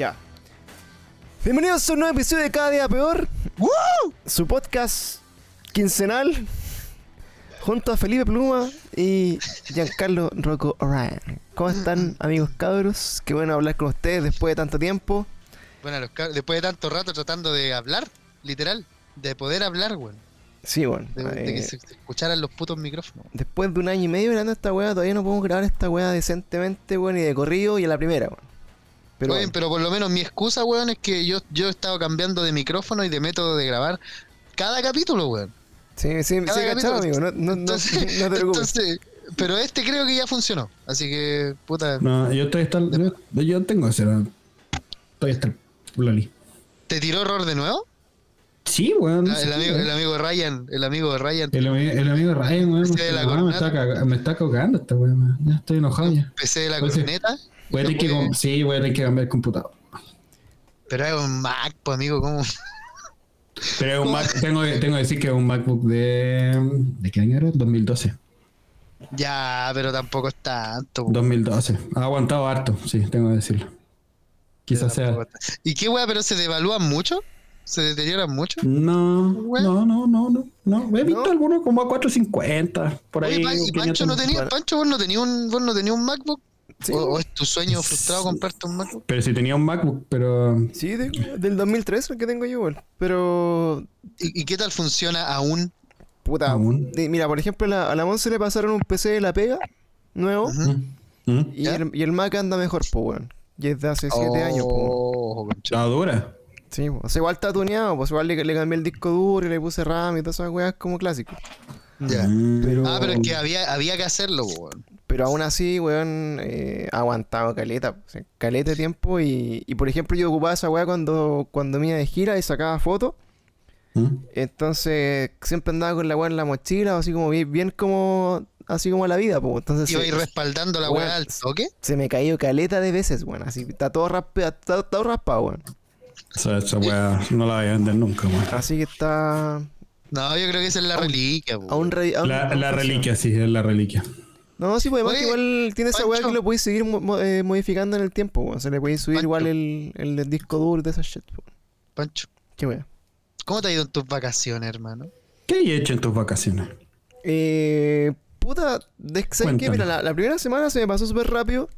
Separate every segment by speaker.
Speaker 1: Ya. Bienvenidos a un nuevo episodio de Cada Día Peor. Su podcast quincenal. Junto a Felipe Pluma y Giancarlo Rocco Orion. ¿Cómo están, amigos cabros? Qué bueno hablar con ustedes después de tanto tiempo.
Speaker 2: Bueno, los después de tanto rato tratando de hablar, literal, de poder hablar, weón.
Speaker 1: Sí, bueno.
Speaker 2: De, de
Speaker 1: eh,
Speaker 2: que se se escucharan los putos micrófonos.
Speaker 1: después de un año y medio grabando esta weá, todavía no podemos grabar esta weá decentemente, weón, y de corrido y a la primera, weón. Pero
Speaker 2: Oye,
Speaker 1: bueno,
Speaker 2: pero por lo menos mi excusa, weón, es que yo, yo he estado cambiando de micrófono y de método de grabar cada capítulo, weón.
Speaker 1: sí, sí, sí,
Speaker 2: cada
Speaker 1: cachado, amigo. No, no, no,
Speaker 2: Entonces,
Speaker 1: no te preocupes.
Speaker 2: entonces, pero este creo que ya funcionó. Así que, puta,
Speaker 3: No, yo estoy hasta el- yo, yo tengo ese. Estoy hasta el Loli.
Speaker 2: ¿te tiró error de nuevo?
Speaker 3: Sí, weón. no
Speaker 2: Ah, el, amigo, el amigo Ryan, el amigo de Ryan,
Speaker 3: El, el amigo Ryan, weón. Me, me está cagando esta weón. Ya estoy enojado ya.
Speaker 2: PC de la
Speaker 3: Pues sí.
Speaker 2: corneta.
Speaker 3: Voy a tener que, sí, voy a tener que cambiar el computador.
Speaker 2: Pero es un Mac, pues amigo, ¿cómo?
Speaker 3: Pero es un
Speaker 2: ¿Cómo?
Speaker 3: Mac, tengo, que- tengo que decir que es un MacBook de. ¿De qué año era? 2012.
Speaker 2: Ya, pero tampoco es tanto. weón.
Speaker 3: 2012. Ha aguantado harto, sí, tengo que decirlo. Quizás sea.
Speaker 2: ¿Y qué weá? ¿Pero se devalúan mucho? ¿Se deterioran mucho?
Speaker 3: No, no, no, no, no, no. He visto
Speaker 1: ¿No?
Speaker 3: algunos como a 450. Por ahí.
Speaker 2: Oye, Pa- ¿y
Speaker 3: 500.
Speaker 2: Pancho no tenía. Pancho, vos no tenías un, vos no tenías un MacBook?
Speaker 1: Sí,
Speaker 2: ¿O, o es tu sueño frustrado comprarte un MacBook?
Speaker 3: Pero si tenía un MacBook, pero.
Speaker 1: Sí, de- del 2003 el que tengo yo, weón. Pero
Speaker 2: ¿Y, y qué tal funciona aún?
Speaker 1: Puta,
Speaker 3: Aún.
Speaker 1: de- mira, por ejemplo, a la, a la Monse le pasaron un PC de la pega nuevo y, el, y el Mac anda mejor, po, weón. Y es de hace 7 años, po. weón.
Speaker 2: Oh, concha.
Speaker 3: La dura.
Speaker 1: Sí. O sea, igual está tuneado, pues igual le, le cambié el disco duro y le puse RAM y todas esas weas como clásico.
Speaker 2: Ya.
Speaker 3: Mm.
Speaker 1: Pero,
Speaker 2: Ah, pero es que había, había que hacerlo, weón.
Speaker 1: Pero aún así, weón, eh, aguantado caleta, o sea, caleta de tiempo y, y por ejemplo yo ocupaba esa wea cuando, cuando me iba de gira y sacaba fotos.
Speaker 3: ¿Mm?
Speaker 1: Entonces siempre andaba con la weá en la mochila, así como bien, bien como así como la vida, pues. Entonces
Speaker 2: Iba a
Speaker 1: se,
Speaker 2: ir respaldando la weá al toque.
Speaker 1: se me cayó caleta de veces, weón. Así está todo raspado, está todo raspado, weón.
Speaker 3: Esa, esa weá no la voy a vender nunca, weón.
Speaker 1: Así que está
Speaker 2: No, yo creo que esa es la reliquia, weón.
Speaker 1: aún, re- aún-
Speaker 3: La, la reliquia, sí, es la reliquia.
Speaker 1: No, sí, pues además
Speaker 2: Oye,
Speaker 1: que igual tiene esa weá que lo podéis seguir mo- eh, modificando en el tiempo, weón. Se le podéis subir
Speaker 2: Pancho.
Speaker 1: igual el, el disco duro de esa shit, weón.
Speaker 2: Pancho,
Speaker 1: Qué weá.
Speaker 2: ¿cómo te ha ido en tus vacaciones, hermano?
Speaker 3: ¿Qué hay hecho en tus vacaciones?
Speaker 1: Eh, puta, de, ¿sabes qué? Mira, la, la primera semana se me pasó súper rápido.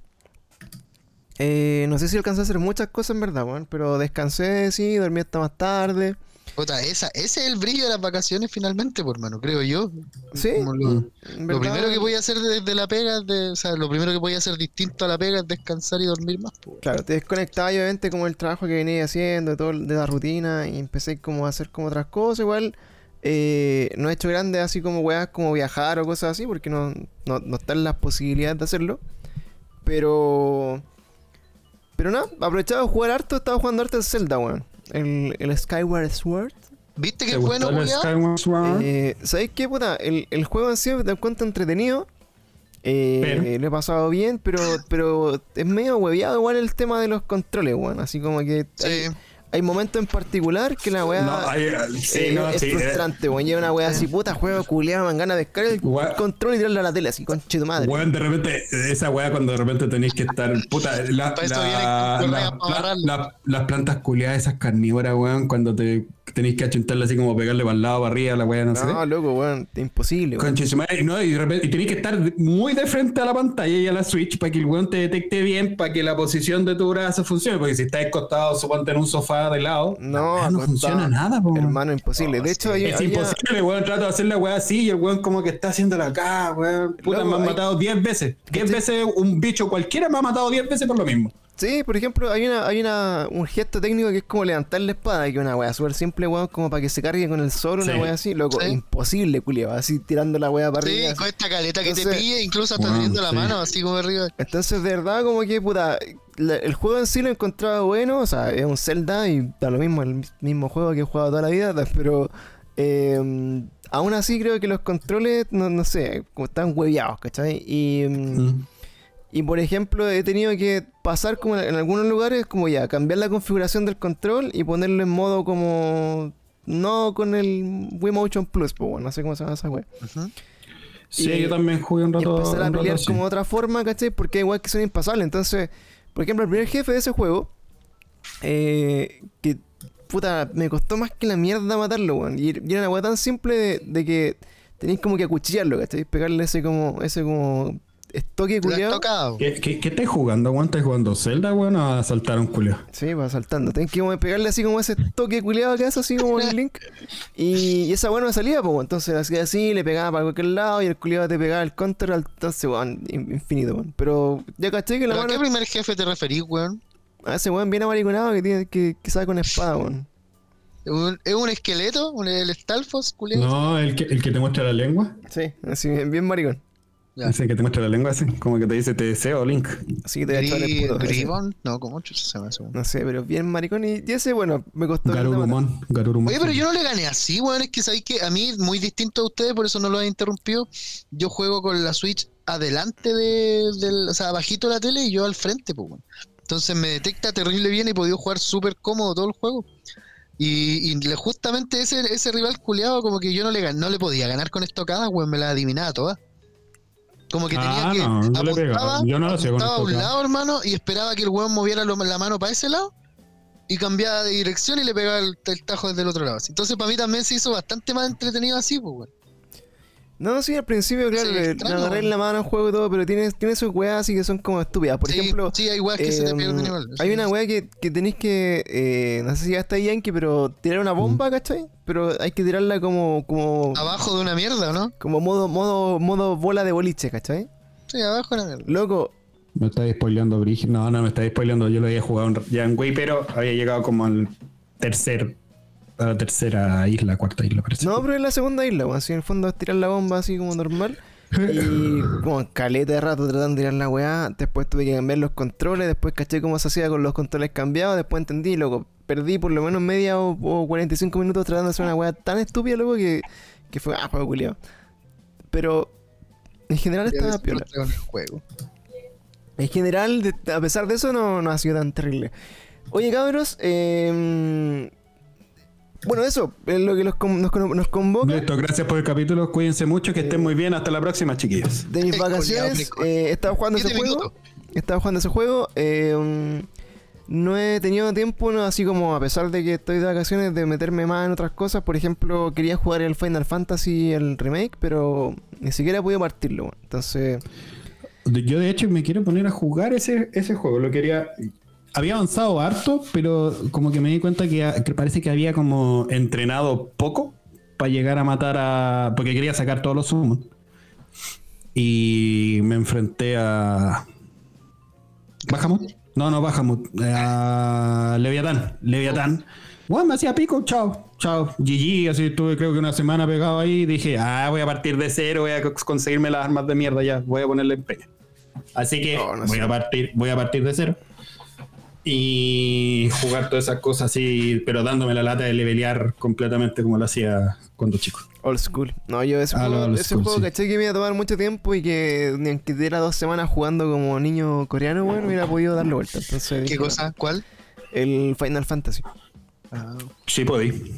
Speaker 1: Eh, no sé si alcancé a hacer muchas cosas en verdad, weón. Pero descansé, sí, dormí hasta más tarde.
Speaker 2: Puta, esa, ese es el brillo de las vacaciones finalmente, por hermano, creo yo.
Speaker 1: Sí.
Speaker 2: Como lo,
Speaker 3: Mm.
Speaker 1: En
Speaker 2: lo primero que voy a hacer desde la pega, es de, o sea, lo primero que voy a hacer distinto a la pega es descansar y dormir más. po.
Speaker 1: Claro, te desconectaba obviamente como el trabajo que venía haciendo, de todo de la rutina, y empecé como a hacer como otras cosas, igual. eh, no he hecho grandes así como weas como viajar o cosas así, porque no, no, no están las posibilidades de hacerlo. Pero. Pero nada, aprovechado de jugar harto, estaba jugando harto el Zelda, weón. El, el Skyward Sword.
Speaker 2: ¿Viste
Speaker 3: ¿Te
Speaker 2: qué bueno?
Speaker 1: Eh, ¿Sabéis qué, puta? El, el juego en sí me encuentro entretenido. Eh. Lo he pasado bien, pero, pero es medio hueviado igual el tema de los controles, weón. Así como que
Speaker 2: Sí.
Speaker 1: hay, hay momentos en particular que la weá
Speaker 3: no, hay- sí,
Speaker 1: eh,
Speaker 3: no,
Speaker 1: es
Speaker 3: sí. eh,
Speaker 1: frustrante, weón. Lleva una weá así, puta, juego culiado, me ganas de descargar el control y tirarlo a la tele, así, conche tu madre.
Speaker 3: Weón, de repente, esa weá cuando de repente tenéis que estar. Puta, la- la- las plantas culiadas, esas carnívoras, weón, cuando te tenéis que achuntarle así como pegarle para el lado, para arriba, la weá, no, sé.
Speaker 1: No, loco, weón, imposible, weón.
Speaker 3: Conche su madre, no, y, de repente, y tenéis que estar muy de frente a la pantalla y a la Switch para que el weón te detecte bien, para que la posición de tu brazo funcione. Porque si estás acostado, suponte en un sofá de lado,
Speaker 1: No,
Speaker 3: la weá no funciona nada, po.
Speaker 1: Hermano, imposible. De hecho, hay,
Speaker 3: Es
Speaker 1: había-
Speaker 3: imposible, weón. Trato de hacer la weá así y el weón como que está haciéndola acá, weón. Puta, me han
Speaker 1: hay-
Speaker 3: matado 10 veces. 10
Speaker 1: ¿Cachai?
Speaker 3: veces un bicho cualquiera me ha matado 10 veces por lo mismo.
Speaker 1: Sí, por ejemplo, hay una, hay una, un gesto técnico que es como levantar la espada, que una weá súper simple, weón, como para que se cargue con el sol, una
Speaker 3: Sí.
Speaker 1: weá así, loco,
Speaker 2: Sí.
Speaker 1: imposible, culiao, así tirando la weá para
Speaker 2: Sí,
Speaker 1: arriba. así.
Speaker 2: con esta caleta que te pille, incluso hasta
Speaker 3: Bueno,
Speaker 2: teniendo la
Speaker 3: sí.
Speaker 2: mano así como arriba.
Speaker 1: Entonces, de verdad, como que, puta, la- el juego en sí lo he encontrado bueno, o sea, es un Zelda y da lo mismo, el mismo juego que he jugado toda la vida, pero eh, aún así creo que los controles, no, no sé, como están hueveados, ¿cachai? Y... mm,
Speaker 3: Mm.
Speaker 1: Y por ejemplo, he tenido que pasar como en algunos lugares, como ya, cambiar la configuración del control y ponerlo en modo como. No con el Wii Motion Plus, pues bueno, no sé cómo se llama esa wea.
Speaker 2: Ujú.
Speaker 3: Sí,
Speaker 1: Y-
Speaker 3: yo también jugué un
Speaker 1: Y
Speaker 3: rato.
Speaker 1: empezar a
Speaker 3: rato
Speaker 1: pelear como de otra forma, ¿cachai? Porque igual que son impasables. Entonces, por ejemplo, el primer jefe de ese juego, eh, que puta, me costó más que la mierda matarlo, weón. Y, y era una weá tan simple de, de que tenéis como que acuchillarlo, ¿cachai? Pegarle ese como, ese como estoque culiado.
Speaker 3: ¿Qué, qué, qué estás jugando, weón? ¿Estás jugando Zelda, weón? ¿O a saltar a un culio?
Speaker 1: Sí, va saltando. Tenés que como pegarle así como ese toque culiado que hace así como el Link. Y, y esa weá no me salía, pues, entonces hacía así, le pegaba para cualquier lado y el culiado te pegaba el counter, al- entonces, weón, in- infinito, weón. Pero ya caché que la
Speaker 2: ¿Pero a qué primer jefe te referís, weón?
Speaker 1: A ese weón bien amariconado que tiene que, que sabe con espada, weón.
Speaker 2: ¿Es un, es un esqueleto? ¿Un, ¿El Stalfos, culiado?
Speaker 3: No, el que, el que te muestra la lengua.
Speaker 1: Sí, así bien, bien maricón.
Speaker 2: Ya.
Speaker 3: Que te muestra la lengua, así. Como que te dice te deseo, Link.
Speaker 1: Así que te voy a echar el puto.
Speaker 2: No, ¿cómo chucha se llama ese weón?
Speaker 1: No sé, pero bien maricón. Y, y ese, bueno, me costó.
Speaker 3: Garurumon. Garurumon.
Speaker 2: Oye, pero yo no le gané así, weón. Es que sabéis que a mí, muy distinto a ustedes, por eso no lo he interrumpido. Yo juego con la Switch adelante de, del, o sea, abajito de la tele y yo al frente, pues, weón. Entonces me detecta terrible bien y he podido jugar súper cómodo todo el juego. Y, justamente ese, ese rival culeado, como que yo no le, gan- no le podía ganar con estocadas, weón, me la adivinaba toda. Como que tenía
Speaker 3: Ah,
Speaker 2: que
Speaker 3: no, no
Speaker 2: apuntaba,
Speaker 3: Yo no lo hacía con
Speaker 2: a un lado, hermano, y esperaba que el weón moviera lo- la mano para ese lado y cambiaba de dirección y le pegaba el, el tajo desde el otro lado. Entonces para mí también se hizo bastante más entretenido así, pues, weón.
Speaker 1: No, sí, al principio, claro,
Speaker 2: Sí,
Speaker 1: le, agarré en la mano al juego y todo, pero tiene, tiene sus weas así que son como estúpidas. Por
Speaker 2: Sí,
Speaker 1: ejemplo,
Speaker 2: sí, hay weas que se te
Speaker 1: em,
Speaker 2: pierden igual.
Speaker 1: hay
Speaker 2: Sí,
Speaker 1: una wea que, que tenéis que, eh, no sé si ya está Yankee, pero tirar una bomba, ¿cachai? Pero hay que tirarla como, como,
Speaker 2: Abajo de una mierda, ¿no?
Speaker 1: como modo, modo, modo bola de boliche, ¿cachai?
Speaker 2: Sí, abajo de una mierda.
Speaker 1: Loco,
Speaker 3: Me está spoileando Brig. No, no me está spoileando. Yo lo había jugado en- ya en Wii, pero había llegado como al tercer. A la tercera isla, cuarta isla, parece.
Speaker 1: no, pero es la segunda isla, weón. Así en el fondo es tirar la bomba así como normal. Y como caleta de rato tratando de tirar la weá. Después tuve que cambiar los controles. Después caché cómo se hacía con los controles cambiados. Después entendí, loco. Perdí por lo menos media o, o 45 minutos tratando de hacer una weá tan estúpida, loco, que, que fue, ah, juego culiao. Pero en general estaba piola.
Speaker 2: con el juego.
Speaker 1: En general, de- a pesar de eso, no, no ha sido tan terrible. Oye, cabros, eh, bueno, eso es lo que los nos, nos convoca.
Speaker 3: Listo, gracias por el capítulo. Cuídense mucho, que estén muy bien. Hasta la próxima, chiquillos.
Speaker 1: De mis vacaciones, eh, he estado jugando ese juego. He estado jugando ese juego. eh, um, no he tenido tiempo, no, así como a pesar de que estoy de vacaciones, de meterme más en otras cosas. Por ejemplo, quería jugar el Final Fantasy, el remake, pero ni siquiera he podido partirlo. Entonces,
Speaker 3: Yo, de hecho, me quiero poner a jugar ese, ese juego. Lo quería. Había avanzado harto, pero como que me di cuenta que, que parece que había como entrenado poco para llegar a matar a. Porque quería sacar todos los summons. Y me enfrenté a. ¿Bajamut? No, no, Bajamut. A Leviatán. Leviatán. Bueno, me hacía pico, chao, chao. GG, así estuve creo que una semana pegado ahí. Dije, ah, voy a partir de cero, voy a co- conseguirme las armas de mierda ya, voy a ponerle empeño. Así que
Speaker 1: No, no
Speaker 3: voy,
Speaker 1: sé.
Speaker 3: a partir, voy a partir de cero. Y jugar todas esas cosas así, pero dándome la lata de levelear completamente como lo hacía cuando chico.
Speaker 1: old school. No, yo ese
Speaker 3: Ah,
Speaker 1: juego, ese
Speaker 3: school,
Speaker 1: juego
Speaker 3: sí.
Speaker 1: caché que me iba a tomar mucho tiempo y que ni aunque diera dos semanas jugando como niño coreano, bueno, hubiera podido darle vuelta. Entonces,
Speaker 2: ¿Qué
Speaker 1: dije,
Speaker 2: cosa? ¿Cuál?
Speaker 1: El Final Fantasy.
Speaker 2: Ah,
Speaker 3: Sí, podí.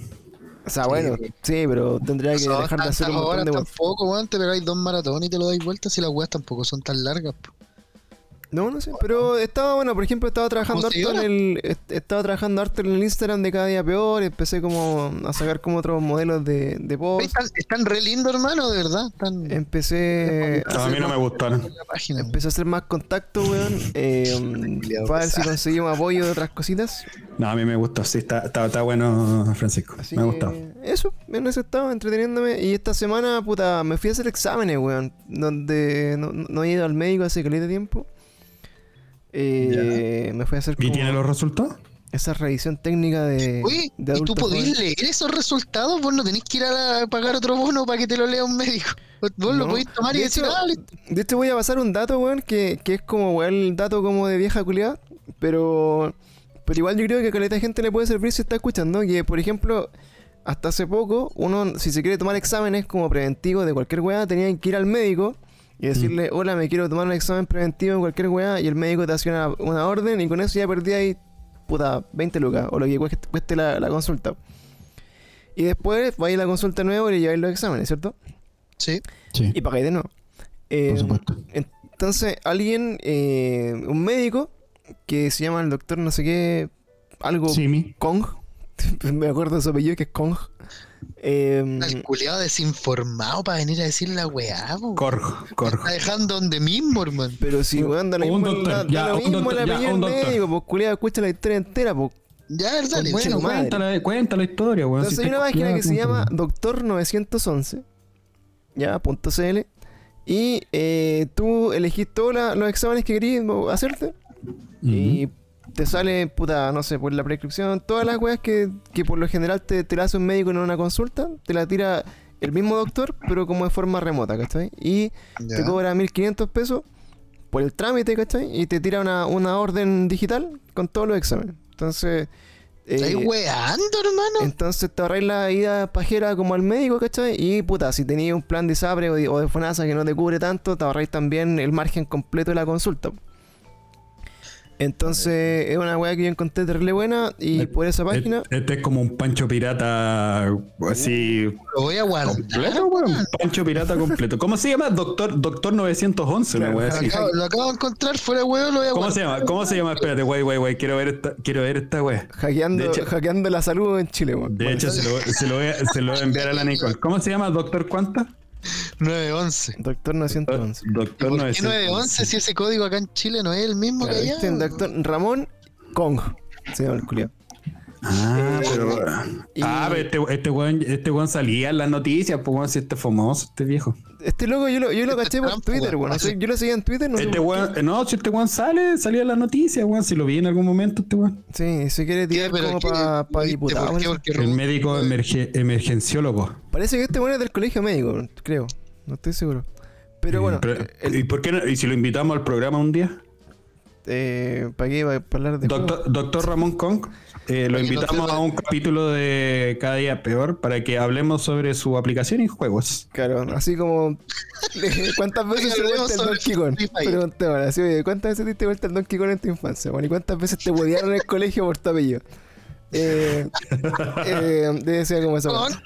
Speaker 1: O sea, bueno, sí, pero tendría que dejar de hacer un montón de
Speaker 2: tampoco, weón. Te pegáis dos maratones y te lo dais vueltas y las weas tampoco son tan largas. po.
Speaker 1: No, no sé, pero estaba bueno, por ejemplo, estaba trabajando
Speaker 2: ¿Cómo
Speaker 1: harto en el est- estaba trabajando harto en el Instagram de cada día peor, empecé como a sacar como otros modelos de, de post,
Speaker 2: Están, están re lindos, hermano, de verdad. Están
Speaker 1: empecé a,
Speaker 3: No, a mí no me gustaron.
Speaker 2: en la página.
Speaker 1: empecé a hacer más contacto, weón, eh, para ver si conseguimos apoyo de otras cositas.
Speaker 3: No, a mí me gustó, sí, está, está, está bueno, Francisco.
Speaker 1: Así
Speaker 3: me ha gustado.
Speaker 1: eso, en eso estaba entreteniéndome y esta semana, puta, me fui a hacer exámenes, weón, donde no, no he ido al médico hace caleta de tiempo. Eh, me fui a hacer
Speaker 3: ¿Y tiene los resultados?
Speaker 1: esa revisión técnica de,
Speaker 2: Oye,
Speaker 1: de
Speaker 2: ¿y tú podés
Speaker 1: jóvenes.
Speaker 2: leer esos resultados? Vos no tenés que ir a la- pagar otro bono para que te lo lea un médico. Vos lo podés tomar y
Speaker 1: De
Speaker 2: decir,
Speaker 1: hecho,
Speaker 2: ah, listo.
Speaker 1: De hecho, voy a pasar un dato, weón, que, que es como, weón, el dato como de vieja culiada. Pero, pero igual yo creo que a de gente le puede servir si está escuchando. Que, por ejemplo, hasta hace poco, uno, si se quiere tomar exámenes como preventivos de cualquier weá, tenía que ir al médico y decirle, hola, me quiero tomar un examen preventivo en cualquier weá. Y el médico te hacía una, una orden y con eso ya perdí ahí, puta, 20 lucas o lo que cueste, cueste la, la consulta. Y después vais a la consulta nueva y le lleváis los exámenes, ¿cierto?
Speaker 2: Sí.
Speaker 3: Sí,
Speaker 1: Y pagáis de nuevo. Eh,
Speaker 3: por supuesto.
Speaker 1: entonces, alguien, eh, un médico, que se llama el doctor no sé qué, algo
Speaker 3: Simi.
Speaker 1: Kong. Me acuerdo de su apellido que es Kong. Eh,
Speaker 2: El culiado desinformado para venir a decir la weá.
Speaker 3: Corjo, corjo.
Speaker 2: Está dejando donde mismo, hermano.
Speaker 1: pero si weón da lo
Speaker 3: Un
Speaker 1: mismo,
Speaker 3: doctor,
Speaker 1: da- da
Speaker 3: ya,
Speaker 1: lo
Speaker 3: un
Speaker 1: mismo
Speaker 3: doctor,
Speaker 1: el
Speaker 3: ya,
Speaker 1: apellido
Speaker 3: un doctor.
Speaker 1: médico, pues culiado, escucha la historia entera, pues.
Speaker 2: Ya, dale, bueno.
Speaker 3: cuenta la historia, weón.
Speaker 1: Entonces
Speaker 3: si
Speaker 1: hay una página que se
Speaker 3: culiada,
Speaker 1: llama. Doctor 911, ya, punto .cl, y eh, tú elegís todos la- los exámenes que querías hacerte, y te sale, puta, no sé, por la prescripción, todas las weas que, que por lo general te, te la hace un médico en una consulta, te la tira el mismo doctor, pero como de forma remota, ¿cachai? Y te cobra 1500 pesos por el trámite, ¿cachai? Y te tira una, una orden digital con todos los exámenes. Entonces...
Speaker 2: ¿Estás
Speaker 1: eh,
Speaker 2: weando, hermano?
Speaker 1: entonces te ahorráis la ida pajera como al médico, ¿cachai? Y puta, si tenías un plan de ISAPRE o de, o de FONASA que no te cubre tanto, te ahorráis también el margen completo de la consulta. Entonces es una weá que yo encontré terrible buena y por esa página...
Speaker 3: Este, este es como un pancho pirata así.
Speaker 2: Lo voy a guardar.
Speaker 3: Completo, weón. Pancho pirata completo. ¿Cómo se llama? Doctor, Doctor 911, una
Speaker 1: Claro,
Speaker 3: wea
Speaker 2: Lo acabo, lo acabo de encontrar fuera de huevo, lo voy a
Speaker 3: ¿Cómo
Speaker 2: guardar.
Speaker 3: se llama? ¿Cómo se llama? Espérate, güey, güey, güey. Quiero ver esta, quiero ver esta wea.
Speaker 1: Hackeando,
Speaker 3: hecho-
Speaker 1: hackeando la salud en Chile, weón.
Speaker 3: De
Speaker 1: Bueno,
Speaker 3: hecho, se lo, se, lo voy a, se lo voy a enviar a la Nicole. ¿Cómo se llama? ¿Doctor cuánta?
Speaker 2: 911.
Speaker 1: Doctor 911.
Speaker 3: Doctor
Speaker 2: ¿Por qué
Speaker 3: 911.
Speaker 2: 911 si ese código acá en Chile no es el mismo
Speaker 1: Claro,
Speaker 2: que allá?
Speaker 1: Doctor Ramón Kong. Se llama el culiao.
Speaker 3: Ah, pero.
Speaker 1: Y-
Speaker 3: Ah, pero este, este weón, este weón salía en las noticias, pues weón, si este es famoso, este viejo.
Speaker 1: Este loco yo lo, yo lo
Speaker 2: Este
Speaker 1: caché por Twitter,
Speaker 2: weón.
Speaker 1: weón. No sé, yo lo seguía en Twitter, no sé
Speaker 3: Este weón, no, si este weón sale, salía en las noticias, weón, si lo vi en algún momento, este weón.
Speaker 1: Sí, se quiere tirar
Speaker 2: ¿Pero
Speaker 1: como para
Speaker 2: ¿Viste
Speaker 1: diputado.
Speaker 2: ¿Por qué?
Speaker 1: parece.
Speaker 2: Porque
Speaker 3: El médico emerge- emergenciólogo.
Speaker 1: Parece que este bueno es del colegio médico, creo. No estoy seguro. Pero bueno,
Speaker 3: Pero,
Speaker 1: el-
Speaker 3: ¿Y por qué no? ¿Y si lo invitamos al programa un día?
Speaker 1: eh, ¿para qué va a hablar de?
Speaker 3: Doctor, doctor Ramón Kong, eh, lo
Speaker 2: Oye,
Speaker 3: invitamos
Speaker 2: te-
Speaker 3: a un capítulo de Cada Día Peor para que hablemos sobre su aplicación y juegos.
Speaker 1: Claro, así como. ¿Cuántas veces se
Speaker 2: Hablemos
Speaker 1: vuelta el Donkey Kong? Pregunté ahora, sí, oye, ¿cuántas veces te diste vuelta el Donkey Kong en tu infancia? Bueno, ¿y cuántas veces te bodearon en el colegio por tu apellido? Eh, eh, debe ser como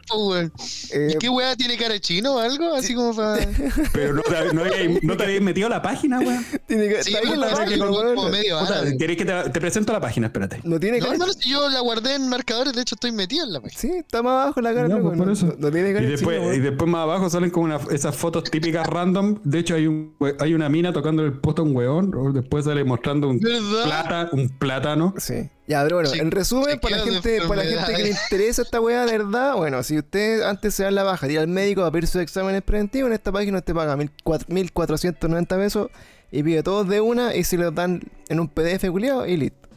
Speaker 2: po, weón.
Speaker 1: Eh,
Speaker 2: ¿Y qué weá tiene cara de chino o algo? Así como para.
Speaker 3: Pero no te, no no te habíais metido a la página, weón.
Speaker 1: tiene que,
Speaker 2: Sí,
Speaker 1: está bien
Speaker 2: me
Speaker 1: la
Speaker 2: que
Speaker 1: página,
Speaker 2: como,
Speaker 1: weón.
Speaker 2: como medio
Speaker 3: Puta,
Speaker 2: árabe.
Speaker 3: ¿Querés que te, te presento la página? Espérate.
Speaker 1: No tiene
Speaker 2: No,
Speaker 1: cara.
Speaker 2: si yo la guardé en marcadores, de hecho estoy metido en la página.
Speaker 1: Sí, está más abajo la cara,
Speaker 3: pues, por
Speaker 1: no,
Speaker 3: eso.
Speaker 1: no- no tiene cara
Speaker 3: y,
Speaker 1: de
Speaker 3: después,
Speaker 1: chino,
Speaker 3: y después más abajo salen como una- esas fotos típicas random. De hecho, hay un hay una mina tocando el poto a un weón. Después sale mostrando un,
Speaker 2: ¿Verdad?
Speaker 3: plata, un plátano.
Speaker 1: Sí. Ya, pero bueno,
Speaker 2: Sí,
Speaker 1: en resumen, para la, gente, para la gente que le interesa esta weá de verdad, bueno, si usted antes se da la baja, ir al médico a pedir sus exámenes preventivos, en esta página usted paga mil cuat- 1.490 pesos y pide todos de una y se los dan en un PDF culiado y listo.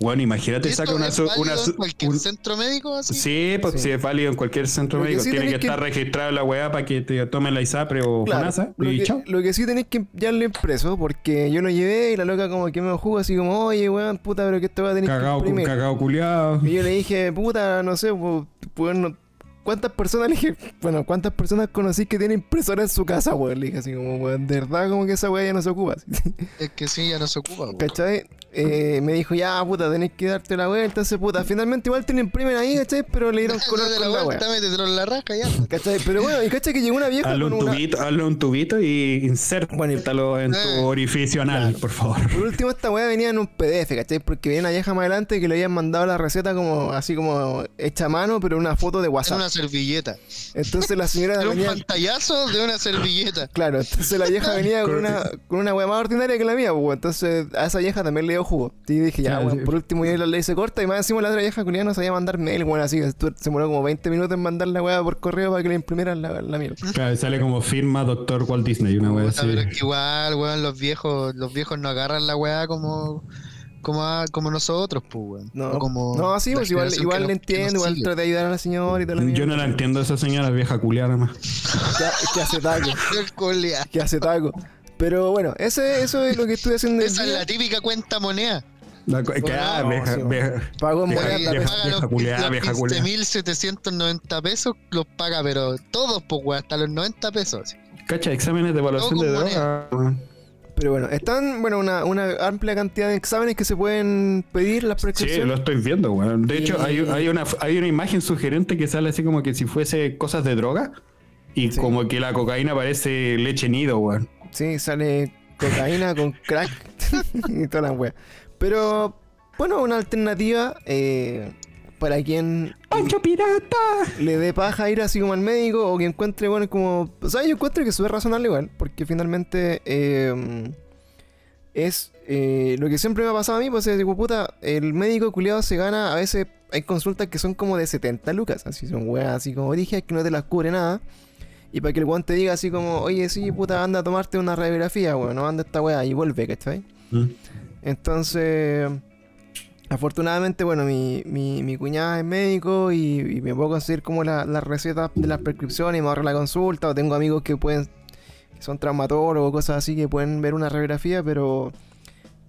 Speaker 3: Bueno, imagínate,
Speaker 2: ¿Y esto
Speaker 3: saca una.
Speaker 2: es
Speaker 3: su-
Speaker 2: válido
Speaker 3: una
Speaker 2: en cualquier
Speaker 3: un-
Speaker 2: centro médico así?
Speaker 3: Sí, pues
Speaker 1: Sí.
Speaker 3: si es válido en cualquier centro médico,
Speaker 1: sí
Speaker 3: tiene que,
Speaker 1: tenés que-
Speaker 3: estar registrada la weá para que te tomen la ISAPRE o
Speaker 1: Claro,
Speaker 3: FONASA.
Speaker 1: lo,
Speaker 3: Y
Speaker 1: que,
Speaker 3: chao.
Speaker 1: lo que sí tenéis que enviarle impreso, porque yo lo llevé y la loca como que me jugo así como, oye weón, puta, pero que esto va a tener que
Speaker 3: Cagado,
Speaker 1: imprimir.
Speaker 3: cagado culiado.
Speaker 1: Y yo le dije, puta, no sé, pues, pues, no- ¿cuántas personas le dije? Bueno, ¿cuántas personas conocí que tienen impresora en su casa, weón? Le dije así como, weón, de verdad como que esa weá ya no se ocupa.
Speaker 2: Es que sí, ya no se ocupa. weón.
Speaker 1: ¿Cachai? Eh, me dijo, ya, puta, tenés que darte la vuelta, entonces, puta, finalmente igual te lo imprimen ahí, ¿cachai? Pero le dieron color
Speaker 2: Dale
Speaker 1: con
Speaker 2: la
Speaker 1: la
Speaker 2: vuelta, métetelo en la raja ya.
Speaker 1: ¿Cachai? Pero bueno, y cachai que llegó una vieja
Speaker 3: Hazle
Speaker 1: con
Speaker 3: un
Speaker 1: una...
Speaker 3: tubito, hazle un tubito y insértalo en tu
Speaker 2: Eh.
Speaker 3: orificio anal, por favor.
Speaker 1: Por último, esta weá venía en un PDF, ¿cachai? Porque venía una vieja más adelante que le habían mandado la receta como, así como hecha a mano, pero una foto de WhatsApp.
Speaker 2: Servilleta.
Speaker 1: Entonces la señora
Speaker 2: Era un
Speaker 1: venía...
Speaker 2: pantallazo de una servilleta.
Speaker 1: Claro, entonces la vieja venía con una, con una weá más ordinaria que la mía, pues, entonces a esa vieja también le dio jugo. Y dije, ya,
Speaker 3: Claro, sí.
Speaker 1: por último yo la ley se corta y más encima la otra vieja culiada no sabía mandar mail, weón, así que se demoró como 20 minutos en mandar la weá por correo para que le imprimieran la, la mierda.
Speaker 3: Claro, sale como firma Doctor Walt Disney, una wea así.
Speaker 2: pero es que igual, weón, los viejos, los viejos no agarran la weá como, como, a- como nosotros, pues, weón.
Speaker 1: No,
Speaker 2: O como
Speaker 1: no, sí,
Speaker 2: la
Speaker 1: pues igual, igual le entiendo, igual trata de ayudar a la señora y toda la
Speaker 3: Yo no la entiendo a esa señora vieja culiada más.
Speaker 1: Que, hace taco, que hace taco. Pero bueno, ese, eso es lo que estuve haciendo
Speaker 2: Esa es la típica cuenta moneda.
Speaker 3: La que, ah,
Speaker 1: no,
Speaker 3: vieja,
Speaker 1: sí,
Speaker 3: vieja,
Speaker 1: Pago en
Speaker 3: Vieja-
Speaker 1: moneda,
Speaker 3: vieja-
Speaker 2: paga los,
Speaker 3: culiada, vieja culiada.
Speaker 2: 15.790 pesos, los paga, pero todos, pues, weón, hasta los 90 pesos.
Speaker 3: Cacha, exámenes de evaluación
Speaker 2: Todo
Speaker 3: de droga.
Speaker 1: Pero bueno, están, bueno, una, una amplia cantidad de exámenes que se pueden pedir las
Speaker 3: Sí,
Speaker 1: prescripciones.
Speaker 3: lo estoy viendo, weón. De hecho, hay, hay, una, hay una imagen sugerente que sale así como que si fuese cosas de droga. Y
Speaker 1: Sí.
Speaker 3: como que la cocaína parece leche nido, weón.
Speaker 1: Sí, sale cocaína con crack y toda la wea. Pero bueno, una alternativa eh, para quien
Speaker 3: ¡Pancho Pirata!
Speaker 1: le dé paja ir así como al médico o que encuentre, bueno, como... O sea, yo encuentro que es razonable igual, porque finalmente eh, es eh, lo que siempre me ha pasado a mí, pues es digo, puta, el médico culiado se gana, a veces hay consultas que son como de 70 lucas, así son weas, así como dije, que no te las cubre nada. Y para que el weón te diga así como, oye, sí, puta, anda a tomarte una radiografía, weón, no anda esta wea y vuelve, ¿cachai?
Speaker 3: Mm.
Speaker 1: Entonces, afortunadamente, bueno, mi, mi, mi cuñada es médico y, y me puedo conseguir como la- las recetas de las prescripciones y me ahorro la consulta. O tengo amigos que pueden, que son traumatólogos, cosas así, que pueden ver una radiografía, pero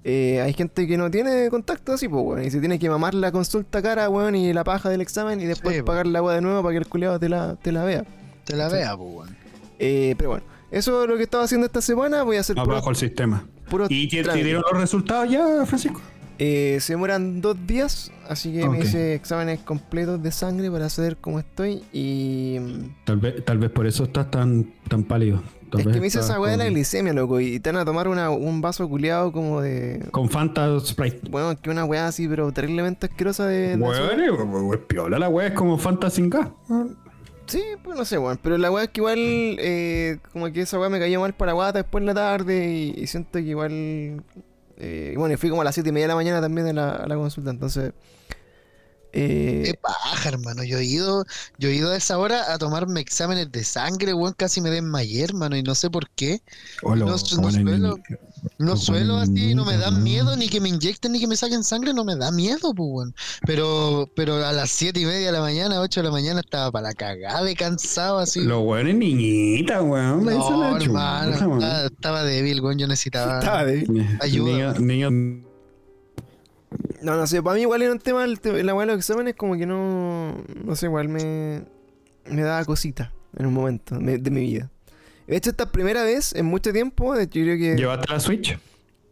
Speaker 1: eh, hay gente que no tiene contacto así, pues, weón. Y se tiene que mamar la consulta cara, weón, y la paja del examen y después
Speaker 2: Sí,
Speaker 1: pagar la agua de nuevo para que el culiado te la, te la vea.
Speaker 2: Te la vea, pues, weón.
Speaker 1: Eh, pero bueno, eso es lo que estaba haciendo esta semana. Voy a hacer
Speaker 3: Abajo el sistema. ¿Y te, te dieron los resultados ya, Francisco?
Speaker 1: Eh, se demoran dos días, así que me hice exámenes completos de sangre para saber cómo estoy. Y mm,
Speaker 3: Tal vez, tal vez por eso estás tan, tan pálido. Tal
Speaker 1: es
Speaker 3: vez
Speaker 1: que me hice esa weá de la glicemia, loco. Y te van a tomar una- un vaso culeado como de.
Speaker 3: Con Fanta Sprite.
Speaker 1: Bueno, que una weá así, pero terriblemente asquerosa de.
Speaker 3: Bueno, es piola la weá, es como Fanta sin gas.
Speaker 1: Sí, pues no sé, weón. Pero la weá es que igual. eh, como que esa weá me cayó mal para guata después en la tarde. Y, y siento que igual. Eh, y bueno, y fui como a las 7 y media de la mañana también a a la consulta. Entonces. Eh,
Speaker 2: Qué paja, hermano. Yo he ido, yo he ido a esa hora a tomarme exámenes de sangre, weón. Casi me desmayé, hermano, y no sé por qué.
Speaker 3: Hola,
Speaker 2: No, no suelo. No suelo así, no me da miedo ni que me inyecten ni que me saquen sangre, no me da miedo, pues, weón. Pero, pero a las siete y media de la mañana, 8 de la mañana, estaba para la cagada de cansado, así.
Speaker 3: Los weones niñita, weón.
Speaker 2: no, hermano, estaba, estaba débil, weón. Yo necesitaba.
Speaker 1: estaba
Speaker 2: ayuda.
Speaker 3: Niño, niño-
Speaker 1: No, no sé, para mí igual era un tema, el la de los exámenes como que no, no sé, igual me, me daba cosita en un momento me- de mi vida. De hecho, esta primera vez en mucho tiempo, yo creo que...
Speaker 3: ¿Llevaste la Switch?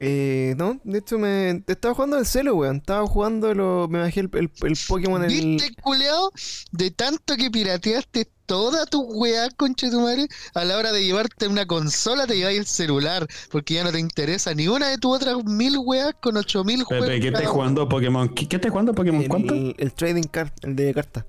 Speaker 1: Eh, no, de hecho me... Estaba jugando el celo, weón. Estaba jugando, lo, me bajé el, el, el Pokémon, el...
Speaker 2: ¿Viste, culeado? De tanto que pirateaste toda tu weá, conche tu madre, a la hora de llevarte una consola te lleváis el celular, porque ya no te interesa ni una de tus otras mil weas con ocho mil juegos.
Speaker 3: ¿qué estás jugando Pokémon? ¿Qué, qué estás jugando Pokémon? ¿Cuánto?
Speaker 1: el, el trading card, el de carta.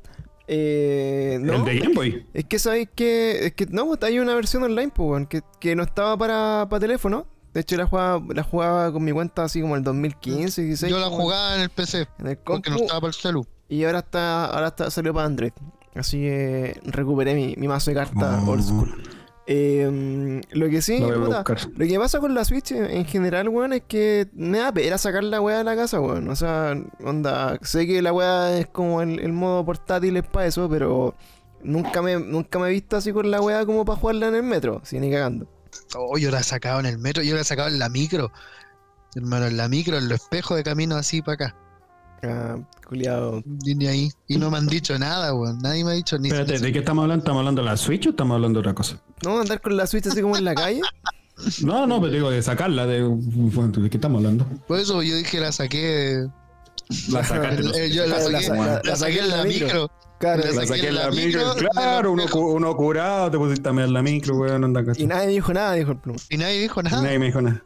Speaker 1: Eh, no,
Speaker 3: El de Game Boy.
Speaker 1: Es que sabéis que. Es que no, pues, hay una versión online, pues, weón, que, que no estaba para, para teléfono. De hecho, la jugaba, la jugaba con mi cuenta así como el 2015, 16.
Speaker 2: Yo la jugaba en el PC,
Speaker 1: en el
Speaker 2: porque no estaba para el celu.
Speaker 1: Y ahora está, ahora está, salió para Android. Así que recuperé mi, mi mazo de cartas
Speaker 3: Oh.
Speaker 1: old school. Eh, lo que sí,
Speaker 3: Lo
Speaker 1: puta, que pasa con la Switch en en general, weón, es que me da pena sacar la weá de la casa, weón. O sea, onda, sé que la weá es como el, el modo portátil es para eso, pero nunca me, nunca me he visto así con la weá como para jugarla en el metro, sin ni cagando.
Speaker 2: Oh, yo la he sacado en el metro, yo la he sacado en la micro. Hermano, en la micro, en los espejos de camino así para acá.
Speaker 1: Ah, culiado.
Speaker 2: Y ni ahí. Y no me han dicho nada, weón. Nadie me ha dicho ni
Speaker 3: Espérate, ¿de qué estamos hablando? ¿Estamos hablando de la Switch o estamos hablando de otra cosa?
Speaker 1: No, andar con la Switch así como en la calle.
Speaker 3: No, no, pero digo de sacarla. ¿De, ¿de qué estamos hablando?
Speaker 2: Por eso yo dije la saqué.
Speaker 3: La sacaste.
Speaker 2: eh, la saqué en la micro.
Speaker 1: Claro,
Speaker 2: La saqué en
Speaker 3: la
Speaker 2: la
Speaker 3: micro.
Speaker 2: micro,
Speaker 3: Claro, uno, uno curado, te pusiste a mirar la micro, weón, anda
Speaker 1: y nadie me dijo nada, dijo el pluma.
Speaker 2: Y nadie dijo nada.
Speaker 3: Nadie me dijo nada.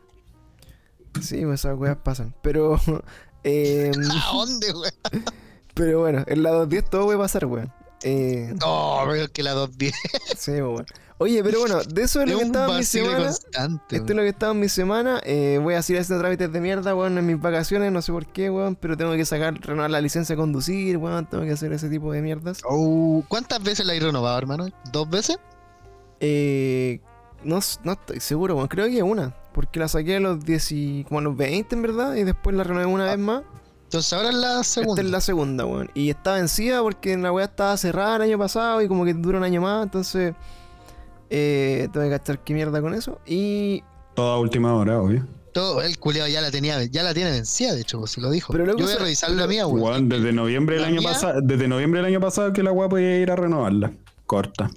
Speaker 1: Sí, pues esas weas pasan. Pero. eh,
Speaker 2: ¿A dónde, weón?
Speaker 1: pero bueno, en la 210 todo puede pasar, weón. Eh,
Speaker 2: No, pero es que la 210
Speaker 1: sí, pues, weón. Oye, pero bueno, de eso es
Speaker 2: es
Speaker 1: lo que estaba en mi semana.
Speaker 2: constante.
Speaker 1: Esto es lo que estaba en mi semana. Eh, voy a seguir haciendo trámites de mierda, weón, en mis vacaciones. No sé por qué, weón. Pero tengo que sacar, renovar la licencia de conducir, weón. Tengo que hacer ese tipo de mierdas.
Speaker 2: Oh, ¿Cuántas veces la he renovado, hermano? ¿Dos veces?
Speaker 1: Eh, no, no estoy seguro, weón. Creo que una. Porque la saqué a los 10 y, como a los 20, en verdad. Y después la renové una vez más.
Speaker 2: Entonces ahora es la segunda.
Speaker 1: Esta es la segunda, weón. Y está vencida porque la weá estaba cerrada el año pasado y como que dura un año más. Entonces, eh, tengo que cachar qué mierda con eso. Y.
Speaker 3: Toda última hora, obvio.
Speaker 2: Todo, el culeado ya la tenía, ya la tiene vencida, de hecho, pues se lo dijo.
Speaker 1: Pero luego
Speaker 2: Yo voy a
Speaker 1: se-
Speaker 2: revisar la mía,
Speaker 3: weón. Desde noviembre del
Speaker 2: ¿La
Speaker 3: año pasado, desde noviembre del año pasado que la weá podía ir a renovarla. Corta.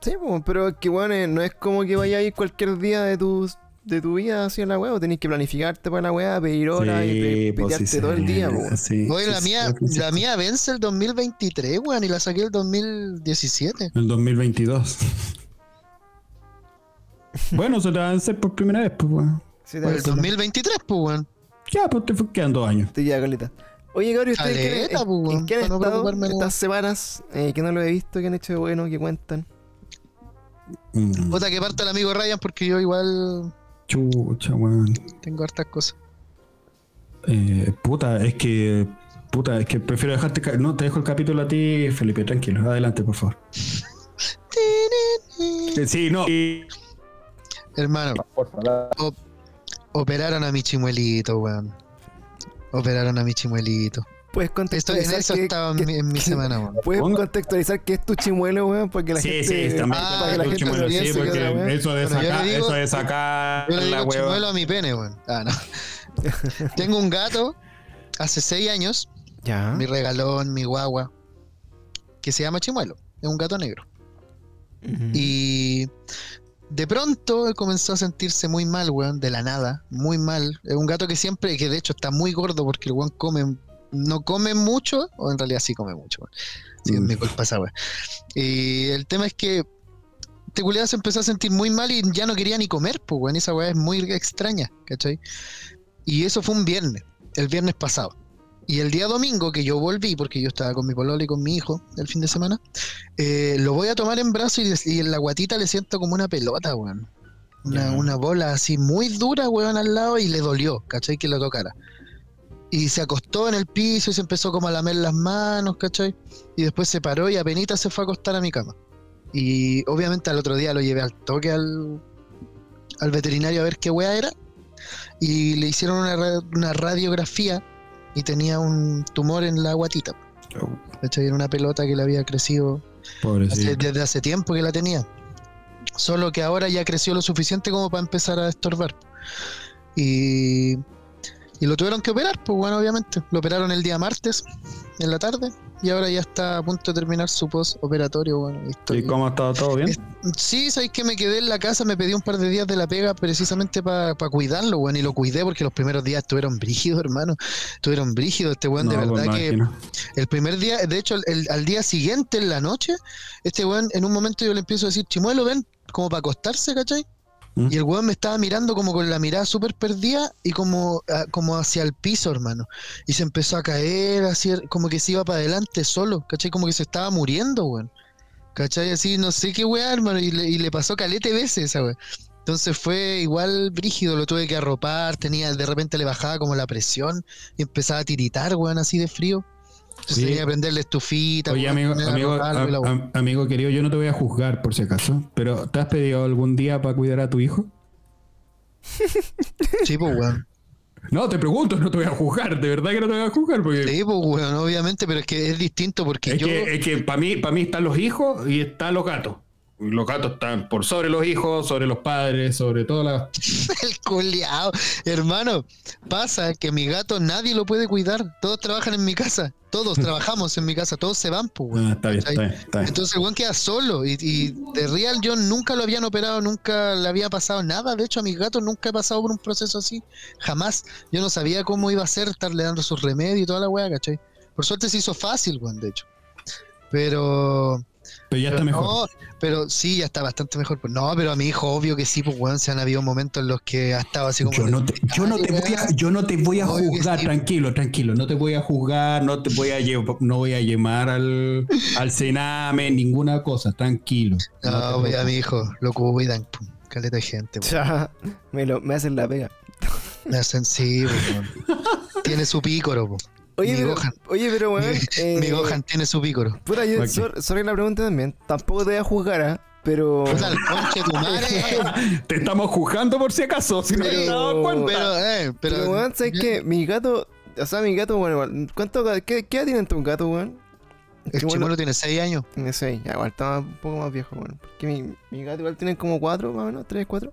Speaker 1: Sí, pues, pero es que, weón, eh, no es como que vaya a ir cualquier día de tu, de tu vida hacia la weá. o Tenés que planificarte para la weá, pedir horas y pe-
Speaker 3: pues,
Speaker 1: pitearte
Speaker 3: sí,
Speaker 1: todo el
Speaker 3: sí,
Speaker 1: día, pues, weón.
Speaker 3: sí,
Speaker 2: Oye,
Speaker 3: sí,
Speaker 2: la
Speaker 3: sí,
Speaker 2: mía,
Speaker 3: sí, sí.
Speaker 2: la mía vence el 2023, weón, y la saqué el 2017.
Speaker 3: El 2022. Bueno, se te va a vencer por primera vez, pues, weón.
Speaker 1: Sí, te
Speaker 2: Por el
Speaker 1: aviso.
Speaker 2: 2023, pues, weón.
Speaker 3: Ya, pues te quedan dos años.
Speaker 1: Te queda caleta. Oye, Gabriel, ¿ustedes qué-
Speaker 2: Caleta,
Speaker 1: en-
Speaker 2: weón,
Speaker 1: qué han
Speaker 2: para no
Speaker 1: estado
Speaker 2: preocuparme,
Speaker 1: estas semanas? Eh, que no lo he visto, que han hecho de bueno, que cuentan.
Speaker 3: Mm,
Speaker 2: Puta que parte el amigo Ryan porque yo igual
Speaker 3: chucha, weón.
Speaker 2: tengo hartas cosas.
Speaker 3: Eh, puta, es que. Puta, es que prefiero dejarte. ca- No, te dejo el capítulo a ti, Felipe, tranquilo. Adelante, por favor. Eh, Sí, no. y-
Speaker 2: Hermano, op- operaron a mi chimuelito, weón. Operaron a mi chimuelito.
Speaker 1: Puedes
Speaker 2: Esto, en
Speaker 1: contextualizar
Speaker 2: eso
Speaker 1: que-
Speaker 2: estaba en
Speaker 1: que-
Speaker 2: mi, en mi
Speaker 1: que-
Speaker 2: semana, weón.
Speaker 1: Puedes contextualizar que es tu chimuelo, weón, para que la
Speaker 3: Sí,
Speaker 1: gente.
Speaker 3: sí, también.
Speaker 2: Ah,
Speaker 1: para que la
Speaker 3: tu
Speaker 1: gente
Speaker 3: chimuelo, sí, porque
Speaker 1: la
Speaker 3: eso de sacar,
Speaker 2: digo-
Speaker 3: eso de sacar
Speaker 2: Yo le
Speaker 3: la
Speaker 2: digo
Speaker 3: hueva.
Speaker 2: chimuelo a mi pene, weón. Ah, no. Tengo un gato hace seis años,
Speaker 1: Ya.
Speaker 2: mi regalón, mi guagua, que se llama Chimuelo. Es un gato negro. Y de pronto comenzó a sentirse muy mal, weón, de la nada, muy mal. Es un gato que siempre, que de hecho está muy gordo porque el weón come, no come mucho, o en realidad sí come mucho, weón. Sí, es
Speaker 3: Mm.
Speaker 2: mi culpa esa weón. Y el tema es que este culiado se empezó a sentir muy mal y ya no quería ni comer, pues, weón. Esa weá es muy extraña, ¿cachai? Y eso fue un viernes, el viernes pasado. Y el día domingo que yo volví, porque yo estaba con mi pololo y con mi hijo el fin de semana, eh, lo voy a tomar en brazo y, y en la guatita le siento como una pelota, weón. Una, una bola así muy dura, weón, al lado y le dolió, ¿cachai? Que lo tocara. Y se acostó en el piso y se empezó como a lamer las manos, ¿cachai? Y después se paró y apenas se fue a acostar a mi cama. Y obviamente al otro día lo llevé al toque al, al veterinario a ver qué weá era. Y le hicieron una, una radiografía y tenía un tumor en la guatita. ¿cachai? Era una pelota que le había crecido hace- desde hace tiempo que la tenía. Solo que ahora ya creció lo suficiente como para empezar a estorbar. Y, y lo tuvieron que operar, pues bueno, obviamente. Lo operaron el día martes, en la tarde, y ahora ya está a punto de terminar su post-operatorio. Bueno, y estoy-
Speaker 3: ¿Y cómo ha estado todo bien?
Speaker 2: Sí, sabéis que me quedé en la casa, me pedí un par de días de la pega precisamente para cuidarlo, weón, y lo cuidé porque los primeros días estuvieron brígidos, hermano. Estuvieron brígidos, este weón, de
Speaker 3: No, pues,
Speaker 2: verdad que el primer día, de hecho, el- al día siguiente, en la noche, este weón, en un momento yo le empiezo a decir, Chimuelo, ven, como para acostarse, ¿cachai?
Speaker 3: ¿Mm?
Speaker 2: Y el weón me estaba mirando como con la mirada súper perdida y como, ah, como hacia el piso, hermano. Y se empezó a caer, así, como que se iba para adelante solo, ¿cachai? Como que se estaba muriendo, weón. ¿Cachai? Así, no sé qué weá, hermano. Y le, y le pasó calete veces esa weá. Entonces fue igual brígido, lo tuve que arropar, tenía, de repente le bajaba como la presión y empezaba a tiritar, weón, así de frío. Entonces tenía que prenderle estufita.
Speaker 3: Oye, amigo, amigo,
Speaker 2: la
Speaker 3: am- amigo querido, yo no te voy a juzgar por si acaso, pero ¿te has pedido algún día para cuidar a tu hijo?
Speaker 2: Sí, pues, weón.
Speaker 3: No, te pregunto, no te voy a juzgar, de verdad que no te voy a juzgar, porque
Speaker 2: Sí, pues, weón, obviamente, pero es que es distinto porque
Speaker 3: es
Speaker 2: yo.
Speaker 3: que, es que para mí, para mí están los hijos y están los gatos. Los gatos están por sobre los hijos, sobre los padres, sobre todas las...
Speaker 2: El culiao. Hermano, pasa que mi gato nadie lo puede cuidar. Todos trabajan en mi casa. Todos trabajamos en mi casa. Todos se van, pues.
Speaker 3: Ah, está bien, está bien, está bien.
Speaker 2: Entonces el weón queda solo. Y, y de real yo nunca lo habían operado, nunca le había pasado nada. De hecho, a mis gatos nunca he pasado por un proceso así. Jamás. Yo no sabía cómo iba a ser estarle dando sus remedios y toda la weá, ¿cachai? Por suerte se hizo fácil, weón, de hecho. Pero.
Speaker 3: Pero ya está mejor.
Speaker 2: no, pero sí, ya está bastante mejor. Pues no, pero a mi hijo, obvio que sí, pues weón, se han habido momentos en los que ha estado así como.
Speaker 3: Yo no, te, yo, no te voy a,
Speaker 2: weón.
Speaker 3: yo no te voy a
Speaker 2: Obvio
Speaker 3: juzgar,
Speaker 2: sí.
Speaker 3: tranquilo, tranquilo. No te voy a juzgar, no te voy a llevar, no voy a llamar al, al cename, ninguna cosa, tranquilo.
Speaker 2: No,
Speaker 3: te
Speaker 2: pues a mi hijo lo cuidan, pum, caleta de gente, weón.
Speaker 1: Ya, me, lo, me hacen la pega.
Speaker 2: Me hacen sí, weón. Tiene su pícoro, po.
Speaker 1: Oye,
Speaker 2: Mi
Speaker 1: pero,
Speaker 2: Gohan.
Speaker 1: oye, pero weón.
Speaker 2: Mi,
Speaker 1: eh,
Speaker 2: mi Gohan tiene su pícoro.
Speaker 1: Puta, yo,
Speaker 3: Ok.
Speaker 1: sor- sorry la pregunta también. Tampoco te voy a juzgar, ¿ah? Pero.
Speaker 2: Puta, el conche de tu madre.
Speaker 3: Te estamos juzgando por si acaso, si no te
Speaker 1: Pero-
Speaker 3: has dado cuenta.
Speaker 2: Pero, eh, pero.
Speaker 1: Pero, weón, ¿sabes qué? Mi gato. O sea, mi gato, bueno, igual, ¿cuánto, qué, ¿qué edad tiene tu gato, weón?
Speaker 2: El
Speaker 1: Chimuelo-
Speaker 2: chimuelo tiene 6 años.
Speaker 1: Tiene 6, ya igual está un poco más viejo, weón. Porque mi, mi gato igual tiene como 4, más o menos, 3, 4.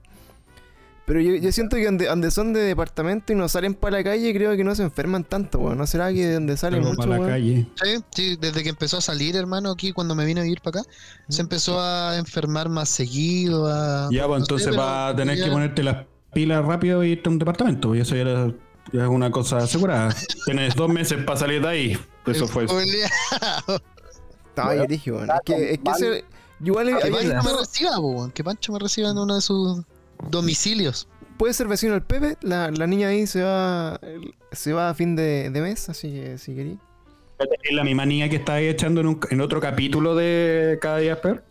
Speaker 1: Pero yo, yo siento que donde, donde son de departamento y no salen para la calle, creo que no se enferman tanto, weón. ¿No será que donde salen
Speaker 3: Pero
Speaker 1: mucho,
Speaker 3: para la calle.
Speaker 2: Sí, sí, desde que empezó a salir, hermano, aquí cuando me vine a vivir para acá, se empezó a enfermar más seguido. A,
Speaker 3: Ya, pues
Speaker 2: no
Speaker 3: entonces va a tener
Speaker 2: ya-
Speaker 3: que ponerte las pilas rápido y irte a un departamento. Y eso ya, era- ya es una cosa asegurada. Tienes dos meses para salir de ahí. Eso fue.
Speaker 1: Estaba yo dije, weón. Es que, es que ese. yo Igual
Speaker 2: Que
Speaker 1: había
Speaker 2: Pancho me reciba, weón, que Pancho me reciba en uno de sus domicilios.
Speaker 1: puede ser vecino del Pepe. La, la niña ahí se va se va a fin de, de mes, así que si querí.
Speaker 3: Es la misma niña que estaba ahí echando en, un- en otro capítulo de Cada Día Peor.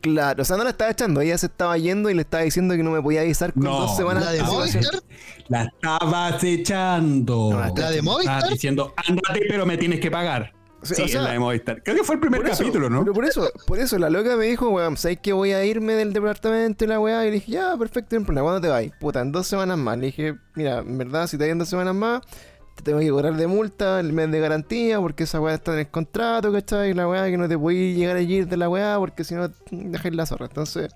Speaker 1: Claro, o sea, no la estaba echando, ella se estaba yendo y le estaba diciendo que no me podía avisar con
Speaker 3: No,
Speaker 1: dos semanas
Speaker 2: ¿La de. Movistar?
Speaker 3: La estabas echando.
Speaker 1: No, la
Speaker 2: ¿La de Movistar?
Speaker 3: diciendo, ándate, pero me tienes que pagar.
Speaker 1: Sí,
Speaker 3: Sí,
Speaker 1: o sea,
Speaker 3: la de Movistar. Creo que fue el primer
Speaker 1: Por eso,
Speaker 3: capítulo, ¿no?
Speaker 1: Pero por eso, por eso la loca me dijo, weón, ¿sabes que voy a irme del departamento y la weá? Y le dije, ya, perfecto, no ¿cuándo te vas? Puta, en dos semanas más. Le dije, mira, en verdad, si te vas en dos semanas más, te tengo que cobrar de multa el mes de garantía, porque esa weá está en el contrato, ¿cachai? Y la weá que no te puedes llegar a ir de la weá, porque si no, dejáis la zorra. Entonces,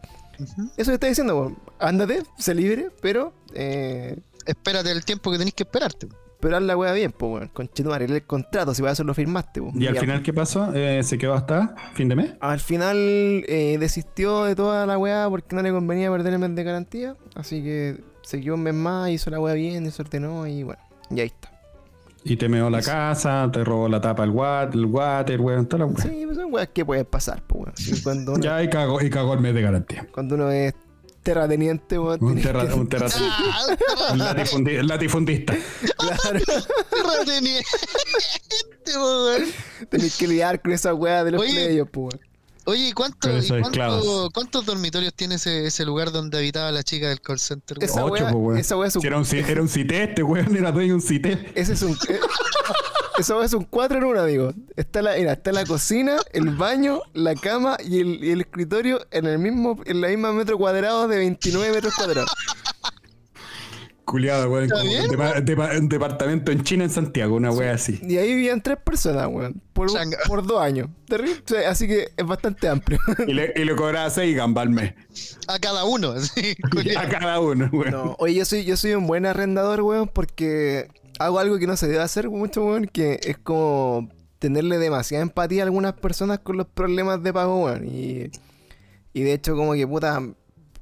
Speaker 1: eso que está diciendo, weón, ándate, sé libre, pero, eh,
Speaker 2: Espérate el tiempo que tenés que esperarte.
Speaker 1: Pero haz la weá bien, pues, weón, con chetumare, el contrato, si para eso lo firmaste, weón.
Speaker 3: Y al final, ¿qué pasó? Eh, ¿Se quedó hasta fin de mes?
Speaker 1: Al final eh, desistió de toda la weá porque no le convenía perder el mes de garantía. Así que se quedó un mes más, hizo la weá bien, se ordenó y bueno, y ahí está.
Speaker 3: Y te meó la casa, te robó la tapa el water, el water, weón, toda la weá.
Speaker 1: Sí, pues son weas que pueden pasar, pues weón. Cuando uno,
Speaker 3: Ya, y cagó, y cagó el mes de garantía.
Speaker 1: cuando uno es terrateniente, weón.
Speaker 3: Un, terra,
Speaker 1: que-
Speaker 3: un terra-
Speaker 2: Ah,
Speaker 3: un latifundi- latifundista.
Speaker 1: claro,
Speaker 2: terrateniente, weón.
Speaker 1: tenés que lidiar con esa weá de los playos, pues weón.
Speaker 2: Oye, ¿y cuánto- y cuánto-. ¿cuántos dormitorios tiene ese, ese lugar donde habitaba la chica del call center?
Speaker 1: Esa
Speaker 3: Ocho, weón.
Speaker 1: esa weá es un,
Speaker 3: Si era un, era un cité, este weón era dueño de un cité.
Speaker 1: ese es un, weá es un 4 en 1, amigo. Está la, mira, está la cocina, el baño, la cama y el, y el escritorio en el mismo, en la misma metro cuadrado de 29 metros cuadrados.
Speaker 3: Culiado, weón.
Speaker 2: ¿Está
Speaker 3: como
Speaker 2: bien,
Speaker 3: un, depa- un departamento en China, en Santiago, una wea así.
Speaker 1: Y ahí vivían tres personas, weón. Por, dos años. Terrible. O sea, Así que es bastante amplio.
Speaker 3: Y le, y le cobraba 6 gambas al mes.
Speaker 2: A cada uno, así.
Speaker 3: A cada uno, weón.
Speaker 1: No, oye, yo soy, yo soy un buen arrendador, weón, porque hago algo que no se debe hacer mucho, weón, que es como tenerle demasiada empatía a algunas personas con los problemas de pago, weón. Y, y de hecho, como que puta,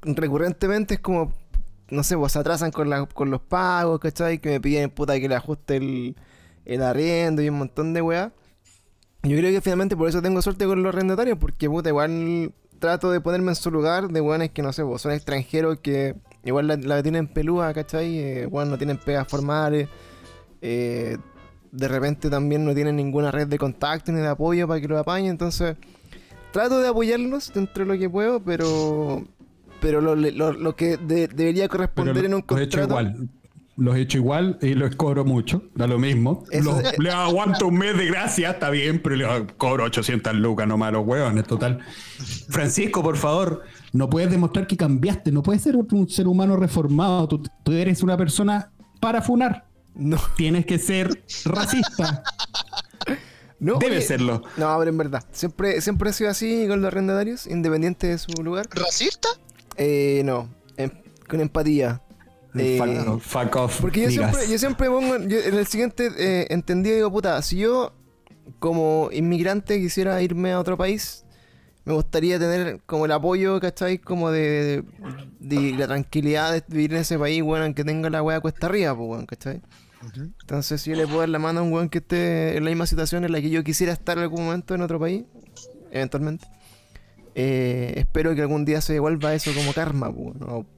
Speaker 1: recurrentemente es como, no sé, pues se atrasan con, la, con los pagos, ¿cachai? Que me piden, puta, que le ajuste el, el arriendo y un montón de weá. Yo creo que finalmente por eso tengo suerte con los arrendatarios, porque puta, igual trato de ponerme en su lugar de weones que no sé, pues, son extranjeros que igual la, la tienen pelúa, ¿cachai? Eh, weón, no tienen pegas formales. Eh, de repente también no tienen ninguna red de contacto ni de apoyo para que los apañen. Entonces, trato de apoyarlos dentro de lo que puedo, pero pero lo, lo- lo que de- debería
Speaker 3: Pero
Speaker 1: corresponder en un
Speaker 3: los he hecho
Speaker 1: contrato.
Speaker 3: igual. Los he hecho igual y los cobro mucho. Da lo mismo. Los- le aguanto un mes de gracia, está bien, pero le cobro 800 lucas nomás a los hueones, total. Francisco, por favor, no puedes demostrar que cambiaste. No puedes ser un ser humano reformado. Tú, tú eres una persona para funar.
Speaker 1: No,
Speaker 3: Tienes que ser racista.
Speaker 1: no,
Speaker 3: Debe
Speaker 1: oye,
Speaker 3: serlo.
Speaker 1: No, pero en verdad, siempre, siempre ha sido así con los arrendatarios, independiente de su lugar.
Speaker 2: ¿Racista?
Speaker 1: Eh, no, em- con empatía. Eh,
Speaker 3: fuck, fuck off.
Speaker 1: Porque yo siempre, yo siempre pongo yo en el siguiente eh, entendido, digo, puta, si yo como inmigrante quisiera irme a otro país, me gustaría tener como el apoyo, ¿cachai? Como de, de la tranquilidad de vivir en ese país, weón, aunque tenga la weá cuesta arriba, pues, weón, ¿cachai? Entonces, si yo le puedo dar la mano a un weón que esté en la misma situación en la que yo quisiera estar en algún momento en otro país, eventualmente, eh, espero que algún día se devuelva eso como karma, pues, weón, o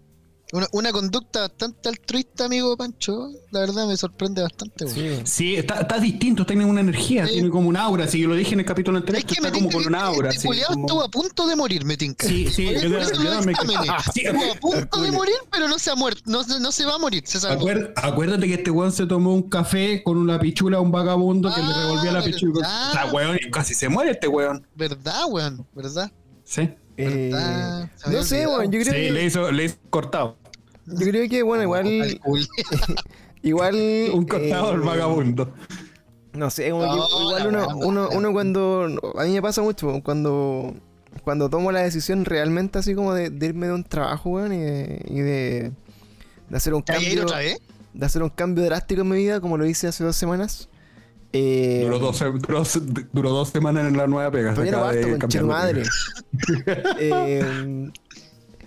Speaker 2: Una, una conducta bastante altruista, amigo Pancho. La verdad me sorprende bastante, weón.
Speaker 1: Sí.
Speaker 3: Sí, está, está distinto, tiene una energía,
Speaker 2: Sí.
Speaker 3: tiene como un aura, así que lo dije en el capítulo anterior,
Speaker 2: Es que
Speaker 3: está como con un aura.
Speaker 2: este
Speaker 3: así,
Speaker 2: culiao
Speaker 3: como-
Speaker 2: estuvo a punto de morir, me tinca.
Speaker 3: Sí, sí, yo- yo me-. Sí,
Speaker 2: Estuvo a punto de morir, pero no se ha muerto. No, se- no se va a morir, se.
Speaker 3: Acuérdate, acuérdate que este weón se tomó un café con una pichula a un vagabundo que le
Speaker 2: Ah,
Speaker 3: revolvía la pichula. sea, weón, casi se muere este weón.
Speaker 2: ¿Verdad, weón? ¿Verdad?
Speaker 3: Sí.
Speaker 1: Eh, no sé,
Speaker 2: olvidado.
Speaker 1: weón, yo creo
Speaker 3: Sí,
Speaker 1: que...
Speaker 3: le hizo, le hizo cortado.
Speaker 1: Yo creo que, bueno, igual. Igual.
Speaker 3: Un cortado
Speaker 1: eh,
Speaker 3: al vagabundo.
Speaker 1: No sé, como que igual uno, uno,
Speaker 2: no.
Speaker 1: uno cuando. A mí me pasa mucho, cuando. Cuando tomo la decisión realmente así como de, de irme de un trabajo, weón, y de. Y de, de hacer un
Speaker 2: ¿Te vas a ir
Speaker 1: cambio.
Speaker 2: otra vez?
Speaker 1: De hacer un cambio drástico en mi vida, como lo hice hace dos semanas. Eh,
Speaker 3: Duró dos, duró, duró dos semanas en la nueva pega. de
Speaker 1: basta,
Speaker 3: de
Speaker 1: madre. Eh,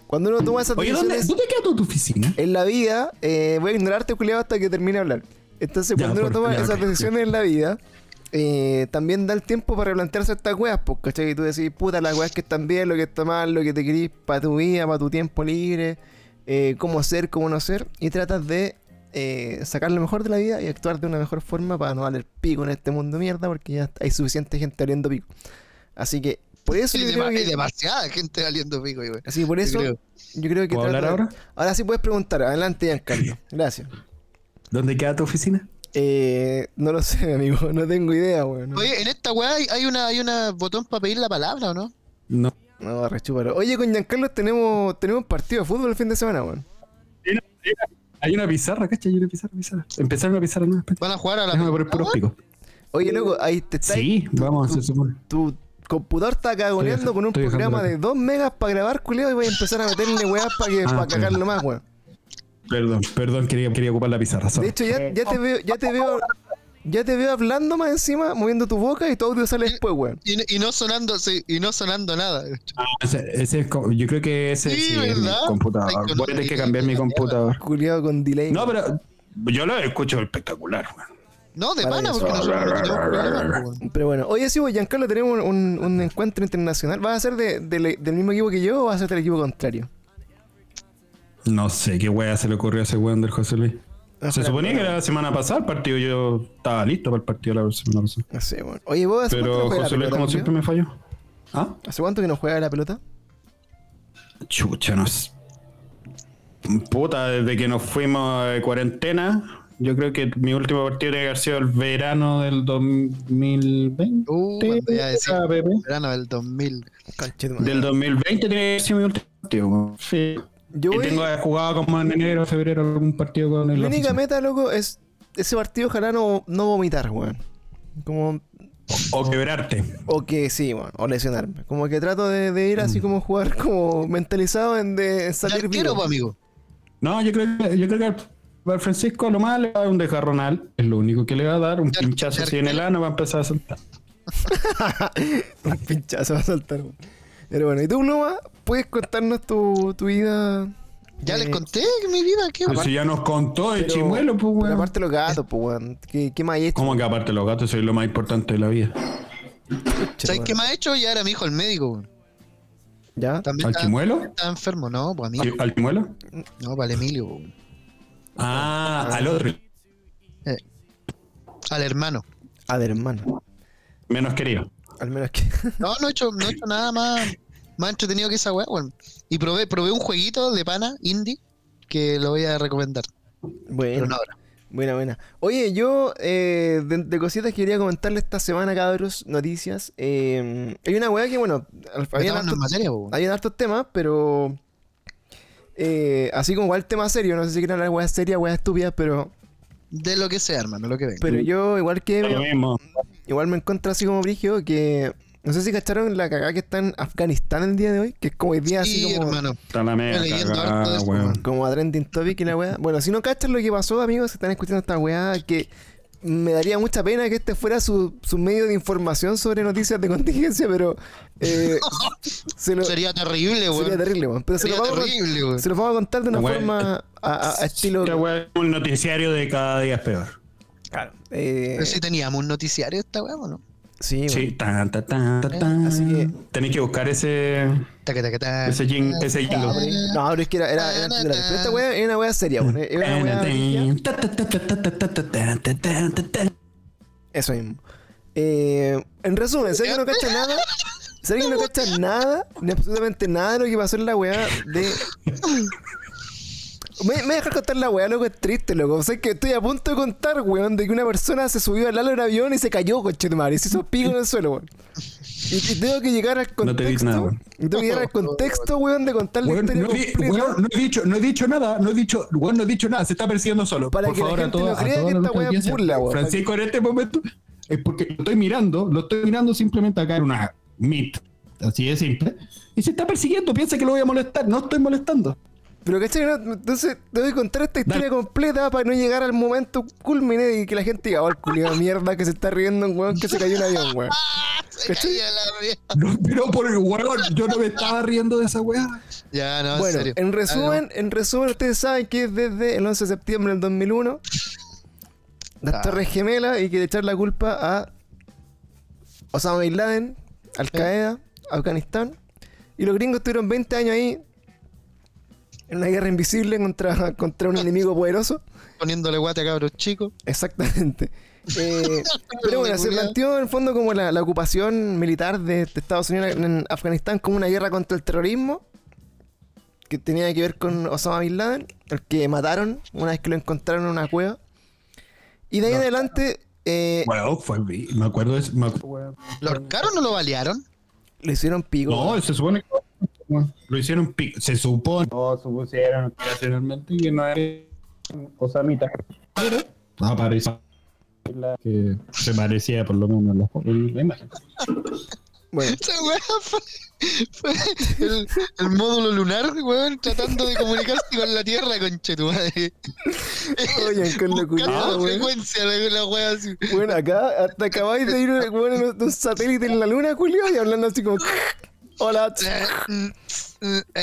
Speaker 1: cuando uno toma esas
Speaker 3: Oye, ¿dónde,
Speaker 1: decisiones
Speaker 3: ¿dónde queda tu oficina?
Speaker 1: en la vida, eh, voy a ignorarte, culiado, hasta que termine de hablar. Entonces,
Speaker 3: Ya,
Speaker 1: cuando uno toma
Speaker 3: ya,
Speaker 1: esas decisiones en la vida, eh, también da el tiempo para replantearse estas weas, pues, ¿cachai? Y tú decís, puta, las weas que están bien, lo que está mal, lo que te querís para tu vida, para tu tiempo libre, eh, cómo ser, cómo no ser, y tratas de eh, sacar lo mejor de la vida y actuar de una mejor forma para no valer pico en este mundo mierda, porque ya hay suficiente gente valiendo pico. Así que, por eso
Speaker 2: Hay,
Speaker 1: yo creo
Speaker 2: dema- hay
Speaker 1: que...
Speaker 2: demasiada gente valiendo pico, güey.
Speaker 1: Así que por
Speaker 2: Yo
Speaker 1: eso,
Speaker 2: creo.
Speaker 1: yo creo que...
Speaker 3: ¿Puedo
Speaker 1: trata
Speaker 3: hablar
Speaker 1: de-
Speaker 3: ahora?
Speaker 1: Ahora sí puedes preguntar. Adelante, Giancarlo. Gracias.
Speaker 3: ¿Dónde queda tu oficina?
Speaker 1: Eh, no lo sé, amigo. No tengo idea, weón.
Speaker 2: Oye, en esta weá hay, hay una, hay una botón para pedir la palabra, ¿o no?
Speaker 3: No.
Speaker 1: No, rechúpalo. Oye, con Giancarlo tenemos, tenemos partido de fútbol el fin de semana, weón.
Speaker 3: Hay una pizarra, ¿cachai? Hay una pizarra, pizarra. Empezaron una pizarra nueva. espérate.
Speaker 2: Van a jugar a la
Speaker 3: Déjame poner puros picos.
Speaker 1: Oye, loco, ahí te está.
Speaker 3: Sí, vamos, se supone.
Speaker 1: Tu computador está cagoneando
Speaker 3: Estoy-
Speaker 1: con un
Speaker 3: estoy
Speaker 1: programa de 2 megas para grabar, culeo, y voy a empezar a meterle weas para que,
Speaker 3: Ah,
Speaker 1: para
Speaker 3: claro.
Speaker 1: cagarlo más, weón.
Speaker 3: Perdón, perdón, quería, quería ocupar la pizarra.
Speaker 1: De hecho, ya, ya te veo, ya te veo, ya te veo hablando más encima, moviendo tu boca y tu audio sale después, weón.
Speaker 2: Y, no- y no sonando, sí, y no sonando nada.
Speaker 3: Ah, ese, ese es yo creo que ese
Speaker 2: Sí,
Speaker 3: sí, es mi computador. Voy a tener que cambiar mi computador.
Speaker 1: Culiado con delay.
Speaker 3: No, pero yo lo escucho espectacular. weón.
Speaker 2: No, de pana, porque nosotros.
Speaker 1: Pero bueno, oye, sí, pues, Giancarlo, tenemos un, un encuentro internacional. ¿Vas a ser de- de- del mismo equipo que yo o vas a ser del equipo contrario?
Speaker 3: No sé qué wea se le ocurrió a ese weón del José Luis. Se suponía que la semana pasada el partido yo estaba listo para el partido la semana pasada.
Speaker 1: Sé, bueno. Oye, ¿vos hace
Speaker 3: Pero José Luis como siempre me falló. ¿Ah?
Speaker 1: ¿Hace cuánto que no juega la pelota?
Speaker 3: Chucha, no sé. Puta, desde que nos fuimos de cuarentena, yo creo que mi último partido tiene que haber sido el verano del 2020.
Speaker 2: Uh, ya decía, verano del 2000.
Speaker 1: Conchetumadre.
Speaker 3: Del 2020 tiene que haber sido mi último partido. Sí.
Speaker 1: Yo
Speaker 3: y
Speaker 1: voy-
Speaker 3: tengo jugado como en enero, febrero algún partido con el
Speaker 1: Mi única meta, loco, es ese partido ojalá no, no vomitar, weón. Como,
Speaker 3: O quebrarte.
Speaker 1: o que sí, weón, o lesionarme. Como que trato de, de ir así como jugar como mentalizado en de salir vivo.
Speaker 2: po, amigo.
Speaker 3: No, yo creo que, yo creo que al- Francisco lo más le va a dar un desgarronal. Es lo único que le va a dar. Un
Speaker 2: Ya-
Speaker 3: pinchazo
Speaker 2: ya-
Speaker 3: así en el ano va a empezar a saltar.
Speaker 1: Un pinchazo va a saltar, weón. Pero bueno, ¿y tú, Pluma? ¿Puedes contarnos tu, tu vida?
Speaker 2: Ya
Speaker 1: Eh,
Speaker 2: les conté mi vida, ¿qué?
Speaker 3: Pero si ya nos contó el
Speaker 1: pero-
Speaker 3: chimuelo, pues, weón.
Speaker 1: aparte los gatos, pues, weón. ¿Qué, qué más hay hecho?
Speaker 3: ¿Cómo que aparte los gatos soy lo más importante de la vida?
Speaker 2: ¿Sabes qué me ha hecho? Ya era mi hijo el médico, weón.
Speaker 1: ¿Ya?
Speaker 2: También
Speaker 3: ¿Al chimuelo?
Speaker 2: estaba enfermo, no, pues amigo.
Speaker 3: ¿Al- ¿Al chimuelo?
Speaker 2: No, para el Emilio, weón.
Speaker 3: Ah, al otro.
Speaker 2: Eh, al hermano.
Speaker 1: A ver, hermano.
Speaker 3: Menos querido.
Speaker 1: Al menos que.
Speaker 2: No, no he hecho, no he hecho nada más, más entretenido que esa weá, weón. Y probé, probé un jueguito de pana, indie, que lo voy a recomendar. Pero
Speaker 1: bueno.
Speaker 2: no ahora.
Speaker 1: Buena, buena. Oye, yo eh, de, de cositas que quería comentarle esta semana, cabros, noticias. Eh, hay una weá que, bueno,
Speaker 2: en
Speaker 1: hartos,
Speaker 2: materia,
Speaker 1: temas, pero eh, así como igual tema serio, no sé si quieren hablar de weas serias, weas estúpidas, pero,
Speaker 2: De lo que sea, hermano, lo que venga.
Speaker 1: pero yo igual que
Speaker 3: Lo mismo.
Speaker 1: Igual me encuentro así como brigio que no sé si cacharon la cagada que está en Afganistán el día de hoy, que es como el día
Speaker 2: sí,
Speaker 1: así como,
Speaker 2: hermano.
Speaker 3: Está la mega cagada, weón.
Speaker 1: como a trending topic y la weá. Bueno, si no cachan lo que pasó, amigos, se están escuchando esta weá que me daría mucha pena que este fuera su, su medio de información sobre noticias de contingencia, pero eh, se lo,
Speaker 2: Sería terrible, weón.
Speaker 1: sería terrible, weón. Pero se lo,
Speaker 2: Sería
Speaker 1: vamos a,
Speaker 2: terrible, weón.
Speaker 1: se lo vamos a contar de una
Speaker 3: Weón.
Speaker 1: forma a, a- a estilo.
Speaker 3: Esta weá es un noticiario de cada día es peor.
Speaker 2: Pero si teníamos un noticiario esta weá, ¿no?
Speaker 1: Sí,
Speaker 3: sí. Tan, tan, tan,
Speaker 1: Así que.
Speaker 3: Tenéis que buscar ese. ese jing, ese jingle.
Speaker 1: No, pero es que era, era, era Pero esta weá era una weá seria, weón. Eso mismo. En resumen, si alguien no cacha nada, si alguien no cacha nada, ni absolutamente nada de lo que pasó en la weá de me, me voy a dejar contar la weá, loco, es triste, loco. O sea, que estoy a punto de contar, weón, de que una persona se subió al ala del avión y se cayó, coche de madre, y se hizo pico en el suelo, weón. Y, y tengo que llegar al
Speaker 3: No te
Speaker 1: contexto. y tengo que llegar al contexto, weón, de contar la historia
Speaker 3: no, he, no dicho, no he dicho nada, no he dicho, weón, no he dicho nada, se está persiguiendo solo.
Speaker 1: Para
Speaker 3: Por
Speaker 1: que la
Speaker 3: favor, a
Speaker 1: gente
Speaker 3: toda-
Speaker 1: no
Speaker 3: a
Speaker 1: crea que
Speaker 3: la
Speaker 1: esta weá es burla, weón.
Speaker 3: Francisco, en este momento, es porque lo estoy mirando, lo estoy mirando simplemente acá en una meet, así de simple, y se está persiguiendo, piensa que lo voy a molestar, no estoy molestando.
Speaker 1: Pero ¿cachai? No, entonces te voy a contar esta historia
Speaker 3: Dale.
Speaker 1: completa para no llegar al momento culmine y que la gente diga, oh, el culiado de mierda que se está riendo un weón que se cayó en avión, weón.
Speaker 2: Se
Speaker 1: ¿Cachai?
Speaker 3: No, pero por el weón, yo no me estaba riendo de esa weá.
Speaker 2: Ya, no, en
Speaker 1: Bueno,
Speaker 2: serio.
Speaker 1: en resumen,
Speaker 2: Ah,
Speaker 1: en resumen, ustedes saben que es desde el 11 de septiembre del 2001 las
Speaker 2: Ah.
Speaker 1: Torres Gemelas y que le echar la culpa a Osama Bin Laden, Al Qaeda, Afganistán. Y los gringos tuvieron 20 años ahí en una guerra invisible contra, contra un enemigo poderoso.
Speaker 2: Poniéndole guate a cabros chicos.
Speaker 1: Exactamente. Eh, pero bueno, se planteó en el fondo como la, la ocupación militar de, de Estados Unidos en Afganistán como una guerra contra el terrorismo que tenía que ver con Osama Bin Laden, el que mataron una vez que lo encontraron en una cueva. Y de ahí en adelante eh,
Speaker 3: Bueno, fue, me acuerdo de eso, me acuerdo.
Speaker 2: ¿Lo ahorcaron o lo balearon?
Speaker 1: lo hicieron pico.
Speaker 3: No, se supone que lo hicieron pi- se supone. No, supusieron operacionalmente que no era Osamita. Apareció la que se parecía por lo menos a la la imagen.
Speaker 1: Bueno,
Speaker 2: Esa weá fue, fue el, el módulo lunar, weón, tratando de comunicarse con la Tierra, conche tu madre.
Speaker 1: oigan, con lo culiado, weón.
Speaker 2: frecuencia la, weá así.
Speaker 1: Bueno, acá hasta acabáis de ir de un satélite en la luna, Julio, y hablando así como. Hola.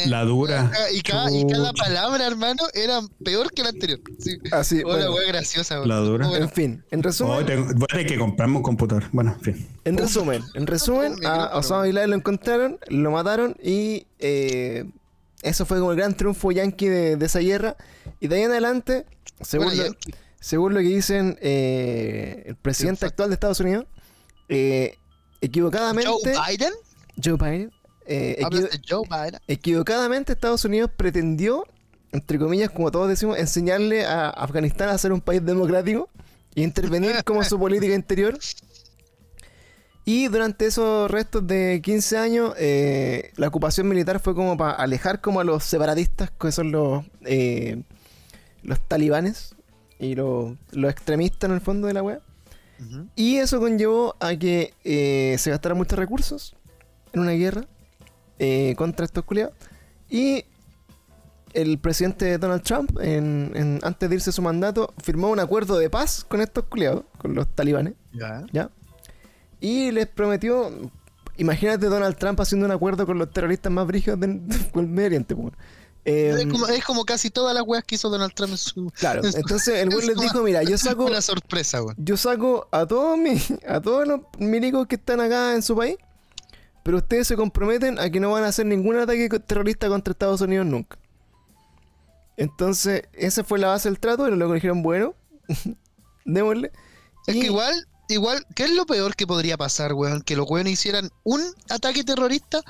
Speaker 3: La dura.
Speaker 2: Ah, Y cada, y cada palabra, hermano, era peor que la anterior. Sí.
Speaker 1: Así,
Speaker 2: Hola,
Speaker 1: bueno.
Speaker 2: graciosa.
Speaker 3: La dura.
Speaker 2: Bueno,
Speaker 1: En fin, en
Speaker 3: Oh,
Speaker 1: resumen,
Speaker 3: tengo, voy a tener que comprarme un computador. Bueno, en fin.
Speaker 1: en resumen, en resumen, a. Osama Bin Laden lo encontraron, lo mataron y eh, eso fue como el gran triunfo yanqui de, de esa guerra. Y de ahí en adelante, según,
Speaker 2: Bueno,
Speaker 1: lo, según lo que dicen eh, el presidente actual de Estados Unidos, eh, equivocadamente,
Speaker 2: Joe Biden.
Speaker 1: Joe Biden, eh,
Speaker 2: Hablas
Speaker 1: equivo-
Speaker 2: de Joe Biden.
Speaker 1: equivocadamente Estados Unidos pretendió, entre comillas, como todos decimos, enseñarle a Afganistán a ser un país democrático e intervenir como su política interior. Y durante esos restos de 15 años, eh, la ocupación militar fue como para alejar como a los separatistas, que son los, eh, los talibanes y los, los extremistas en el fondo de la web. Y eso conllevó a que eh, se gastaran muchos recursos en una guerra eh, contra estos culiados. Y el presidente Donald Trump, en- en- antes de irse a su mandato, firmó un acuerdo de paz con estos culiados, con los talibanes,
Speaker 2: Ya.
Speaker 1: ¿ya? Y les prometió, imagínate Donald Trump haciendo un acuerdo con los terroristas más brígidos del, del Medio Oriente, pues. Eh,
Speaker 2: es, como, es como casi todas las weas que hizo Donald Trump en su.
Speaker 1: claro,
Speaker 2: en su-
Speaker 1: entonces el güey
Speaker 2: es
Speaker 1: les dijo, mira, yo saco...
Speaker 2: Una sorpresa, weón.
Speaker 1: yo saco a todos mis, a todos los milicos que están acá en su país, pero ustedes se comprometen a que no van a hacer ningún ataque terrorista contra Estados Unidos nunca. Entonces, esa fue la base del trato, y luego dijeron, bueno, démosle.
Speaker 2: Es
Speaker 1: Y-
Speaker 2: que igual, igual, ¿qué es lo peor que podría pasar, weón? Que los weones hicieran un ataque terrorista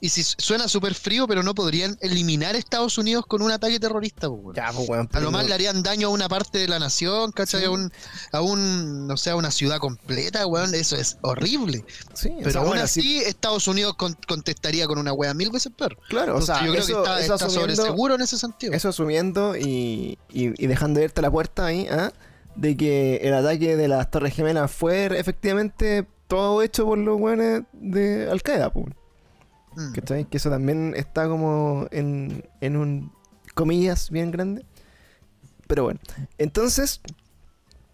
Speaker 2: y si su- suena súper frío, pero no podrían eliminar Estados Unidos con un ataque terrorista, pues, weón.
Speaker 1: Ya, pues,
Speaker 2: A lo más le harían daño a una parte de la nación, ¿cachai?
Speaker 1: Sí.
Speaker 2: A un, a un, no sé, a una ciudad completa, weón. Eso es horrible.
Speaker 1: sí, o
Speaker 2: Pero
Speaker 1: sea,
Speaker 2: aún
Speaker 1: bueno,
Speaker 2: así,
Speaker 1: sí,
Speaker 2: Estados Unidos con- contestaría con una wea mil veces peor.
Speaker 1: claro, o
Speaker 2: Entonces,
Speaker 1: sea,
Speaker 2: yo creo
Speaker 1: eso,
Speaker 2: que está, está sobre
Speaker 1: asumiendo,
Speaker 2: seguro en ese sentido.
Speaker 1: eso asumiendo y, y, y dejando abierta la puerta ahí, ¿ah? de que el ataque de las Torres Gemelas fue efectivamente todo hecho por los weones de Al Qaeda, pues.
Speaker 2: Mm.
Speaker 1: ¿Cachai? Que eso también está como en, en un comillas bien grande. Pero bueno. Entonces,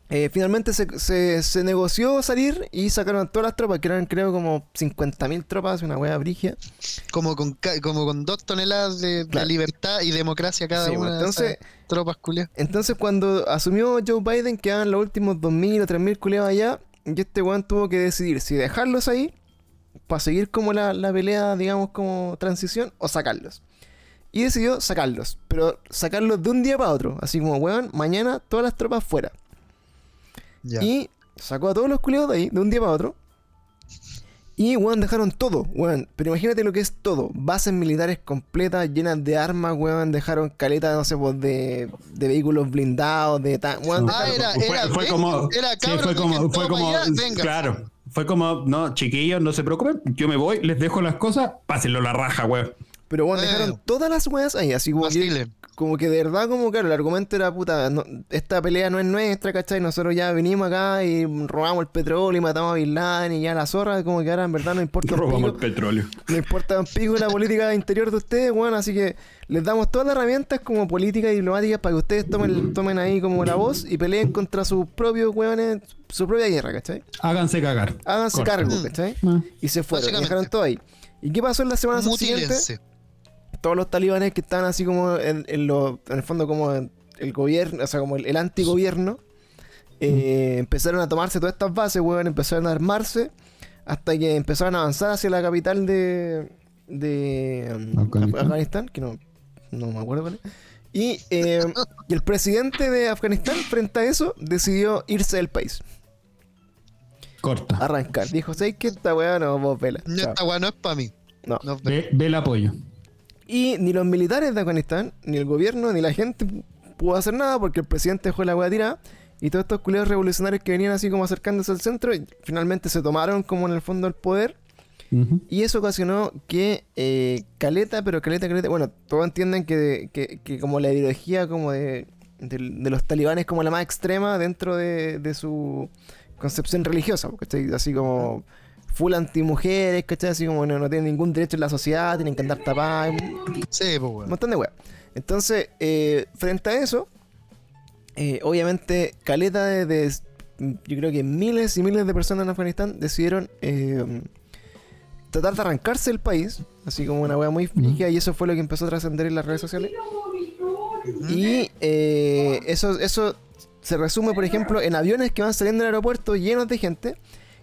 Speaker 1: eh, finalmente se, se, se negoció salir y sacaron todas las tropas, que eran creo como 50.000 tropas, una wea brigia.
Speaker 2: Como con, como con dos toneladas de, de
Speaker 1: Claro.
Speaker 2: libertad y democracia cada
Speaker 1: Sí,
Speaker 2: una de
Speaker 1: entonces,
Speaker 2: esas tropas culiadas.
Speaker 1: entonces cuando asumió Joe Biden, quedaban los últimos 2.000 o 3.000 culeados allá, y este weón tuvo que decidir si dejarlos ahí, para seguir como la, la pelea, digamos, como transición, o sacarlos. Y decidió sacarlos, pero sacarlos de un día para otro. Así como, weón, mañana todas las tropas fuera. Y sacó a todos los culiados de ahí, de un día para otro. Y, weón, dejaron todo, weón. Pero imagínate lo que es todo. Bases militares completas, llenas de armas, weón. Dejaron caletas, no sé, pues, de, de vehículos blindados, de... weón,
Speaker 2: Ah, era-
Speaker 3: fue,
Speaker 2: era-
Speaker 3: fue
Speaker 2: ven,
Speaker 3: como,
Speaker 2: era
Speaker 3: sí, fue como, fue como,
Speaker 2: allá,
Speaker 3: claro, fue como, no, chiquillos, no se preocupen, yo me voy, les dejo las cosas, pásenlo la raja, weón.
Speaker 1: Pero,
Speaker 2: Eh.
Speaker 1: dejaron todas las weas ahí. Así como que. Como que de verdad, como claro, el argumento era, puta, no- esta pelea no es nuestra, ¿cachai? Nosotros ya vinimos acá y robamos el petróleo y matamos a Bin Laden y ya la zorra, como que ahora en verdad no importa un
Speaker 3: Robamos
Speaker 1: pico.
Speaker 3: el petróleo.
Speaker 1: No importa un pico la política interior de ustedes, bueno, así que les damos todas las herramientas como políticas y diplomáticas para que ustedes tomen, tomen ahí como la voz y peleen contra sus propios hueones, su propia guerra, ¿cachai?
Speaker 3: Háganse cagar.
Speaker 1: Háganse
Speaker 3: Corta.
Speaker 1: cargo, ¿cachai?
Speaker 3: Ah.
Speaker 1: Y se fueron, dejaron todo ahí. ¿Y qué pasó en la semana?
Speaker 2: Mutílense.
Speaker 1: Todos los talibanes que estaban así como en, en lo- en el fondo como el gobierno, o sea, como el, el antigobierno, eh, empezaron a tomarse todas estas bases, weón, empezaron a armarse hasta que empezaron a avanzar hacia la capital de, de um,
Speaker 3: Afganistán.
Speaker 1: Afganistán, que no, no me acuerdo cuál es. Y, eh, y el presidente de Afganistán, frente a eso, decidió irse del país.
Speaker 3: Corta.
Speaker 1: Arrancar. Dijo, ¿sabes qué? Esta weá no, vos vela.
Speaker 2: No, esta weá no es para mí.
Speaker 1: No.
Speaker 2: No,
Speaker 3: Ve, ve el apoyo.
Speaker 1: Y ni los militares de Afganistán, ni el gobierno, ni la gente pudo hacer nada porque el presidente dejó la weá tirada. Y todos estos culiados revolucionarios que venían así como acercándose al centro, y finalmente se tomaron como en el fondo el poder. Y eso ocasionó que eh, Caleta, pero Caleta, Caleta, bueno, todos entienden que, que- que como la ideología como de, del- de los talibanes como la más extrema dentro de, de su concepción religiosa, ¿cachai? Así como full antimujeres, ¿cachai? Así como no, no tienen ningún derecho en la sociedad, tienen que andar tapadas, un
Speaker 2: Sí, pues weón.
Speaker 1: montón de weas. Entonces, eh, frente a eso, eh, obviamente, Caleta de, de- yo creo que miles y miles de personas en Afganistán decidieron eh, tratar de arrancarse del país, así como una wea muy frígida, y eso fue lo que empezó a trascender en las redes sociales. Y eh, eso, eso se resume, por ejemplo, en aviones que van saliendo del aeropuerto llenos de gente.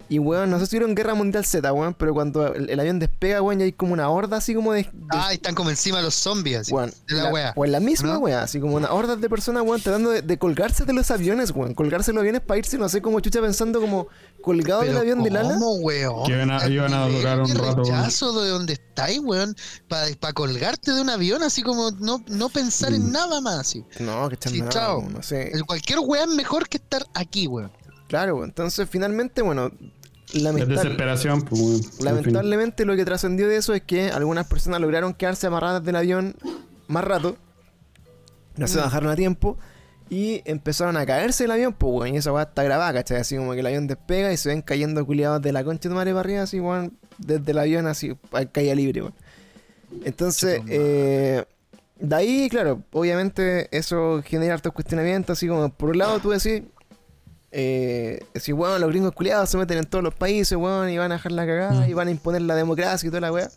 Speaker 1: Y, weón, no sé si vieron Guerra Mundial Z, weón, pero cuando el, el avión despega, weón, ya hay como una horda así como de... de-
Speaker 2: Ah, y están como encima de los zombies, así,
Speaker 1: weón,
Speaker 2: de la,
Speaker 1: la-
Speaker 2: wea.
Speaker 1: O en la misma
Speaker 2: ¿no?
Speaker 1: weá, así como una horda de personas, weón, tratando de, de colgarse de los aviones, weón. Colgarse de los aviones para irse, no sé, como chucha pensando como colgado del avión del ala.
Speaker 2: ¿Cómo, weón?
Speaker 3: Que iban a- iban a
Speaker 2: Qué
Speaker 3: durar un rato, weón.
Speaker 2: rechazo de donde estáis, weón. Para colgarte de un avión, así como no, no pensar
Speaker 3: Mm.
Speaker 2: en nada más, así.
Speaker 1: No, que
Speaker 2: Sí,
Speaker 1: nada,
Speaker 2: chao.
Speaker 1: no sé.
Speaker 2: El cualquier weón es mejor que estar aquí, weón.
Speaker 1: Claro, weón. Entonces, finalmente, bueno,
Speaker 3: La
Speaker 1: lamentable-
Speaker 3: desesperación, pues, weón. En fin.
Speaker 1: lamentablemente lo que trascendió de eso es que algunas personas lograron quedarse amarradas del avión más rato. No se
Speaker 2: Mm.
Speaker 1: bajaron a tiempo. Y empezaron a caerse el avión, pues, weón. Y esa weá está grabada, ¿cachai? Así como que el avión despega y se ven cayendo culiados de la concha de madre para arriba, así, weón. Desde el avión, así, a caída libre, weón. Entonces, eh, de ahí, claro, obviamente eso genera hartos cuestionamientos, así como, por un lado tú decís, eh, decís, weón, los gringos culiados se meten en todos los países, weón, y van a dejar la cagada,
Speaker 3: Mm.
Speaker 1: y van a imponer la democracia y toda la weá.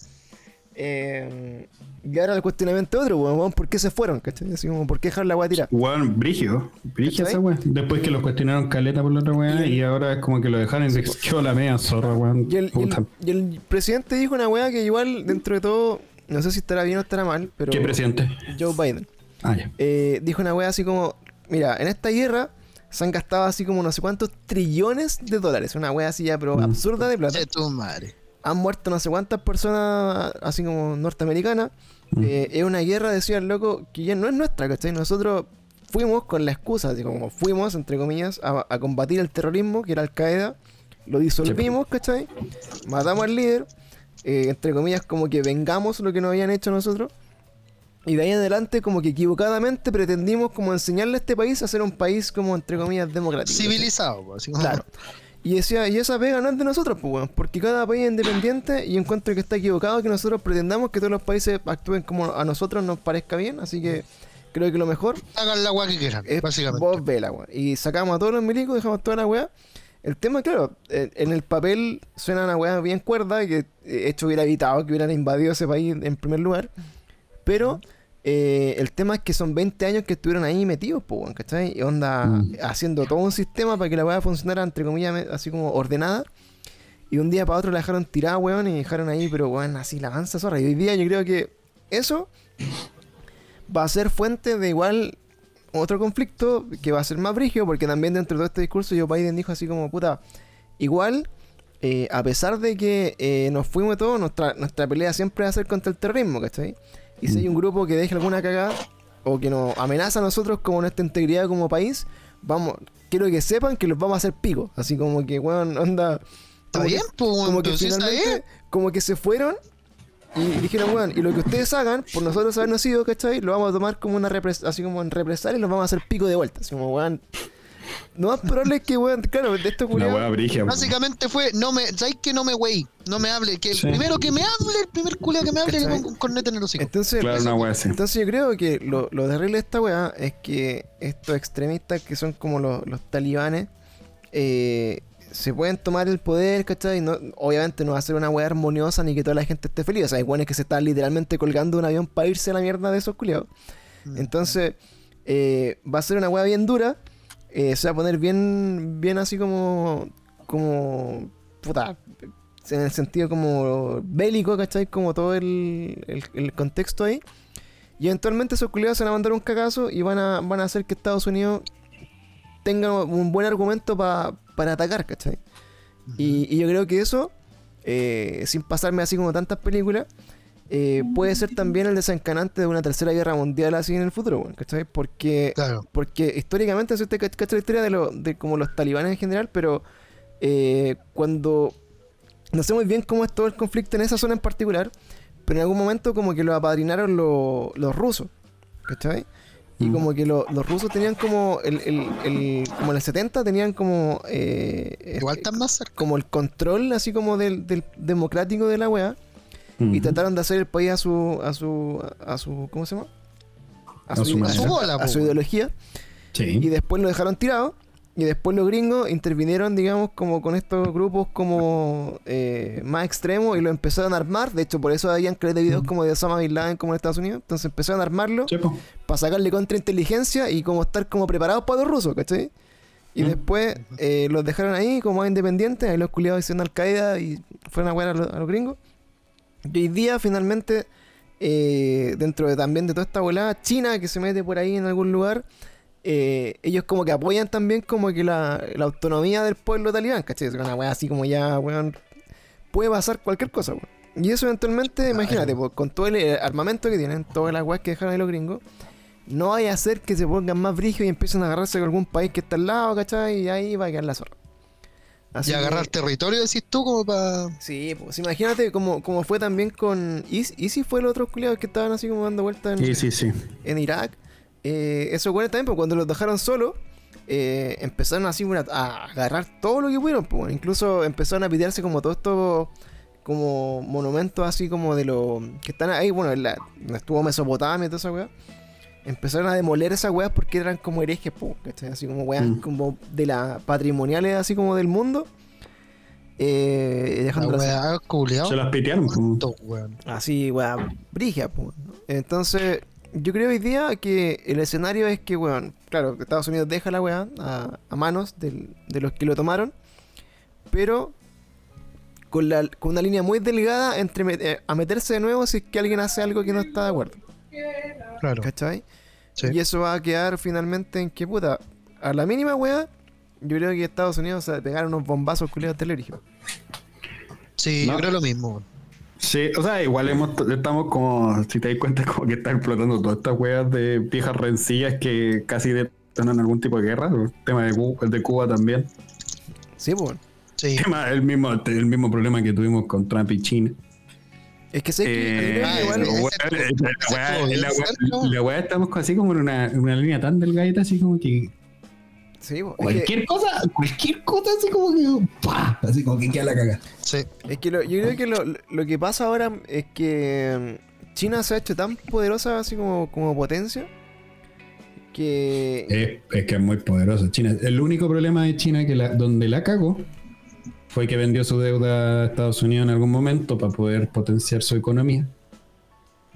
Speaker 1: Eh, y ahora el cuestionamiento otro, weón, ¿por qué se fueron? ¿Cachai? Así como, ¿por qué dejar la weá tirada?
Speaker 3: Weón. Brigio
Speaker 1: ¿Cachai?
Speaker 3: esa weón. Después que los cuestionaron caleta por la otra weá y ahora es como que lo dejaron y se quedó la media zorra, weón.
Speaker 1: Y el, y el- y el presidente dijo una weá que igual, dentro de todo, no sé si estará bien o estará mal, pero
Speaker 3: ¿Qué presidente?
Speaker 1: Joe Biden.
Speaker 3: Ah, ya.
Speaker 1: eh, dijo una wea así como, mira, en esta guerra se han gastado así como no sé cuántos trillones de dólares, una wea así ya, pero
Speaker 3: Mm.
Speaker 1: absurda de plata.
Speaker 2: Che, tu madre.
Speaker 1: Han muerto no sé cuántas personas, así como norteamericanas.
Speaker 3: Mm.
Speaker 1: Eh, es una guerra, decía el loco, que ya no es nuestra, ¿cachai? Nosotros fuimos con la excusa, así como fuimos, entre comillas, a, a combatir el terrorismo, que era Al Qaeda, lo disolvimos, ¿cachai? Matamos al líder, eh, entre comillas, como que vengamos lo que nos habían hecho nosotros. Y de ahí en adelante, como que equivocadamente pretendimos como enseñarle a este país a ser un país como, entre comillas, democrático.
Speaker 2: Civilizado, pues, así como-
Speaker 1: Claro. Y decía, y esa pega no es de nosotros, pues, weón, porque cada país es independiente y encuentro que está equivocado que nosotros pretendamos que todos los países actúen como a nosotros nos parezca bien, así que creo que lo mejor
Speaker 2: Hagan la weá que quieran,
Speaker 1: es
Speaker 2: básicamente.
Speaker 1: vos vela, weón. Y sacamos a todos los milicos, dejamos toda la weá. El tema, claro, en el papel suena una weá bien cuerda, que eh, hecho hubiera evitado que hubieran invadido ese país en primer lugar. Pero eh, el tema es que son 20 años que estuvieron ahí metidos, pues, ¿cachai? Y onda
Speaker 3: Mm.
Speaker 1: haciendo todo un sistema para que la weá funcionara, entre comillas, así como ordenada. Y un día para otro la dejaron tirada, weón, y dejaron ahí, pero weón, así la avanza zorra. Y hoy día yo creo que eso va a ser fuente de igual otro conflicto que va a ser más brígido, porque también dentro de todo este discurso Joe Biden dijo así como, puta, igual, eh, a pesar de que eh, nos fuimos todos, nuestra, nuestra pelea siempre va a ser contra el terrorismo, ¿cachai? Y si hay un grupo que deje alguna cagada o que nos amenaza a nosotros como nuestra integridad como país, vamos, quiero que sepan que los vamos a hacer pico, así como que, weón, onda...
Speaker 2: Está
Speaker 1: como que-
Speaker 2: bien, pues,
Speaker 1: como que
Speaker 2: está
Speaker 1: finalmente,
Speaker 2: bien.
Speaker 1: como que se fueron y dijeron, weón, y lo que ustedes hagan, por nosotros habernos ido, ¿cachai? Lo vamos a tomar como una repres así como en represalia y los vamos a hacer pico de vuelta. Así como, weón. No más probable es que, weón, claro, de esto
Speaker 3: Una
Speaker 1: culiado.
Speaker 3: brigia.
Speaker 2: Básicamente fue, no me, ¿sabes que no me wey? No me hable, que el
Speaker 3: Sí.
Speaker 2: primero que me hable, el primer culo que me hable, le pongo un cornete en el hocico.
Speaker 1: Entonces,
Speaker 3: Claro, una weá así.
Speaker 1: entonces yo creo que lo, lo terrible de esta weá es que estos extremistas que son como los, los talibanes eh, se pueden tomar el poder, ¿cachai? No, obviamente no va a ser una weá armoniosa ni que toda la gente esté feliz. O sea, hay weones que se están literalmente colgando un avión para irse a la mierda de esos culiados.
Speaker 2: Mm.
Speaker 1: Entonces, eh, va a ser una weá bien dura. Eh, se va a poner bien, bien así como, como, puta, en el sentido como bélico, ¿cachai? Como todo el, el- el contexto ahí. Y eventualmente esos culiados se van a mandar un cagazo y van a, van a hacer que Estados Unidos tenga un buen argumento pa- para atacar, ¿cachai? Y, y yo creo que eso, eh, sin pasarme así como tantas películas, eh, puede ser también el desencanante de una tercera guerra mundial así en el futuro. Porque,
Speaker 2: Claro.
Speaker 1: porque históricamente, si usted cach- cacha la historia de, lo, de como los talibanes en general, pero eh, cuando... No sé muy bien cómo es todo el conflicto en esa zona en particular, pero en algún momento como que lo apadrinaron lo- los rusos, ¿cachai? Y
Speaker 3: Mm.
Speaker 1: como que lo- los rusos tenían como el, el- el- como en el 70 tenían como eh,
Speaker 2: Igual
Speaker 1: eh,
Speaker 2: más cerca.
Speaker 1: como el control así como del, del democrático de la weá y trataron de hacer el país a su a su a su ¿cómo se llama?
Speaker 3: A su manera.
Speaker 2: A su bola,
Speaker 1: a su ideología y después lo dejaron tirado y después los gringos intervinieron digamos como con estos grupos como eh, más extremos y lo empezaron a armar de hecho por eso habían creado videos como de Osama Bin Laden como en Estados Unidos entonces empezaron a armarlo para sacarle contrainteligencia y como estar como preparados para los rusos, ¿cachai? Y
Speaker 3: Mm.
Speaker 1: después eh, los dejaron ahí como más independientes, ahí los culiados hicieron Al Qaeda y fueron a jugar a, los- a los gringos. Y hoy día finalmente, eh, dentro de también de toda esta volada, China que se mete por ahí en algún lugar, eh, ellos como que apoyan también como que la, la autonomía del pueblo talibán, ¿cachai? Es una weá así como ya, weón, puede pasar cualquier cosa, weón. Y eso eventualmente, imagínate, pues, con todo el eh, armamento que tienen, todas las weas que dejaron ahí los gringos, no a hacer que se pongan más brígidos y empiecen a agarrarse con algún país que está al lado, ¿cachai? Y ahí va a quedar la zorra. Así
Speaker 2: Y agarrar
Speaker 1: que-
Speaker 2: territorio, decís tú, como para.
Speaker 1: Sí, pues imagínate como, como fue también con Easy fue los otros culiados que estaban así como dando vueltas en,
Speaker 3: Sí, sí, sí.
Speaker 1: en Irak. Eh, eso bueno también, porque cuando los dejaron solos, eh, empezaron así una- a agarrar todo lo que pudieron. pues, incluso empezaron a pitearse como todos estos como monumentos así como de los que están ahí, bueno, en la, estuvo Mesopotamia y toda esa weá. Empezaron a demoler esas weas porque eran como herejes, ¿cachai? Así como weas
Speaker 3: Mm.
Speaker 1: como de las patrimoniales así como del mundo. Eh,
Speaker 2: La
Speaker 1: dejándolas
Speaker 2: weá, culiao.
Speaker 3: Se las pitearon. po.
Speaker 1: Así, weón, brigia. ¿no? Entonces, yo creo hoy día que el escenario es que, weón, claro, Estados Unidos deja la weá a, a manos del- de los que lo tomaron, pero con, la, con una línea muy delgada entre met- eh, a meterse de nuevo si es que alguien hace algo que no está de acuerdo,
Speaker 2: Claro.
Speaker 1: ¿cachai?
Speaker 2: Sí.
Speaker 1: Y eso va a quedar finalmente en que, puta, a la mínima weá, yo creo que Estados Unidos se va a pegar unos bombazos culiados telérgicos.
Speaker 2: Sí,
Speaker 3: No.
Speaker 2: yo creo lo mismo.
Speaker 3: Sí, o sea, igual hemos, estamos como, si te das cuenta, como que están explotando todas estas weas de viejas rencillas que casi detonan algún tipo de guerra. El tema de Cuba, el de Cuba también.
Speaker 1: Sí, pues.
Speaker 2: Sí.
Speaker 3: Tema- El mismo, el mismo problema que tuvimos con Trump y China.
Speaker 1: Es que sé que que
Speaker 2: ese
Speaker 3: la weá- estamos así como en una, en una línea tan delgadita, así como que
Speaker 1: Sí. Es que-
Speaker 3: cualquier cosa, cualquier cosa así como que ¡pah! así como que queda la caga.
Speaker 2: Sí.
Speaker 1: Es que lo- yo creo que lo, lo que pasa ahora es que mm, China se ha hecho tan poderosa así como, como potencia que
Speaker 3: Es, es que es muy poderoso China. El único problema de China que la, donde la cagó fue que vendió su deuda a Estados Unidos en algún momento para poder potenciar su economía.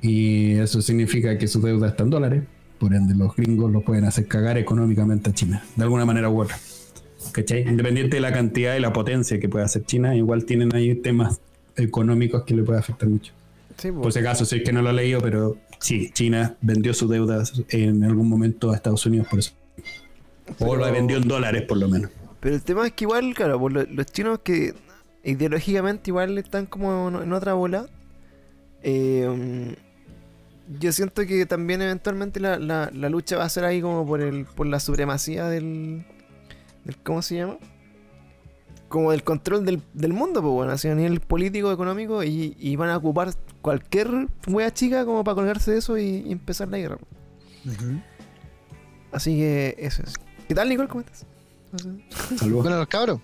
Speaker 3: Y eso significa que su deuda está en dólares. Por ende, los gringos lo pueden hacer cagar económicamente a China, de alguna manera u otra. ¿Cachai? Independiente de la cantidad y la potencia que pueda hacer China, igual tienen ahí temas económicos que le puede afectar mucho.
Speaker 1: sí, po.
Speaker 3: Por si acaso, sé que no lo he leído, pero sí, China vendió su deuda en algún momento a Estados Unidos por eso. O lo vendió en dólares, por lo menos.
Speaker 1: Pero el tema es que igual, claro, lo- los chinos que ideológicamente igual están como en, en otra bola. eh, yo siento que también eventualmente la, la- la lucha va a ser ahí como por el por la supremacía del, del ¿cómo se llama? Como el control del, del mundo, pues bueno, así a nivel político, económico, y, y van a ocupar cualquier wea chica como para colgarse de eso y, y empezar la guerra. Así que eso es. ¿Qué tal, Nicole? ¿Cómo estás?
Speaker 3: Saludos.
Speaker 2: Bueno, los cabros.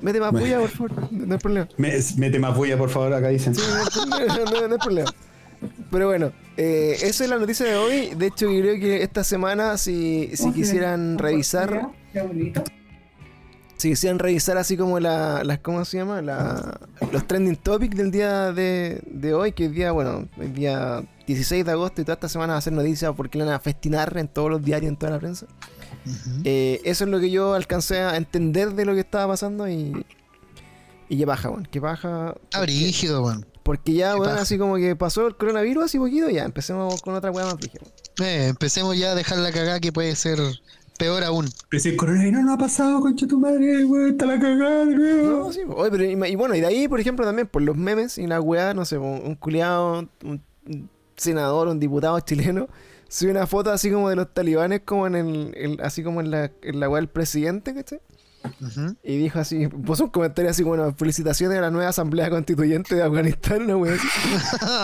Speaker 1: Mete más bulla, por favor. No, hay problema.
Speaker 3: Me- mete más bulla, por favor, acá dicen.
Speaker 1: Sí, no, hay- no- no- no hay problema. Pero bueno, eh, esa es la noticia de hoy. De hecho, yo creo que esta semana, si, si quisieran revisar, si quisieran revisar así como la, las, ¿cómo se llama? La, los trending topics del día de, de hoy, que es día, bueno, el día 16 de agosto y toda esta semana va a ser noticia porque la van a festinar en todos los diarios, en toda la prensa. Eh, eso es lo que yo alcancé a entender de lo que estaba pasando y, y qué baja, weón. Qué baja.
Speaker 2: Está brígido, weón.
Speaker 1: Porque ya,
Speaker 2: ¿Qué
Speaker 1: weón, así como que pasó el coronavirus así poquito, ya empecemos con otra weá más frígida.
Speaker 2: Eh, empecemos ya a dejar la cagada que puede ser peor aún.
Speaker 3: Pero si el coronavirus no ha pasado, concha tu madre, weón, está la cagada nuevo.
Speaker 1: No, sí. Oye, pero y, y bueno, y de ahí, por ejemplo, también por los memes y la weá, no sé, po, un culiado, un, un senador, un diputado chileno, sube una foto así como de los talibanes, como en el, el- así como en la, en la weá del presidente, ¿cachai?
Speaker 2: Ujú.
Speaker 1: Y dijo así, puso un comentario así como, bueno, felicitaciones a la nueva asamblea constituyente de Afganistán, una weá así.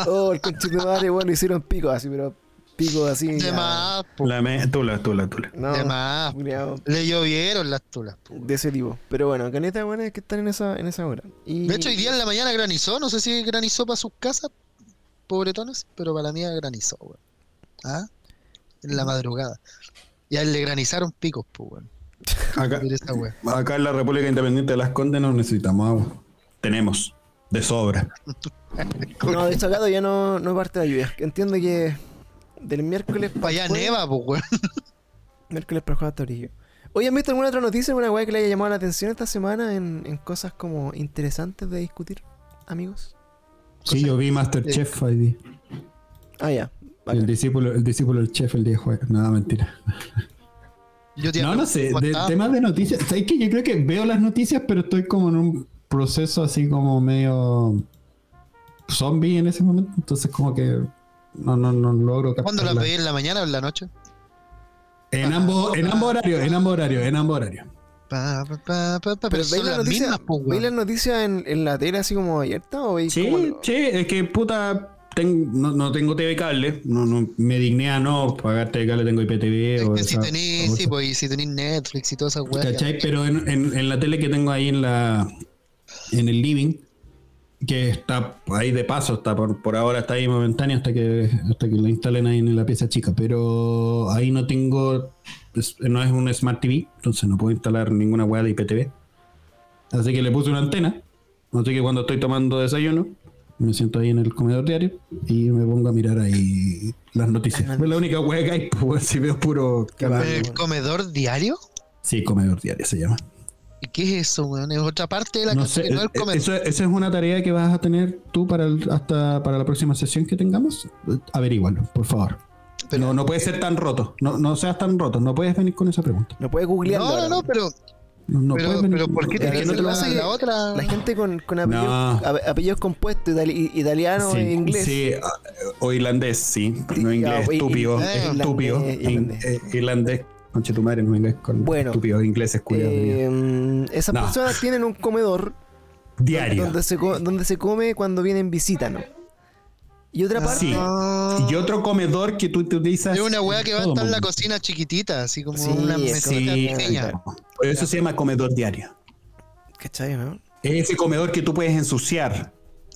Speaker 1: oh, el conchito de madre, weón, lo hicieron pico así, pero pico así.
Speaker 2: De
Speaker 1: ya.
Speaker 2: más.
Speaker 3: La me, tula, tula, tula.
Speaker 1: No,
Speaker 2: de más.
Speaker 1: culiao,
Speaker 2: Le llovieron las tulas. po.
Speaker 1: de ese tipo. Pero bueno, caneta bueno es que están en esa, en esa hora. Y...
Speaker 2: De hecho, hoy día en la mañana granizó. No sé si granizó para sus casas, pobretones, pero para la mía granizó, weón. ¿Ah? En la madrugada. Y a él le granizaron picos, pues, weón.
Speaker 3: Acá, en la República Independiente de las Condes no necesitamos agua. Tenemos. De sobra.
Speaker 1: No, de hecho acá todavía no, no parte la lluvia. Entiendo que del miércoles
Speaker 2: Para allá
Speaker 1: jueves-
Speaker 2: neva, pues, weón.
Speaker 1: Miércoles para jueves hasta brillo. Oye, ¿han visto alguna otra noticia, alguna weá que le haya llamado la atención esta semana en, en cosas como interesantes de discutir, amigos?
Speaker 3: Sí, yo vi Masterchef día.
Speaker 1: Ah, ya.
Speaker 3: El discípulo, el discípulo del chef el día jueves. Nada, mentira.
Speaker 2: Yo te
Speaker 3: No, no sé.
Speaker 2: ¿cómo
Speaker 3: De, temas de noticias. ¿Sabes que Yo creo que veo las noticias, pero estoy como en un proceso así como medio zombie en ese momento. Entonces, como que no, no, no logro
Speaker 2: ¿Cuándo las veis en la mañana o en la noche?
Speaker 3: En ambos, en ambos horarios, en ambos horarios, en ambos horarios.
Speaker 2: Pa, pa, pa, pa, pa,
Speaker 1: Pero
Speaker 2: pero
Speaker 1: ¿veis las noticias
Speaker 2: mismas, pues,
Speaker 1: ¿veis las noticias en, en la tele así como abierta o veis como
Speaker 3: Sí,
Speaker 1: lo-
Speaker 3: sí, es que puta, ten- no, no tengo TV cable, no, no, me digné a no pagar TV cable, tengo IPTV
Speaker 2: Es
Speaker 3: o
Speaker 2: que
Speaker 3: esa-
Speaker 2: sí, pues, y si tenéis Netflix y todas esas weas.
Speaker 3: ¿Cachai? Pero en, en- en la tele que tengo ahí en la en el living, que está ahí de paso, está por, por ahora está ahí momentáneo hasta que hasta que lo instalen ahí en la pieza chica, pero ahí no tengo no es un Smart TV, entonces no puedo instalar ninguna weá de IPTV. Así que le puse una antena, así que cuando estoy tomando desayuno, me siento ahí en el comedor diario y me pongo a mirar ahí las noticias. Es la única weá que hay, pues si veo puro canal.
Speaker 1: bárbaro.
Speaker 2: ¿El comedor diario?
Speaker 3: Sí, comedor diario se llama.
Speaker 2: ¿Y ¿Qué es eso, weón? Es otra parte de la
Speaker 3: No
Speaker 2: casa
Speaker 3: sé,
Speaker 2: que no es el
Speaker 3: eh,
Speaker 2: comedor.
Speaker 3: eso, eso es una tarea que vas a tener tú para el- hasta para la próxima sesión que tengamos. Averígualo, por favor.
Speaker 2: Pero-
Speaker 3: no, no puede ser tan roto. No, no seas tan roto. No puedes venir con esa pregunta.
Speaker 1: No puedes googlear.
Speaker 2: No, no, no, pero,
Speaker 3: No,
Speaker 2: pero, pero ¿por qué tiene
Speaker 3: que no te lo
Speaker 2: la,
Speaker 3: vas a-
Speaker 2: la otra?
Speaker 1: La gente con, con apellidos,
Speaker 3: No.
Speaker 1: ape- apellidos compuestos, itali- italiano
Speaker 3: Sí,
Speaker 1: e inglés.
Speaker 3: sí, o irlandés, sí. No inglés,
Speaker 1: ah,
Speaker 3: estúpido. es estúpido.
Speaker 1: irlandés,
Speaker 3: In-
Speaker 1: irlandés.
Speaker 3: eh, irlandés. Conche tu madre, no inglés con
Speaker 1: Bueno,
Speaker 3: estúpidos ingleses mierda.
Speaker 1: Eh, esas
Speaker 3: No.
Speaker 1: personas tienen un comedor
Speaker 3: Diario.
Speaker 1: donde se, co- donde se come cuando vienen visita, ¿no? Y otra parte,
Speaker 3: Sí. Y otro comedor que tú utilizas.
Speaker 2: Es una weá que va a estar en la cocina chiquitita, así como
Speaker 1: Sí,
Speaker 2: una
Speaker 1: es
Speaker 2: mesita
Speaker 3: Sí,
Speaker 2: pequeña.
Speaker 3: por eso se llama comedor diario.
Speaker 1: ¿cachai, no?
Speaker 3: Es ese comedor que tú puedes ensuciar.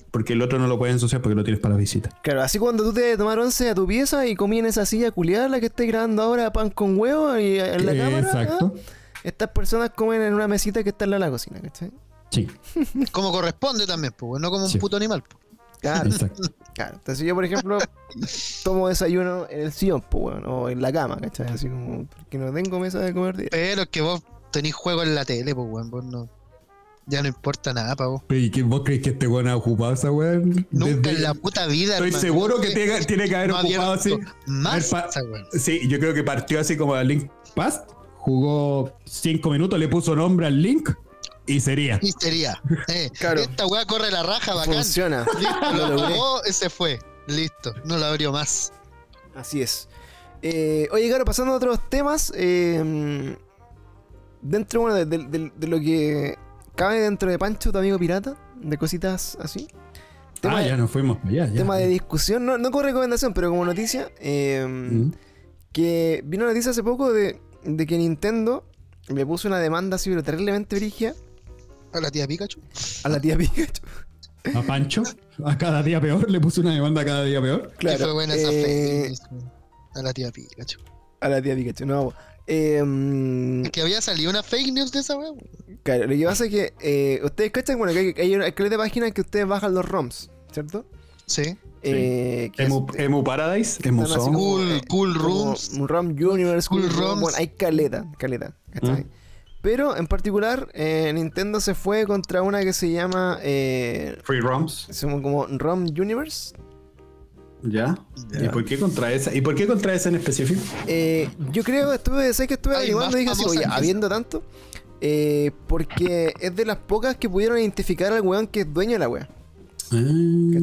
Speaker 3: Porque el otro no lo puedes ensuciar porque lo tienes para la visita.
Speaker 1: Claro, así cuando tú te tomar once a tu pieza y comí en esa silla culiada la que estoy grabando ahora pan con huevo y en la cámara,
Speaker 3: Exacto.
Speaker 1: ¿ah? estas personas comen en una mesita que está de la cocina, ¿cachai?
Speaker 3: Sí,
Speaker 2: Como corresponde también, pues, no como un
Speaker 3: Sí.
Speaker 2: puto animal. pues.
Speaker 1: Claro,
Speaker 3: exacto.
Speaker 1: claro. Entonces yo, por ejemplo, tomo desayuno en el sillón, pues, bueno, o en la cama, ¿cachai? Así como, porque no tengo mesa de comer día.
Speaker 2: Pero es que vos tenés juego en la tele, pues, weón, vos no. Ya no importa nada para vos.
Speaker 3: ¿Y que vos crees que este weón ha ocupado esa weón?
Speaker 2: Nunca
Speaker 3: Desde-
Speaker 2: en la puta vida,
Speaker 3: Estoy
Speaker 2: hermano.
Speaker 3: seguro que tiene, tiene que haber
Speaker 2: no había
Speaker 3: ocupado así.
Speaker 2: visto Más
Speaker 3: A ver, pa-
Speaker 2: esa weón.
Speaker 3: Sí, yo creo que partió así como a Link Pass. Jugó cinco minutos, le puso nombre al Link y sería.
Speaker 2: Y sería. Eh,
Speaker 1: Claro.
Speaker 2: Esta weá corre la raja bacán.
Speaker 1: Funciona.
Speaker 2: Listo,
Speaker 1: Lo
Speaker 2: jugó, ese fue. Listo. No lo abrió más.
Speaker 1: Así es. Eh, oye, claro, pasando a otros temas, eh, dentro bueno, de, de- de- de lo que cabe dentro de Pancho, tu amigo pirata, de cositas así. Tema,
Speaker 3: ah,
Speaker 1: de,
Speaker 3: ya nos fuimos para allá. ya.
Speaker 1: tema de discusión, no, no con recomendación, pero como noticia, eh,
Speaker 3: Mm.
Speaker 1: que vino noticia hace poco de, de que Nintendo le puso una demanda así, pero terriblemente brigia
Speaker 2: A la tía Pikachu.
Speaker 1: a la tía Pikachu.
Speaker 3: A Pancho, a cada día peor, le puso una demanda a cada día peor.
Speaker 2: Que fue buena esa
Speaker 1: eh,
Speaker 2: fake news, weón. A la tía Pikachu.
Speaker 1: a la tía Pikachu, no. Eh, mm,
Speaker 2: Es que había salido una fake news de esa weá. weón.
Speaker 1: Claro, lo que pasa es que eh, ustedes cachan, bueno, que hay, una de páginas que ustedes bajan los ROMs, ¿cierto?
Speaker 2: Sí.
Speaker 1: Eh, que
Speaker 3: Emu,
Speaker 1: es-
Speaker 3: Emu Paradise, Emu Zone.
Speaker 2: Cool-
Speaker 1: eh,
Speaker 2: cool
Speaker 1: como
Speaker 2: rooms.
Speaker 1: un ROM Universe,
Speaker 2: Cool
Speaker 1: cool, ROM,
Speaker 2: ROMs.
Speaker 1: Bueno, hay caleta, caleta, ¿cachai? Pero en particular, eh, Nintendo se fue contra una que se llama eh,
Speaker 3: Free ROMs.
Speaker 1: se llama como ROM Universe.
Speaker 3: ¿Ya? ¿Y por qué contra esa? ¿Y por qué contra esa en específico?
Speaker 1: Eh, yo creo, estuve, sé que estuve averiguando y dije así, oye,
Speaker 2: que esa".
Speaker 1: habiendo tanto, eh, porque es de las pocas que pudieron identificar al weón que es dueño de la wea.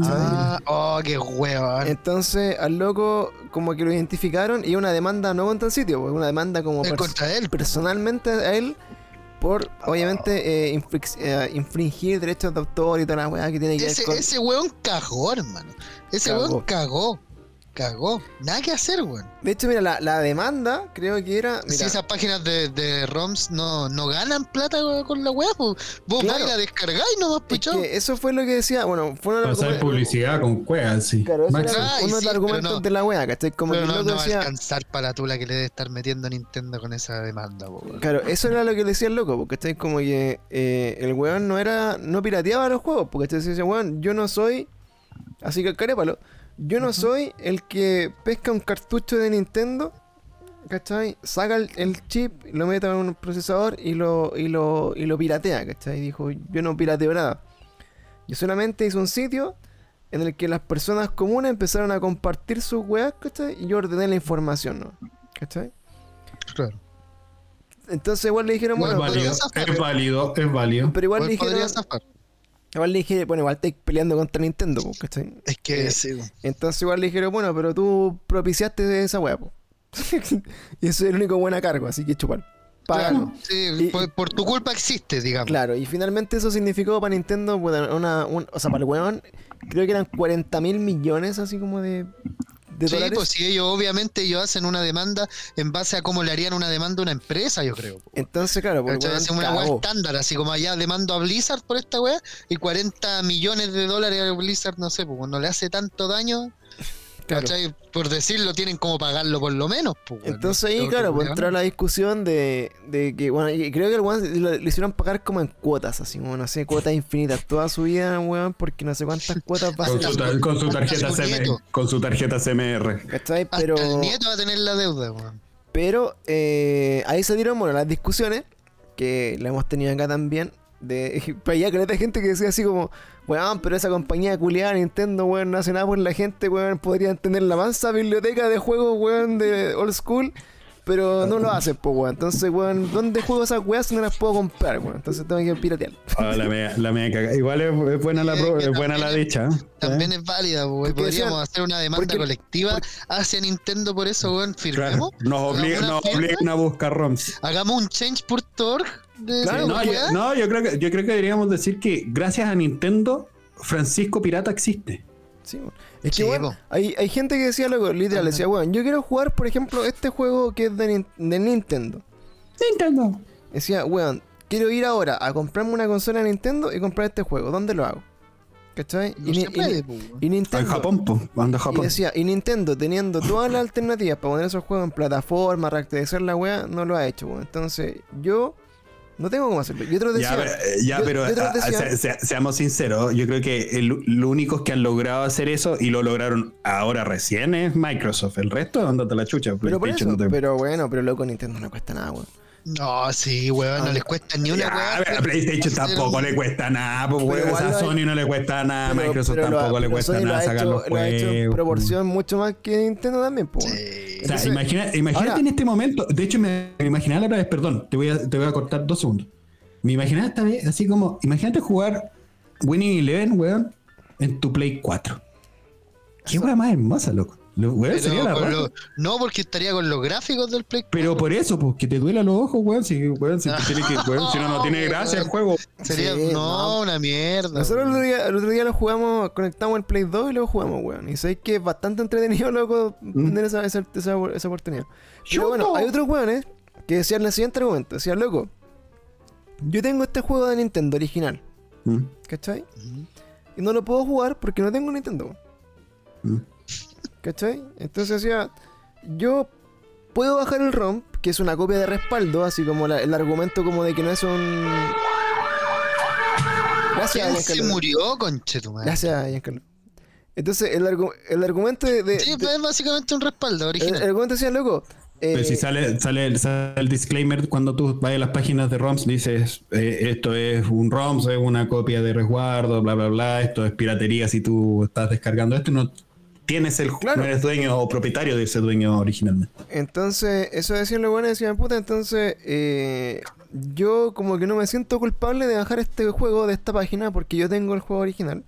Speaker 2: Ah, oh, qué huevo.
Speaker 1: Entonces, al loco, como que lo identificaron y una demanda no contra el sitio, pues, una demanda como
Speaker 2: Es
Speaker 1: pers-
Speaker 2: contra él.
Speaker 1: personalmente a él por, obviamente, eh, infrix- eh, infringir derechos de autor y toda la weá que tiene que ver
Speaker 2: Ese,
Speaker 1: con.
Speaker 2: ese weón cagó, hermano. Ese
Speaker 1: Cagó.
Speaker 2: weón cagó. Cagó. Nada que hacer, weón.
Speaker 1: De hecho, mira, la, la demanda creo que era.
Speaker 2: Si esas páginas de, de ROMs no, no ganan plata con la weá, pues vos
Speaker 1: Claro.
Speaker 2: vais a descargar y no más
Speaker 1: es
Speaker 2: pichado.
Speaker 1: que eso fue lo que decía. Bueno, fue de los
Speaker 3: Pasar publicidad con cuevas, sí.
Speaker 1: Claro, eso era
Speaker 2: Ay,
Speaker 1: uno de
Speaker 2: sí,
Speaker 1: los
Speaker 2: pero
Speaker 1: argumentos
Speaker 2: no.
Speaker 1: de la weá, ¿cachai? Como
Speaker 2: Pero
Speaker 1: que el
Speaker 2: no,
Speaker 1: loco
Speaker 2: no va a
Speaker 1: decía.
Speaker 2: alcanzar para la tula que le debe estar metiendo Nintendo con esa demanda, weón.
Speaker 1: Claro, eso era lo que le decía el loco, porque estáis como que eh, el weón no era, no pirateaba los juegos, porque te decía, weón, yo no soy, así que carépalo, yo no soy el que pesca un cartucho de Nintendo, ¿cachai? Saca el, el chip, lo mete en un procesador y lo, y lo, y lo piratea, ¿cachai? Dijo, yo no pirateo nada. Yo solamente hice un sitio en el que las personas comunes empezaron a compartir sus weas, ¿cachai? Y yo ordené la información, ¿no? ¿Cachai?
Speaker 2: Claro.
Speaker 1: Entonces igual le dijeron,
Speaker 3: Es
Speaker 1: bueno,
Speaker 2: podría
Speaker 3: válido, es válido, es válido.
Speaker 1: pero igual le
Speaker 2: Igual podría
Speaker 1: dijeron,
Speaker 2: zafar.
Speaker 1: Igual le dije, bueno, igual estáis peleando contra Nintendo, po, ¿cachai?
Speaker 2: Es que
Speaker 1: Eh,
Speaker 2: sí.
Speaker 1: Entonces igual le dijeron, bueno, pero tú propiciaste esa weá, y eso es el único buen cargo, así que chupar. Págalo.
Speaker 2: Claro, sí,
Speaker 1: Y-
Speaker 2: por, por tu culpa existe, digamos.
Speaker 1: Claro, y finalmente eso significó para Nintendo, una, un- o sea, para el weón, creo que eran 40 mil millones así como de, de
Speaker 2: Sí,
Speaker 1: dólares.
Speaker 2: pues si ellos obviamente ellos hacen una demanda en base a cómo le harían una demanda a una empresa, yo creo.
Speaker 1: Entonces, claro,
Speaker 2: ¿Cachai?
Speaker 1: weón
Speaker 2: Hacen una
Speaker 1: cagó.
Speaker 2: estándar, así como allá demando a Blizzard por esta weá y 40 millones de dólares a Blizzard, no sé, pues cuando le hace tanto daño. ¿Cachai? Por decirlo, tienen como pagarlo por lo menos, pues.
Speaker 1: Entonces ahí, claro, pues entró la discusión de, de que, bueno, y creo que el weón lo, lo hicieron pagar como en cuotas, así como, no sé, cuotas infinitas, toda su vida, weón, porque no sé cuántas cuotas va a
Speaker 3: Con
Speaker 1: ser.
Speaker 3: su, con su tarjeta
Speaker 2: su
Speaker 3: CM, con su tarjeta CMR.
Speaker 1: ¿Cachai?
Speaker 2: Hasta
Speaker 1: Pero,
Speaker 2: el nieto va a tener la deuda, weón.
Speaker 1: pero eh, ahí salieron, bueno, las discusiones, que la hemos tenido acá también, de, para allá que hay gente que decía así como, weón, pero esa compañía culiada Nintendo, weón, no hace nada por la gente, weón, podrían tener la mansa biblioteca de juegos, weón, de old school. Pero no lo hacen, pues, weón. Entonces, weón, ¿dónde juego esas weas si no las puedo comprar, weón? Entonces tengo que piratear.
Speaker 3: Ah, la media, la media caga. Igual es, es buena la,
Speaker 2: que
Speaker 3: es buena la dicha. ¿eh?
Speaker 2: También es válida, weón. Podríamos
Speaker 1: decían-
Speaker 2: hacer una demanda
Speaker 1: porque-
Speaker 2: colectiva hacia Nintendo por eso, weón. Firmemos.
Speaker 3: Claro, nos, obli-
Speaker 2: Hagamos una
Speaker 3: nos obligan a buscar ROMs.
Speaker 2: Hagamos un change.org
Speaker 1: Claro,
Speaker 3: no, yo, no, yo creo que yo creo que deberíamos decir que gracias a Nintendo, Francisco Pirata existe.
Speaker 1: Sí, weón. Es que,
Speaker 2: po.
Speaker 1: hay, hay gente que decía, loco, literal, decía, weón, yo quiero jugar, por ejemplo, este juego que es de, de Nintendo.
Speaker 3: Nintendo.
Speaker 1: Decía, weón, quiero ir ahora a comprarme una consola de Nintendo y comprar este juego. ¿Dónde lo hago? ¿Cachai?
Speaker 2: No
Speaker 1: y,
Speaker 2: se
Speaker 1: ni- y
Speaker 2: puede,
Speaker 1: ni-
Speaker 2: po, weón.
Speaker 1: y
Speaker 3: En
Speaker 1: Nintendo.
Speaker 3: Japón, pues. Anda a
Speaker 1: Y decía, y Nintendo teniendo todas las alternativas para poner esos juegos en plataforma, reactualizar la weá, no lo ha hecho, weón. Entonces, yo no tengo cómo hacerlo. Y otros
Speaker 3: Ya,
Speaker 1: decían,
Speaker 3: pero- eh, ya,
Speaker 1: yo-
Speaker 3: pero
Speaker 1: y otros decían-
Speaker 3: se- se- seamos sinceros, yo creo que el, lo únicos que han logrado hacer eso y lo lograron ahora recién es Microsoft. El resto, ándate la chucha.
Speaker 1: pero por
Speaker 3: PlayStation
Speaker 1: eso,
Speaker 3: no te-
Speaker 1: pero bueno, pero loco, Nintendo no cuesta nada, weón.
Speaker 2: No, sí, weón, no les cuesta ni una weá.
Speaker 3: a PlayStation tampoco le cuesta nada, pues, weón. a Sony no le cuesta nada, Microsoft tampoco le cuesta nada sacar los
Speaker 1: Lo ha hecho en
Speaker 3: juegos.
Speaker 1: proporción mucho más que Nintendo también, pues.
Speaker 3: O sea, imagínate en este momento, de hecho me, imaginaba la otra vez, perdón, te voy, a, te voy a cortar dos segundos. Me imaginaba esta vez así como, imagínate jugar Winning Eleven, weón, en tu Play 4. Qué weón más hermosa, loco. Lo- weón,
Speaker 2: Pero
Speaker 3: sería la
Speaker 2: con
Speaker 3: raja.
Speaker 2: lo- no, porque estaría con los gráficos del Play.
Speaker 3: Pero por eso, pues, que te duela los ojos, weón. Si, weón, si, tiene que, weón, si no, no tiene gracia el juego.
Speaker 2: Sería,
Speaker 1: Sí,
Speaker 2: no,
Speaker 1: no.
Speaker 2: una mierda.
Speaker 1: Nosotros el otro, día, el otro día lo jugamos, conectamos el Play 2 y lo jugamos, weón. Y sabéis que es bastante entretenido, loco, tener esa, esa, esa, esa oportunidad. Pero bueno, hay otros weones que decían el siguiente argumento. Decían, loco, yo tengo este juego de Nintendo original,
Speaker 3: Mm,
Speaker 1: ¿cachai?
Speaker 2: Ujú.
Speaker 1: Y no lo puedo jugar porque no tengo Nintendo, weón. ¿Cachai? Entonces decía, yo puedo bajar el ROM, que es una copia de respaldo, así como la- el argumento como de que no es un... Gracias,
Speaker 2: ¿Quién se murió, conche tu madre?
Speaker 1: Gracias, Giancarlo. Entonces, el, argu- el argumento de. de-
Speaker 2: Sí,
Speaker 1: de-
Speaker 2: es básicamente un respaldo
Speaker 1: el,
Speaker 2: original.
Speaker 1: el argumento decía, loco,
Speaker 3: Pero
Speaker 1: Eh,
Speaker 3: si sale, sale, sale el disclaimer cuando tú vas a las páginas de ROMs, dices eh, esto es un ROMs, es una copia de resguardo, bla, bla, bla, esto es piratería si tú estás descargando esto y no tienes el
Speaker 1: Claro.
Speaker 3: no eres dueño o propietario de ese dueño originalmente.
Speaker 1: Entonces, eso decían los buenos, decían, puta, entonces, eh, yo como que no me siento culpable de bajar este juego de esta página porque yo tengo el juego original.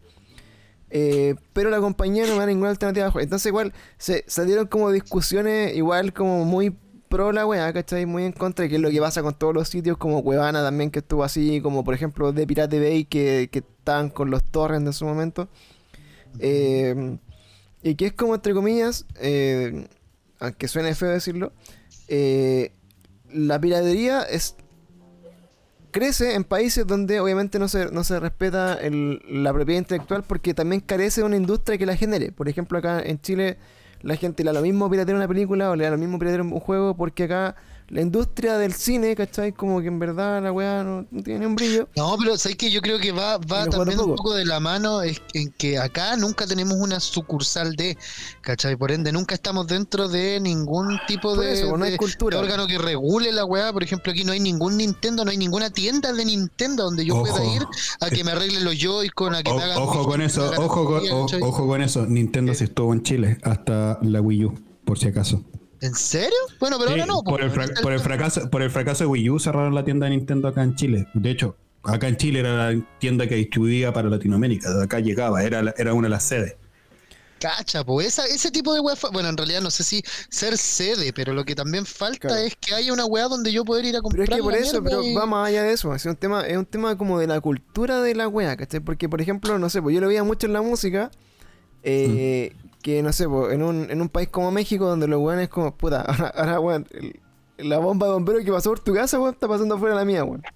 Speaker 1: Eh, pero la compañía no me da ninguna alternativa de juego. Entonces, igual, se salieron como discusiones, igual como muy pro la weá, ¿cachai? Muy en contra, que es lo que pasa con todos los sitios, como Cuevana también, que estuvo así, como por ejemplo de Pirate Bay, que, que estaban con los torrents en su momento. Eh, y que es como, entre comillas, eh, aunque suene feo decirlo, eh, la piratería es crece en países donde obviamente no se, no se respeta la propiedad intelectual porque también carece de una industria que la genere. Por ejemplo, acá en Chile la gente le da lo mismo piratear una película o le da lo mismo piratear un juego porque acá la industria del cine, ¿cachai? Como que en verdad la weá no, no tiene ni un brillo.
Speaker 2: No, pero sabes que yo creo que va, va también un poco de la mano es en que acá nunca tenemos una sucursal de, ¿cachai? Por ende, nunca estamos dentro de ningún tipo de,
Speaker 1: eso, no hay
Speaker 2: de-
Speaker 1: cultura.
Speaker 2: de órgano que regule la weá. Por ejemplo, aquí no hay ningún Nintendo, no hay ninguna tienda de Nintendo donde yo
Speaker 3: Ojo.
Speaker 2: pueda ir a que me arregle los Joy-Con, a que
Speaker 3: O-
Speaker 2: me hagan
Speaker 3: ojo con eso, ojo con, o- ojo con eso. Nintendo se estuvo en Chile hasta la Wii U, por si acaso.
Speaker 2: ¿En serio? Bueno, pero
Speaker 3: Sí,
Speaker 2: ahora no.
Speaker 3: por, el fra- por el fracaso, por el fracaso de Wii U cerraron la tienda de Nintendo acá en Chile. De hecho, acá en Chile era la tienda que distribuía para Latinoamérica. De acá llegaba, era, la- era una de las sedes.
Speaker 2: Cacha, pues esa, ese tipo de weá, fa- bueno, en realidad no sé si ser sede, pero lo que también falta
Speaker 1: Claro.
Speaker 2: es que haya una weá donde yo poder ir a
Speaker 1: Pero
Speaker 2: comprar.
Speaker 1: es que por eso, pero
Speaker 2: y-
Speaker 1: va más allá de eso. Es un tema, es un tema como de la cultura de la wea, ¿cachai? Porque, por ejemplo, no sé, pues yo lo veía mucho en la música. eh, Que no sé, pues, en un, en un país como México, donde los weones como, puta, ahora, ahora weón, el- la bomba de bombero que pasó por tu casa, weón, está pasando afuera de la mía, weón.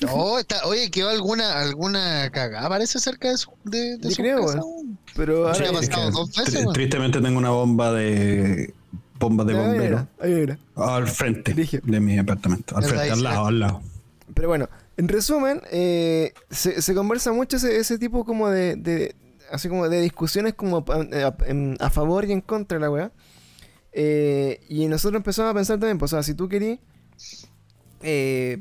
Speaker 2: No, está, oye, quedó alguna, alguna cagada, parece cerca de su, de, de
Speaker 1: Yo
Speaker 2: su
Speaker 1: creo,
Speaker 2: casa, weón.
Speaker 1: Pero ahora.
Speaker 2: Sí, ha
Speaker 3: es
Speaker 2: pasado
Speaker 3: que
Speaker 2: dos veces,
Speaker 3: tri-
Speaker 2: weón.
Speaker 3: tristemente tengo una bomba de bomba de
Speaker 1: Ahí
Speaker 3: bombero
Speaker 1: era, ahí era.
Speaker 3: al frente
Speaker 1: Dije.
Speaker 3: de mi apartamento. Al frente, al lado, al lado.
Speaker 1: Pero bueno, en resumen, eh, se, se conversa mucho ese, ese tipo como de, de- así como de discusiones como eh, a, favor y en contra de la weá. Eh, y nosotros empezamos a pensar también, pues, o sea, si tú querís, eh,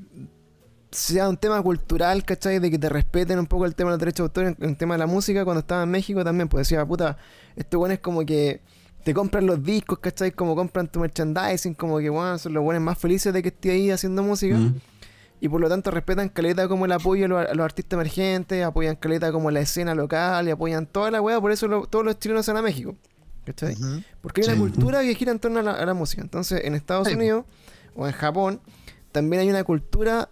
Speaker 1: sea un tema cultural, ¿cachai? De que te respeten un poco el tema de los derechos de autor, el tema de la música, cuando estaba en México también, pues decía, puta, estos buenos como que te compran los discos, ¿cachai? Como compran tu merchandising, como que, bueno, son los buenos más felices de que esté ahí haciendo música.
Speaker 3: Mm.
Speaker 1: Y por lo tanto respetan caleta como el apoyo a los, a los artistas emergentes, apoyan caleta como la escena local y apoyan toda la weá, por eso lo- todos los chilenos van a México. ¿Cachai? Porque hay una cultura que gira en torno a la, a la música. Entonces, en Estados
Speaker 2: Sí.
Speaker 1: Unidos o en Japón, también hay una cultura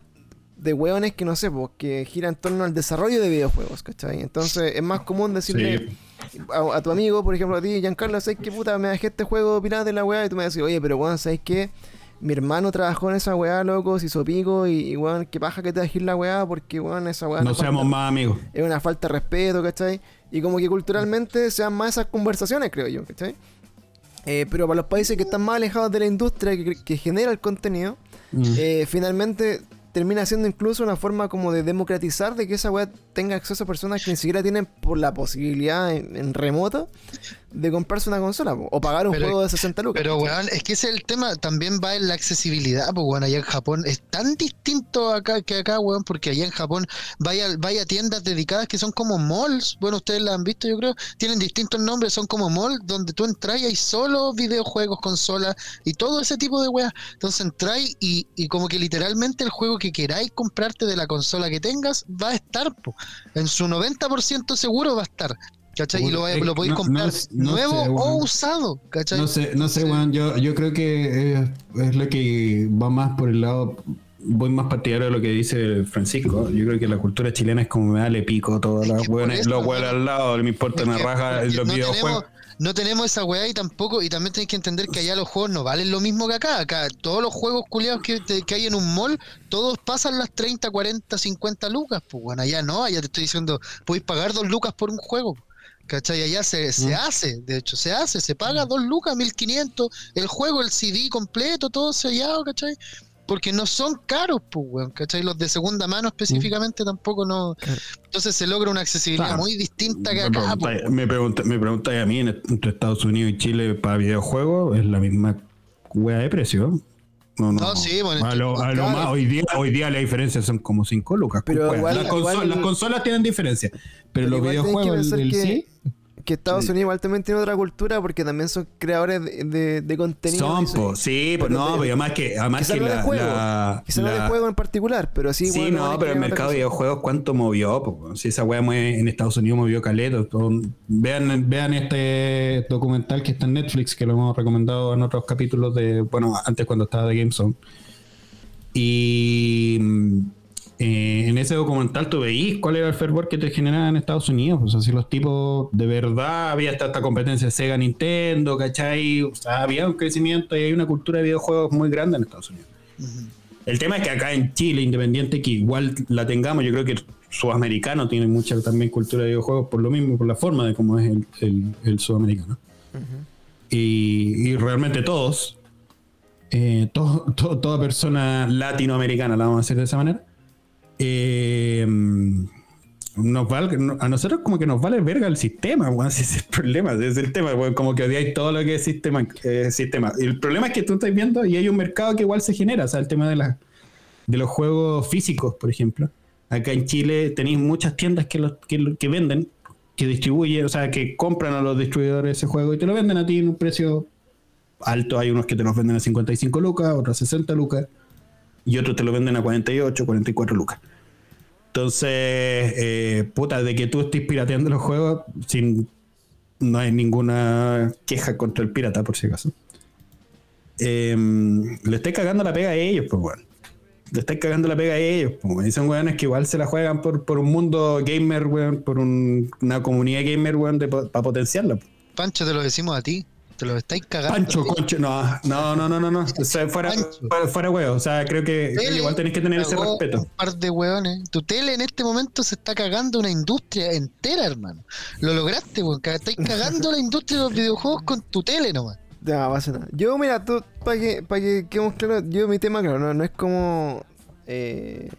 Speaker 1: de weones que no sé, pues, que gira en torno al desarrollo de videojuegos, ¿cachai? Entonces, es más común decirle a, a tu amigo, por ejemplo, a ti, Giancarlo, ¿sabes qué puta? Me bajé este juego pirata de la weá y tú me decís, oye, pero weón, ¿sabes qué? Mi hermano trabajó en esa weá, loco, se hizo pico y, y weón, qué paja que te bajé la weá porque, weón, esa weá
Speaker 3: No seamos
Speaker 1: falta-
Speaker 3: más amigos.
Speaker 1: es una falta de respeto, ¿cachai? Y como que culturalmente sean más esas conversaciones, creo yo, ¿cachai? Eh, pero para los países que están más alejados de la industria que, que genera el contenido,
Speaker 3: Mm.
Speaker 1: eh, finalmente termina siendo incluso una forma como de democratizar de que esa weá tenga acceso a personas que ni siquiera tienen por la posibilidad en, en remoto de comprarse una consola po, o pagar un
Speaker 2: Pero-
Speaker 1: juego de 60 lucas.
Speaker 2: Pero, weón, es que ese es el tema, también va en la accesibilidad, pues, weón, allá en Japón es tan distinto acá que acá, weón, porque allá en Japón vaya, vaya tiendas dedicadas que son como malls, bueno, ustedes la han visto, yo creo, tienen distintos nombres, son como malls donde tú entras y hay solo videojuegos, consolas y todo ese tipo de weas. Entonces entráis y, y como que literalmente el juego que queráis comprarte de la consola que tengas va a estar, po. en su 90% seguro va a estar. ¿Cachai? Y lo, lo podéis
Speaker 3: no- no
Speaker 2: comprar
Speaker 3: no
Speaker 2: nuevo
Speaker 3: sé,
Speaker 2: o usado, ¿cachai?
Speaker 3: No sé, no sé, weón. Yo, yo creo que es, es lo que va más por el lado. Voy más partidario de lo que dice Francisco. Yo creo que la cultura chilena es como me dale pico todas las weones, los weones al lado, me importa una raja los
Speaker 2: no
Speaker 3: videojuegos.
Speaker 2: No tenemos esa weá y tampoco, y también tenéis que entender que allá los juegos no valen lo mismo que acá. Acá todos los juegos culiados que, que hay en un mall, todos pasan las 30, 40, 50 lucas. Pues bueno, allá no, allá te estoy diciendo, podéis pagar dos lucas por un juego. ¿Cachai? Allá se, se
Speaker 3: Mm.
Speaker 2: hace, de hecho, se hace, se paga dos lucas, 1500, el juego, el CD completo, todo sellado, ¿cachai? Porque no son caros, pues, weón, ¿cachai? Los de segunda mano específicamente tampoco no. Entonces se logra una accesibilidad
Speaker 3: Claro.
Speaker 2: muy distinta que
Speaker 3: Me
Speaker 2: acá, pues,
Speaker 3: preguntáis- me pregunta- me preguntáis a mí entre Estados Unidos y Chile para videojuegos, es la misma wea de precio. No, no.
Speaker 2: No, sí, bueno,
Speaker 3: a lo, a lo
Speaker 1: claro.
Speaker 3: más, hoy, día, hoy día la diferencia son como 5 lucas.
Speaker 1: Pero
Speaker 3: wea.
Speaker 1: igual-
Speaker 3: las, consolas,
Speaker 1: igual-
Speaker 3: las consolas tienen diferencia. Pero,
Speaker 1: Pero
Speaker 3: los videojuegos, el,
Speaker 1: que-
Speaker 3: sí,
Speaker 1: Que Estados. Unidos igual también tiene otra cultura porque también son creadores de, de, de contenido.
Speaker 3: son, po, sí, pues no, pero además que, además
Speaker 1: Quizá
Speaker 3: que
Speaker 1: no de
Speaker 3: la,
Speaker 1: juego,
Speaker 3: la-
Speaker 1: Quizá no
Speaker 3: la-
Speaker 1: de juego en particular, pero sí.
Speaker 3: Sí, no, pero el mercado de videojuegos, ¿cuánto movió? po? Si esa weá mueve en Estados Unidos movió caleta. Vean, vean este documental que está en Netflix, que lo hemos recomendado en otros capítulos de, bueno, antes cuando estaba de GameZone. Y mm, eh, en ese documental tú veís cuál era el fervor que te generaba en Estados Unidos. Pues así los tipos, de verdad, había esta, esta competencia Sega Nintendo, ¿cachai? O sea, había un crecimiento y hay una cultura de videojuegos muy grande en Estados Unidos. El tema es que acá en Chile, independiente que igual la tengamos, yo creo que sudamericano tiene mucha también cultura de videojuegos por lo mismo, por la forma de cómo es el, el- el sudamericano. y, y realmente todos, eh, to- to- toda persona latinoamericana, la vamos a decir de esa manera, eh, nos vale, a nosotros como que nos vale verga el sistema, weón, ese es el problema, ese es el tema, como que odiáis todo lo que es sistema, eh, sistema. El problema es que tú estás viendo y hay un mercado que igual se genera, o sea, el tema de, la, de los juegos físicos, por ejemplo. Acá en Chile tenéis muchas tiendas que, los, que, que venden, que distribuyen, o sea, que compran a los distribuidores ese juego y te lo venden a ti en un precio alto. Hay unos que te los venden a 55 lucas, otros a 60 lucas, y otros te lo venden a 48, 44 lucas. Entonces, eh, puta, de que tú estés pirateando los juegos, sin, no hay ninguna queja contra el pirata, por si acaso. Eh, le estáis cagando la pega a ellos, pues, weón. Le estáis cagando la pega a ellos, pues, weón. Y son weones que igual se la juegan por, por un mundo gamer, weón, por un- una comunidad gamer, weón, para potenciarla.
Speaker 2: Pancho, te lo decimos a ti. Te lo estáis cagando.
Speaker 3: Pancho, concho, no, no, no, no, no, no. O sea, fuera, fuera, fuera huevo. O sea, creo que,
Speaker 2: Tele
Speaker 3: igual tenés que tener ese respeto.
Speaker 2: Un par de hueones. Tu tele en este momento se está cagando una industria entera, hermano. Lo lograste, weón. Estáis cagando la industria de los videojuegos con tu tele nomás.
Speaker 1: Ya, pasa nada. Yo, mira, tú, para que, para que quedemos claros, yo mi tema, claro, no, no es como. eh,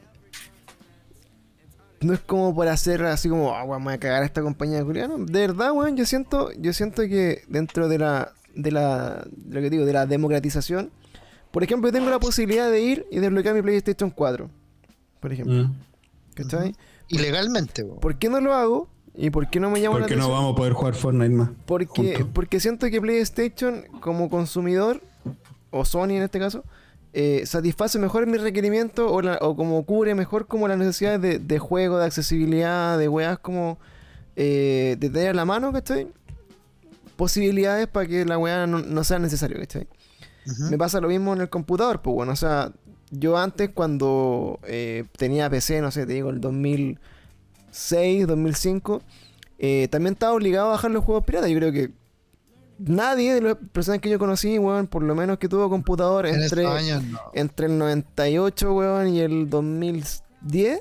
Speaker 1: no es como por hacer así como, ah, weón, me voy a cagar a esta compañía de coreano. De verdad, weón, yo siento, yo siento que dentro de la, de la, de lo que digo, de la democratización, por ejemplo, yo tengo la posibilidad de ir y desbloquear mi PlayStation 4, por ejemplo,
Speaker 3: Mm.
Speaker 1: ¿cachai?
Speaker 2: Ilegalmente, weón.
Speaker 1: ¿Por qué no lo hago? ¿Y por qué no me llama la
Speaker 3: Porque no
Speaker 1: atención?
Speaker 3: vamos a poder jugar Fortnite más.
Speaker 1: Porque, porque siento que PlayStation, como consumidor, o Sony en este caso, eh, satisface mejor mis requerimientos o, la- o como cubre mejor como las necesidades de, de juego, de accesibilidad, de weas como eh, de tener a la mano, ¿cachai? Posibilidades para que la wea no, no sea necesario, ¿cachai? Me pasa lo mismo en el computador, pues bueno, o sea, yo antes cuando eh, tenía PC, no sé, te digo, el 2006, 2005, eh, también estaba obligado a bajar los juegos piratas. Yo creo que nadie de las personas que yo conocí, weón, por lo menos que tuvo computador
Speaker 2: En
Speaker 1: entre,
Speaker 2: estos años no.
Speaker 1: entre el 98, weón, y el 2010,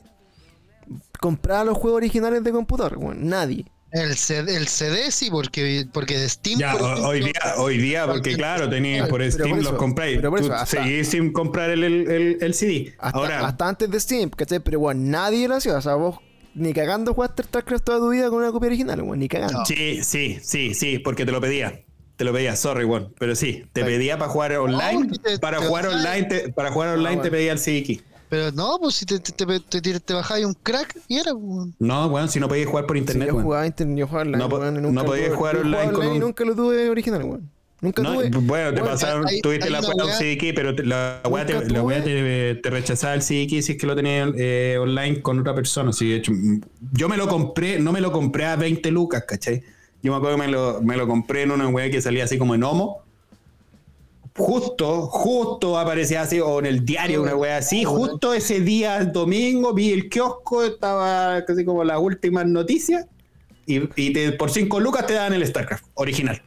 Speaker 1: compraba los juegos originales de computador, weón, nadie.
Speaker 2: El CD, el CD sí, porque, porque de Steam.
Speaker 3: Ya,
Speaker 2: por
Speaker 3: ho-
Speaker 2: ejemplo,
Speaker 3: hoy día, hoy día, porque claro, tenéis por Steam
Speaker 1: eso,
Speaker 3: los compráis.
Speaker 1: pero por
Speaker 3: Tú
Speaker 1: eso, hasta-
Speaker 3: seguís sin comprar el, el, el- el CD.
Speaker 1: Hasta,
Speaker 3: Ahora,
Speaker 1: hasta antes de Steam, ¿cachai? Pero, weón, nadie lo hacía. O sea, vos ni cagando jugaste StarCraft toda tu vida con una copia original, weón, ni cagando.
Speaker 2: No.
Speaker 3: sí, sí, sí, sí, porque te lo pedía. Te lo pedía, sorry, weón. Pero sí, te pedía para jugar online.
Speaker 2: te-
Speaker 3: para
Speaker 2: te
Speaker 3: jugar online, te, para jugar online
Speaker 1: bueno.
Speaker 3: te pedía el CD key.
Speaker 2: Pero no, pues si te, te, te, te, te- te bajáis un crack y era, weón.
Speaker 3: No, weón, si no podías jugar por internet,
Speaker 1: yo
Speaker 3: weón.
Speaker 1: jugaba internet, yo jugaba online,
Speaker 3: No podías jugar online con un-
Speaker 1: nunca lo tuve original, weón. Nunca
Speaker 3: No,
Speaker 1: tuve.
Speaker 3: bueno, te
Speaker 1: weón,
Speaker 3: pasaron,
Speaker 2: hay-
Speaker 3: tuviste
Speaker 2: hay
Speaker 3: la de un
Speaker 2: weá-
Speaker 3: CD key, pero te- la weá te, te, te rechazaba el CD key si es que lo tenías eh, online con otra persona. Sí, de hecho, yo me lo compré, no me lo compré a 20 lucas, ¿cachai? Yo me acuerdo que me lo, me lo compré en una weá que salía así como en Homo. Justo, justo aparecía así, o en el diario, una weá así. Justo ese día, el domingo, vi el kiosco, estaba casi como las últimas noticias. Y, y te- por 5 lucas te daban el StarCraft original.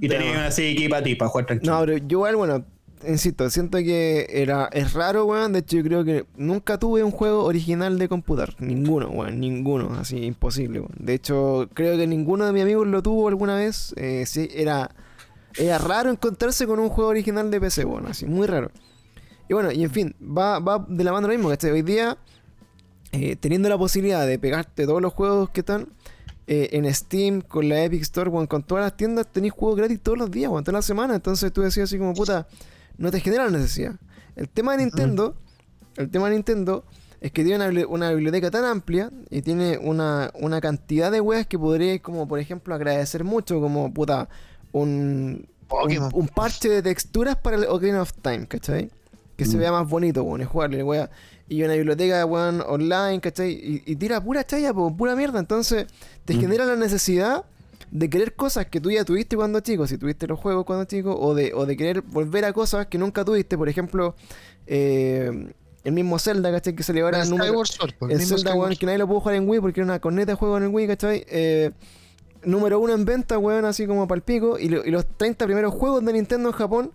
Speaker 3: Y tenían así aquí para ti, para jugar tranquilo.
Speaker 1: No, pero yo igual, bueno, insisto, siento que era, es raro, weón. De hecho, yo creo que nunca tuve un juego original de computador. Ninguno, weón, ninguno. Así, imposible, weón. De hecho, creo que ninguno de mis amigos lo tuvo alguna vez. Eh, sí, era, era raro encontrarse con un juego original de PC, weón. Así, muy raro. Y bueno, y en fin, va, va de la mano lo mismo, ¿cachai? Hoy día, eh, teniendo la posibilidad de pegarte todos los juegos que están, eh, en Steam, con la Epic Store, weón, con todas las tiendas tenéis juegos gratis todos los días, weón, toda la semana. Entonces tú decías así como, puta, no te genera la necesidad. El tema de Nintendo, el tema de Nintendo es que tiene una, bibli- una biblioteca tan amplia y tiene una, una cantidad de weas que podríais, como por ejemplo, agradecer mucho, como puta, un, un, parche de texturas para el Ocarina of Time, ¿cachai? Que se
Speaker 3: Mm.
Speaker 1: vea más bonito, weón, es jugarle, wea. Y una biblioteca, weón, online, ¿cachai? Y, y tira pura chaya, po, pura mierda. Entonces, te
Speaker 3: Mm.
Speaker 1: genera la necesidad de querer cosas que tú ya tuviste cuando chico, si tuviste los juegos cuando chico, o de, o de querer volver a cosas que nunca tuviste. Por ejemplo, eh, el mismo Zelda, ¿cachai? Que salió ahora
Speaker 2: El
Speaker 1: el número.
Speaker 2: Skyward Sword, po, el
Speaker 1: El
Speaker 2: mismo
Speaker 1: Zelda,
Speaker 2: Skyward
Speaker 1: weón, que nadie lo pudo jugar en Wii porque era una corneta de juego en el Wii, ¿cachai? Eh, número uno en venta, weón, así como para el pico. Y, lo- y los 30 primeros juegos de Nintendo en Japón,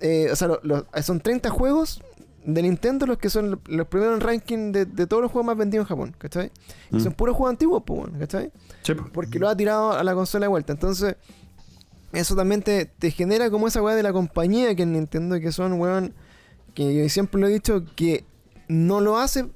Speaker 1: eh, o sea, lo- lo- son 30 juegos de Nintendo los que son lo- los primeros en ranking de, de todos los juegos más vendidos en Japón, ¿cachai? Y
Speaker 3: Mm.
Speaker 1: son puros juegos antiguos, pues, weón, ¿cachai?
Speaker 3: Sí.
Speaker 1: Porque lo ha tirado a la consola de vuelta. Entonces, eso también te, te genera como esa weá de la compañía que es Nintendo, que son, weón, que yo siempre lo he dicho, que no lo hace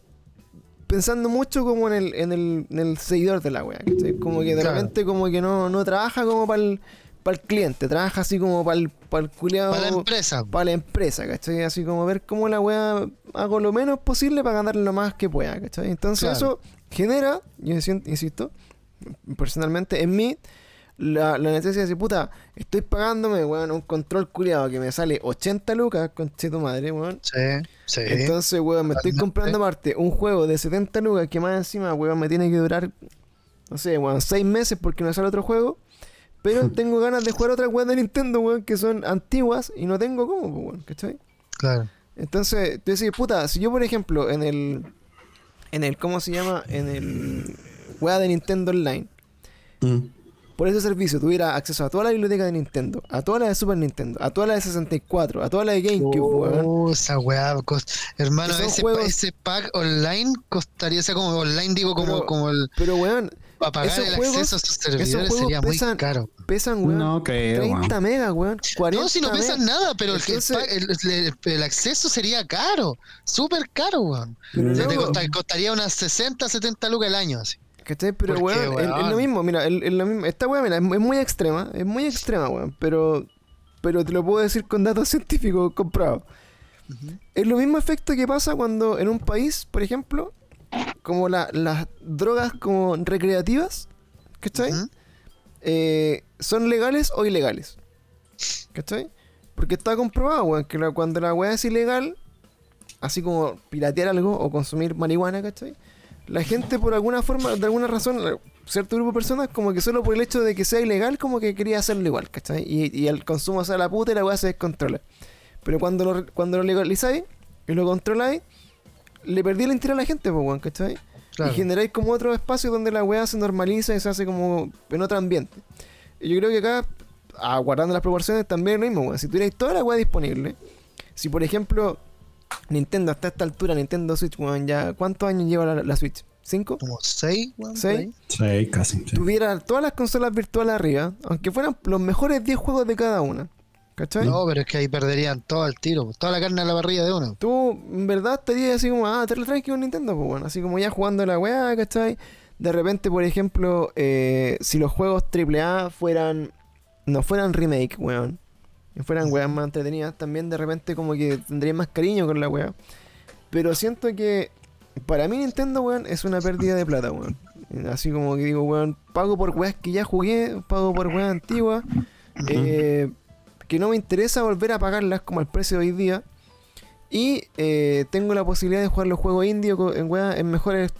Speaker 1: pensando mucho como en el, en el, en el seguidor de la weá. Como que de
Speaker 2: Claro.
Speaker 1: repente como que no, no trabaja como para el, para el cliente, trabaja así como para el, para el culiado.
Speaker 2: Para la empresa.
Speaker 1: Para la empresa, ¿cachai? Así como ver cómo la weá hago lo menos posible para ganar lo más que pueda, ¿cachai? Entonces
Speaker 2: Claro.
Speaker 1: eso genera, yo insisto, personalmente en mí, la, la necesidad de decir, puta, estoy pagándome, weón, un control culiado que me sale 80 lucas, conche tu madre, weón.
Speaker 2: Sí, sí.
Speaker 1: Entonces, weón, me estoy comprando aparte un juego de 70 lucas que más encima, weón, me tiene que durar, no sé, weón, 6 meses porque no sale otro juego. Pero tengo ganas de jugar otras weas de Nintendo, weón, que son antiguas y no tengo cómo, weón, ¿cachai?
Speaker 2: Claro.
Speaker 1: Entonces, tú decís, puta, si yo, por ejemplo, en el. En el. ¿Cómo se llama? En el. Wea de Nintendo Online.
Speaker 3: Mm.
Speaker 1: Por ese servicio tuviera acceso a toda la biblioteca de Nintendo, a toda la de Super Nintendo, a toda la de 64, a toda la de GameCube, weón.
Speaker 2: Oh, esa weá. cost- Hermano, ese,
Speaker 1: juegos-
Speaker 2: pa- ese pack online costaría, o sea, como online, digo, como,
Speaker 1: Pero-
Speaker 2: como el.
Speaker 1: Pero, weón,
Speaker 2: Para pagar
Speaker 1: esos
Speaker 2: el
Speaker 1: juegos-
Speaker 2: acceso a sus servidores sería muy
Speaker 1: pesan-
Speaker 2: caro.
Speaker 1: pesan, weón.
Speaker 3: No creo,
Speaker 1: 30 megas, weón. 40
Speaker 2: No, si no pesan
Speaker 1: megas.
Speaker 2: nada, pero el, que-
Speaker 1: Entonces-
Speaker 2: el, el- el acceso sería caro. Súper caro, weón.
Speaker 1: Pero
Speaker 2: O sea, te
Speaker 1: luego-
Speaker 2: costa- costaría unas 60, 70 lucas al año, así.
Speaker 1: ¿Cachai? Pero,
Speaker 2: ¿Por qué,
Speaker 1: weón, es, lo mismo, mira, es, es lo mismo. Esta weón, mira, es, muy extrema, es muy extrema, weón, pero, pero te lo puedo decir con datos científicos comprobados. Es lo mismo efecto que pasa cuando en un país, por ejemplo, como la- las drogas como recreativas, ¿cachai? Eh, son legales o ilegales. ¿Cachai? Porque está comprobado, weón, que la- cuando la weá es ilegal, así como piratear algo o consumir marihuana, ¿cachai? La gente por alguna forma, de alguna razón, cierto grupo de personas, como que solo por el hecho de que sea ilegal, como que quería hacerlo igual, ¿cachai? Y, y el consumo sea la puta y la weá se descontrola. Pero cuando lo, cuando lo legalizáis y lo controláis, le perdí el interés a la gente, pues, weón, ¿cachai?
Speaker 2: Claro.
Speaker 1: Y generáis como otro espacio donde la weá se normaliza y se hace como en otro ambiente. Y yo creo que acá, ah, guardando las proporciones, también es lo mismo, weón. Si tuvierais toda la weá disponible, si por ejemplo Nintendo hasta esta altura, Nintendo Switch, weón, ya, ¿cuántos años lleva la, la Switch? ¿Cinco?
Speaker 2: Como 6, weón.
Speaker 1: ¿Seis?
Speaker 3: Sí, casi. sí.
Speaker 1: Tuviera todas las consolas virtuales arriba, aunque fueran los mejores 10 juegos de cada una. ¿Cachai?
Speaker 2: No, pero es que ahí perderían todo al tiro, toda la carne a la barriga de uno.
Speaker 1: Tú, en verdad, estarías así como, ah, te lo traes con Nintendo, pues bueno, así como ya jugando la weá, ¿cachai? De repente, por ejemplo, eh, si los juegos AAA fueran, no fueran remake, weón, y fueran weas más entretenidas, también de repente como que tendría más cariño con la weá. Pero siento que para mí Nintendo, weón, es una pérdida de plata, weón. Así como que digo, weón, pago por weas que ya jugué, pago por weas antiguas, eh, que no me interesa volver a pagarlas como al precio de hoy día. Y eh, tengo la posibilidad de jugar los juegos indios en, weas- en mejores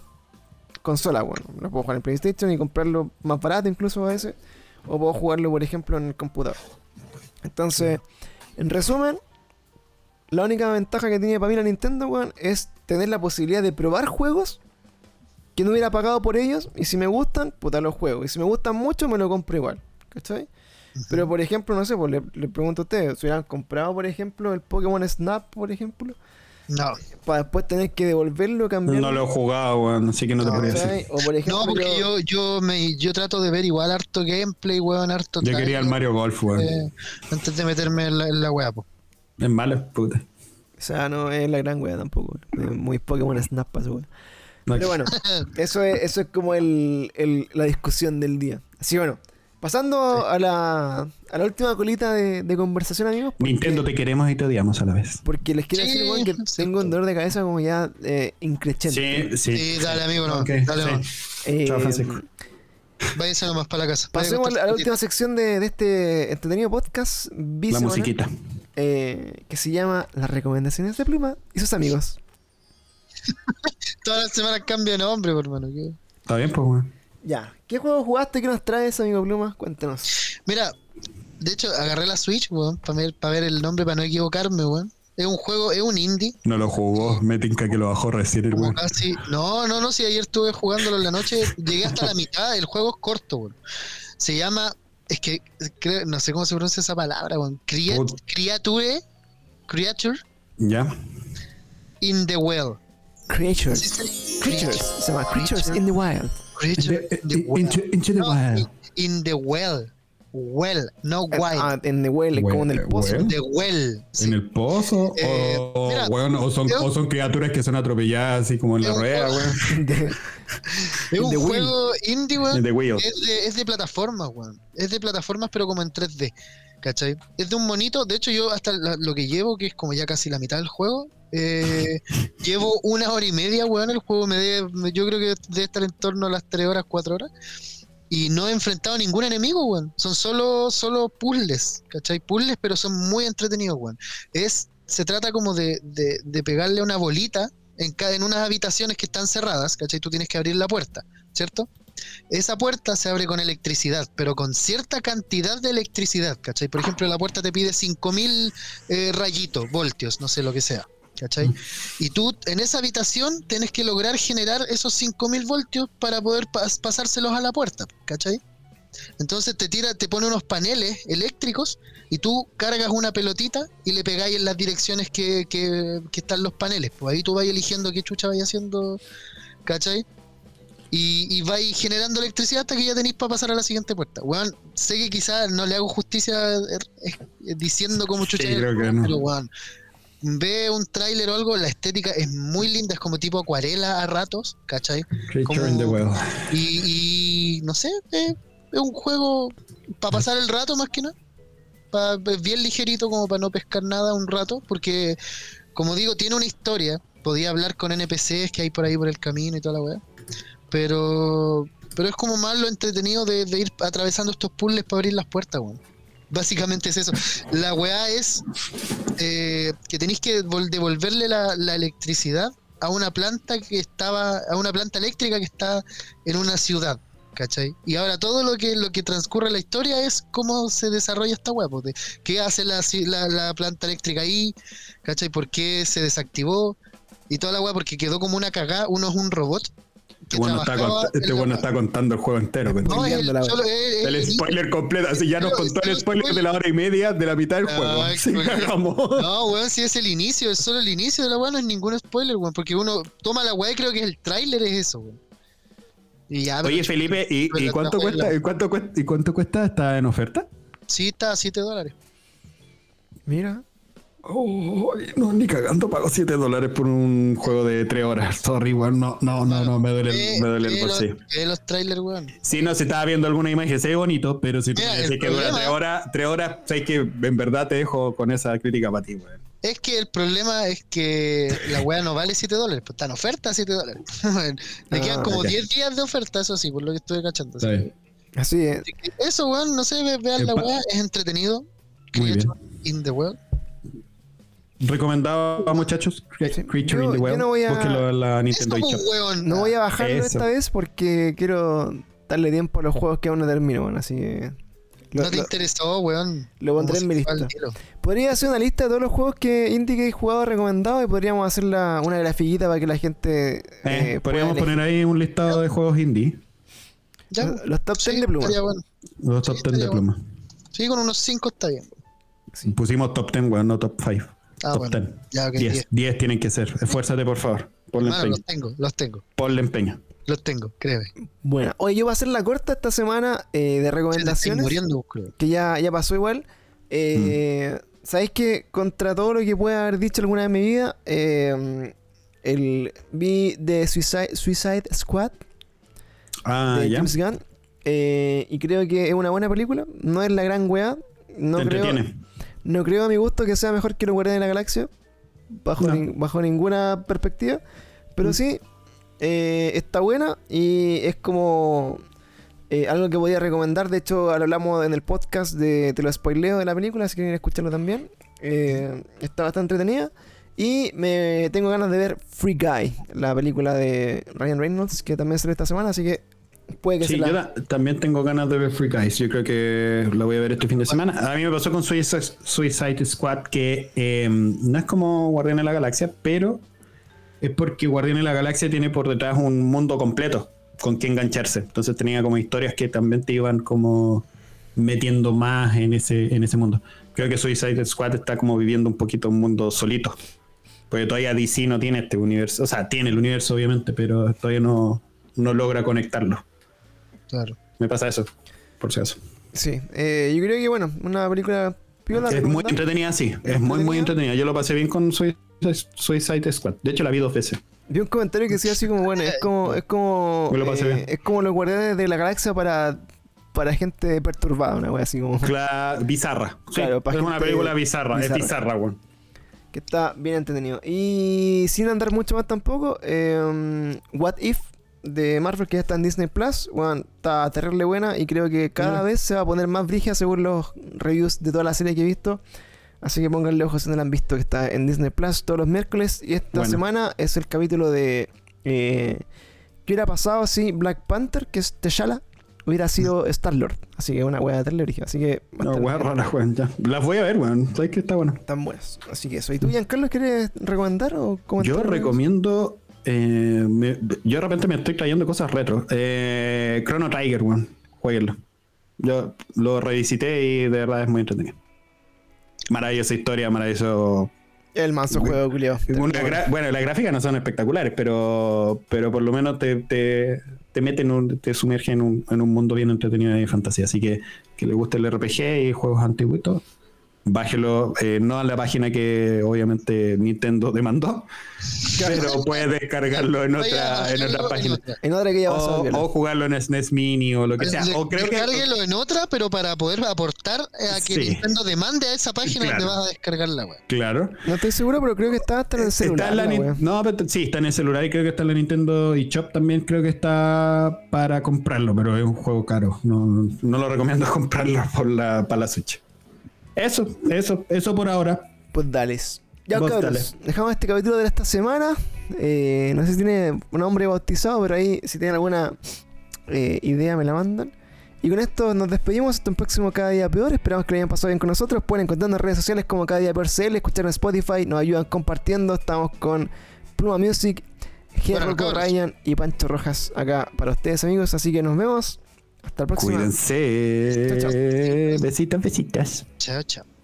Speaker 1: consolas, bueno. Los puedo jugar en PlayStation y comprarlo más barato incluso a veces. O puedo jugarlo, por ejemplo, en el computador. Entonces, en resumen, la única ventaja que tiene para mí la Nintendo, weón, es tener la posibilidad de probar juegos que no hubiera pagado por ellos. Y si me gustan, puta los juegos. Y si me gustan mucho, me lo compro igual. ¿Cachai? Pero por ejemplo, no sé, pues le, le pregunto a ustedes, si hubieran comprado, por ejemplo, el Pokémon Snap, por ejemplo,
Speaker 2: No,
Speaker 1: para después tener que devolverlo, cambiarlo.
Speaker 3: No lo he jugado, weón, así que no te podría decir.
Speaker 1: O por ejemplo,
Speaker 2: no, porque yo, yo, me, yo trato de ver igual harto gameplay, weón, harto
Speaker 3: Yo quería el Mario Golf, weón.
Speaker 2: eh, antes de meterme en la, en la weá, po.
Speaker 3: Es malo, puta.
Speaker 1: O sea, no es la gran wea tampoco. Muy Pokémon Snap.
Speaker 3: No,
Speaker 1: Pero bueno, eso es, eso es como el, el- la discusión del día. Así que bueno, pasando a, la, a la última colita de, de conversación, amigos. porque-
Speaker 3: Nintendo te queremos y te odiamos a la vez.
Speaker 1: Porque les quiero
Speaker 2: Sí,
Speaker 1: decir, weón, que
Speaker 2: sí.
Speaker 1: tengo un dolor de cabeza como ya eh, increchente.
Speaker 2: Sí, dale, amigo, no. Dale,
Speaker 3: sí.
Speaker 2: no.
Speaker 1: Eh,
Speaker 3: Chao, Francisco.
Speaker 2: Váyase nomás para la casa.
Speaker 1: Pasemos a la, a la
Speaker 2: acostarse.
Speaker 1: última sección de, de este entretenido podcast
Speaker 3: La musiquita.
Speaker 1: eh, que se llama Las recomendaciones de Pluma y sus amigos.
Speaker 2: Todas las semanas cambia de nombre, por hermano.
Speaker 3: Está bien, pues, weón.
Speaker 1: Ya, ¿qué juego jugaste? ¿Qué nos traes, amigo Pluma? Cuéntanos.
Speaker 2: Mira, de hecho, agarré la Switch, weón, para ver, pa ver el nombre, para no equivocarme, weón. Es un juego, es un indie.
Speaker 3: No lo jugó. Me tinca que lo bajó recién el weón.
Speaker 2: casi. No, no, no, si ayer estuve jugándolo en la noche, llegué hasta la mitad, el juego es corto, weón. Se llama, es que, creo- no sé cómo se pronuncia esa palabra, weón.
Speaker 3: Put-
Speaker 2: creature, Creature
Speaker 3: Ya.
Speaker 2: in the Well.
Speaker 1: Creatures. Creatures. Se llama Creatures in the Wild.
Speaker 2: Creature in the Well.
Speaker 3: Into, into the
Speaker 2: No,
Speaker 3: wild.
Speaker 2: In the Well. Well, no wild.
Speaker 1: Ah, en the well, como en el
Speaker 3: Well,
Speaker 1: pozo.
Speaker 3: well.
Speaker 2: The Well. sí.
Speaker 3: ¿En el pozo?
Speaker 2: Eh,
Speaker 3: o, o,
Speaker 2: mira,
Speaker 3: weón, o, son,
Speaker 2: yo-
Speaker 3: o son criaturas que son atropelladas así como en la rueda, weón.
Speaker 2: Es un
Speaker 1: The
Speaker 2: juego indie, weón.
Speaker 3: The.
Speaker 2: Es de, es de plataformas, weón. Es de plataformas, pero como en 3D. ¿Cachai? Es de un monito. De hecho, yo hasta la- lo que llevo, que es como ya casi la mitad del juego, eh, llevo una hora y media, weón. El juego me debe, yo creo que debe estar en torno a las 3 horas, 4 horas. Y no he enfrentado ningún enemigo, weón. Son solo, solo puzzles, ¿cachai? Puzzles, pero son muy entretenidos, weón. Es, se trata como de, de, de pegarle una bolita en, cada, en unas habitaciones que están cerradas, ¿cachai? Tú tienes que abrir la puerta, ¿cierto? Esa puerta se abre con electricidad, pero con cierta cantidad de electricidad, ¿cachai? Por ejemplo, la puerta te pide 5000 eh, rayitos, voltios, no sé lo que sea, ¿cachai? Y tú en esa habitación tienes que lograr generar esos 5000 voltios para poder pas- pasárselos a la puerta, ¿cachai? Entonces te tira, te pone unos paneles eléctricos y tú cargas una pelotita y le pegáis en las direcciones que, que- que están los paneles. Pues ahí tú vas eligiendo qué chucha vais haciendo, ¿cachai? Y, y vais generando electricidad hasta que ya tenéis para pasar a la siguiente puerta. Weón, sé que quizás no le hago justicia eh, eh, diciendo cómo chucha
Speaker 3: Sí,
Speaker 2: es
Speaker 3: creo que no.
Speaker 2: pero weón, ve un tráiler o algo, la estética es muy linda, es como tipo acuarela a ratos, ¿cachai?
Speaker 3: Creature
Speaker 2: como-
Speaker 3: in the well.
Speaker 2: Y, y no sé, eh, es un juego para pasar el rato más que nada. Pa- es bien ligerito como para no pescar nada un rato, porque como digo, tiene una historia. Podía hablar con NPCs que hay por ahí por el camino y toda la weá. Pero, pero es como más lo entretenido de, de ir atravesando estos puzzles para abrir las puertas, weón. Básicamente es eso. La weá es eh, que tenéis que vol- devolverle la, electricidad a una planta que estaba, a una planta eléctrica que está en una ciudad. ¿Cachai? Y ahora todo lo que lo que transcurre en la historia es cómo se desarrolla esta weá, qué hace la, la, la planta eléctrica ahí, ¿cachai? ¿Por qué se desactivó? Y toda la weá, porque quedó como una cagada, uno es un robot.
Speaker 3: Este bueno está, este bueno está contando el juego entero.
Speaker 2: No, el,
Speaker 1: Peleando la
Speaker 2: solo- es- es
Speaker 3: El
Speaker 2: el-
Speaker 3: spoiler completo, así ya nos contó el
Speaker 2: el
Speaker 3: spoiler de la hora y media de la mitad del juego.
Speaker 2: No, weón, si es el inicio, es solo el inicio de la weá, no es ningún spoiler, weón, porque uno toma la weá y creo que el tráiler es eso, weón. Y ya, pero-
Speaker 3: Oye, Felipe, ¿y, cuánto cuesta?
Speaker 2: la-
Speaker 3: ¿Y cuánto cuesta? ¿Y cuánto cuesta? ¿Está en oferta?
Speaker 2: Sí, está a 7 dólares.
Speaker 1: Mira.
Speaker 3: Oh, no, ni cagando pago 7 dólares por un juego de 3 horas. Sorry, weón. No, no, no, no, me duele, me duele el
Speaker 2: ve los-
Speaker 3: bolsillo.
Speaker 2: ve los trailers, weón.
Speaker 3: Sí, no, se estaba viendo alguna imagen, se ve bonito, pero si tú
Speaker 2: Mira,
Speaker 3: me que dura
Speaker 2: problema-
Speaker 3: 3 horas, 3 horas, sabes que en verdad te dejo con esa crítica para ti, weón.
Speaker 2: Es que el problema es que la weá no vale 7 dólares, pues está en oferta 7 dólares. Le
Speaker 1: Ah,
Speaker 2: quedan como
Speaker 3: ya.
Speaker 2: 10 días de oferta, eso sí, por lo que estuve cachando. así.
Speaker 1: Así es.
Speaker 2: que- Eso, weón, no sé, ve- vean la weá, es entretenido.
Speaker 3: Muy bien.
Speaker 2: In the world.
Speaker 3: Recomendado a muchachos. Creature
Speaker 1: Yo-
Speaker 3: in the
Speaker 1: yo
Speaker 3: Well.
Speaker 1: no voy a-
Speaker 3: Búsquenlo en la Nintendo eShop.
Speaker 2: weón.
Speaker 1: No voy a bajarlo
Speaker 3: Eso.
Speaker 1: esta vez porque quiero darle tiempo a los juegos que aún no termino, bueno, así que. Lo,
Speaker 2: No te
Speaker 1: lo-
Speaker 2: interesó, weón.
Speaker 1: lo pondré en mi lista. podría hacer una lista de todos los juegos que indie que he jugado recomendado y podríamos hacer la- una grafiquita para que la gente.
Speaker 3: Eh,
Speaker 1: eh,
Speaker 3: podríamos poner ahí un listado de juegos indie.
Speaker 2: Ya,
Speaker 1: Los- top
Speaker 2: sí,
Speaker 1: 10 de pluma.
Speaker 2: estaría bueno.
Speaker 3: Los top
Speaker 2: Sí,
Speaker 3: 10 de
Speaker 2: estaría
Speaker 3: pluma.
Speaker 2: Sí, con unos 5 está bien.
Speaker 1: Sí.
Speaker 3: Pusimos top 10, weón, no top 5.
Speaker 2: Ah,
Speaker 3: top
Speaker 2: bueno.
Speaker 3: 10.
Speaker 2: Ya, ok,
Speaker 3: 10.
Speaker 2: 10.
Speaker 3: 10 tienen que ser. Esfuérzate, por favor. Ponle
Speaker 2: Hermano,
Speaker 3: empeño.
Speaker 2: los tengo, los tengo,
Speaker 3: Ponle empeño.
Speaker 2: los tengo, créeme.
Speaker 1: Bueno, oye, yo voy a hacer la corta esta semana eh, de recomendaciones.
Speaker 2: muriendo, creo.
Speaker 1: que ya, ya pasó igual. Eh, ¿Sabéis que contra todo lo que pueda haber dicho alguna vez en mi vida, eh, el, vi de Suicide, Suicide Squad
Speaker 3: Ah,
Speaker 1: de
Speaker 3: ya.
Speaker 1: James Gunn. eh, y creo que es una buena película. No es la gran weá. No
Speaker 3: Te
Speaker 1: creo,
Speaker 3: entretiene.
Speaker 1: No creo a mi gusto que sea mejor que los Guardianes de la Galaxia. Bajo,
Speaker 3: No.
Speaker 1: bajo ninguna perspectiva. Pero
Speaker 3: Mm.
Speaker 1: sí, eh, está buena y es como eh, algo que podía recomendar. De hecho, hablamos en el podcast de Te lo spoileo de la película, si quieren escucharlo también. Eh, está bastante entretenida. Y me tengo ganas de ver Free Guy, la película de Ryan Reynolds, que también sale esta semana, así que puede que
Speaker 3: Sí,
Speaker 1: la...
Speaker 3: yo también tengo ganas de ver Free Guys. Yo creo que la voy a ver este fin de semana. A mí me pasó con Suicide, Suicide Squad que eh, no es como Guardián de la Galaxia, pero es porque Guardián de la Galaxia tiene por detrás un mundo completo con que engancharse. Entonces tenía como historias que también te iban como metiendo más en ese, en ese mundo. Creo que Suicide Squad está como viviendo un poquito un mundo solito. Porque todavía DC no tiene este universo. O sea, tiene el universo obviamente, pero todavía no, no logra conectarlo.
Speaker 2: Claro.
Speaker 3: Me pasa eso, por si acaso.
Speaker 1: Sí, eh, yo creo que bueno, una película piola.
Speaker 3: Es muy entretenida, sí. Es muy, muy entretenida. Yo lo pasé bien con Suicide, Suicide Squad. De hecho, la vi dos veces.
Speaker 1: Vi un comentario que decía así como, bueno, es como, es como,
Speaker 3: Me lo pasé
Speaker 1: eh,
Speaker 3: bien.
Speaker 1: es como los guardianes de la galaxia para, para gente perturbada, una wea así como,
Speaker 3: Cla- bizarra. Sí,
Speaker 1: Claro,
Speaker 3: es una película bizarra.
Speaker 1: bizarra.
Speaker 3: Es bizarra, weón.
Speaker 1: que está bien entretenido. Y sin andar mucho más tampoco, eh, What If de Marvel que ya está en Disney Plus, bueno, está terrible buena y creo que cada
Speaker 3: Mm.
Speaker 1: vez se va a poner más brigia según los reviews de toda la serie que he visto. Así que pónganle ojos si no la han visto, que está en Disney Plus todos los miércoles. Y esta
Speaker 3: Bueno.
Speaker 1: semana es el capítulo de. Eh, ¿Qué hubiera pasado si Black Panther, que es T'Challa, hubiera sido Star-Lord? Así que una wea de terrible brígida. Así que. va a
Speaker 3: No,
Speaker 1: estar
Speaker 3: weón,
Speaker 1: bien.
Speaker 3: rara, weón. Ya. Las voy a ver, weón. Sabes que está bueno.
Speaker 1: Están buenas. Así que eso. ¿Y tú, Giancarlo, quieres recomendar o comentar?
Speaker 3: Yo recomiendo. Eh, me- yo de repente me estoy trayendo cosas retro. Eh, Chrono Tiger, weón. Jueguenlo. Yo lo revisité y de verdad es muy entretenido. Maravillosa historia, maravilloso
Speaker 1: El manso juego,
Speaker 3: gra- bueno, las gráficas no son espectaculares, pero, pero por lo menos te, te, te mete en un, te sumerge en un, en un mundo bien entretenido de fantasía. Así que que le guste el RPG y juegos antiguos, y todo, bájelo, eh, no a la página que obviamente Nintendo demandó, pero puedes descargarlo en otra, en otra página.
Speaker 1: En otra que ya vas
Speaker 3: O, o jugarlo en SNES Mini o lo que sea. O creo que
Speaker 2: Descárguelo en otra, pero para poder aportar a que
Speaker 3: Sí.
Speaker 2: Nintendo demande a esa página
Speaker 3: Claro.
Speaker 2: donde vas a descargar la web.
Speaker 3: Claro.
Speaker 1: No estoy seguro, pero creo que está hasta en el celular.
Speaker 3: Está en la
Speaker 1: la
Speaker 3: no, pero sí, está en el celular y creo que está en la Nintendo eShop también. Creo que está para comprarlo, pero es un juego caro. No, no lo recomiendo comprarlo por la, para la Switch. Eso, eso, eso por ahora.
Speaker 1: Pues dales. Ya,
Speaker 3: Vos
Speaker 1: cabros. Dejamos este capítulo de esta semana. Eh, no sé si tiene un nombre bautizado, pero ahí, si tienen alguna eh, idea, me la mandan. Y con esto nos despedimos. Hasta un próximo Cada Día Peor. Esperamos que lo hayan pasado bien con nosotros. Pueden encontrarnos en redes sociales como Cada Día Peor CL, escuchar en Spotify. Nos ayudan compartiendo. Estamos con Pluma Music,
Speaker 2: cabros.
Speaker 1: Ryan y Pancho Rojas acá para ustedes, amigos. Así que nos vemos. Hasta la próxima.
Speaker 3: Cuídense.
Speaker 1: Chao, chao.
Speaker 3: Besitas, besitas.
Speaker 2: Chao, chao.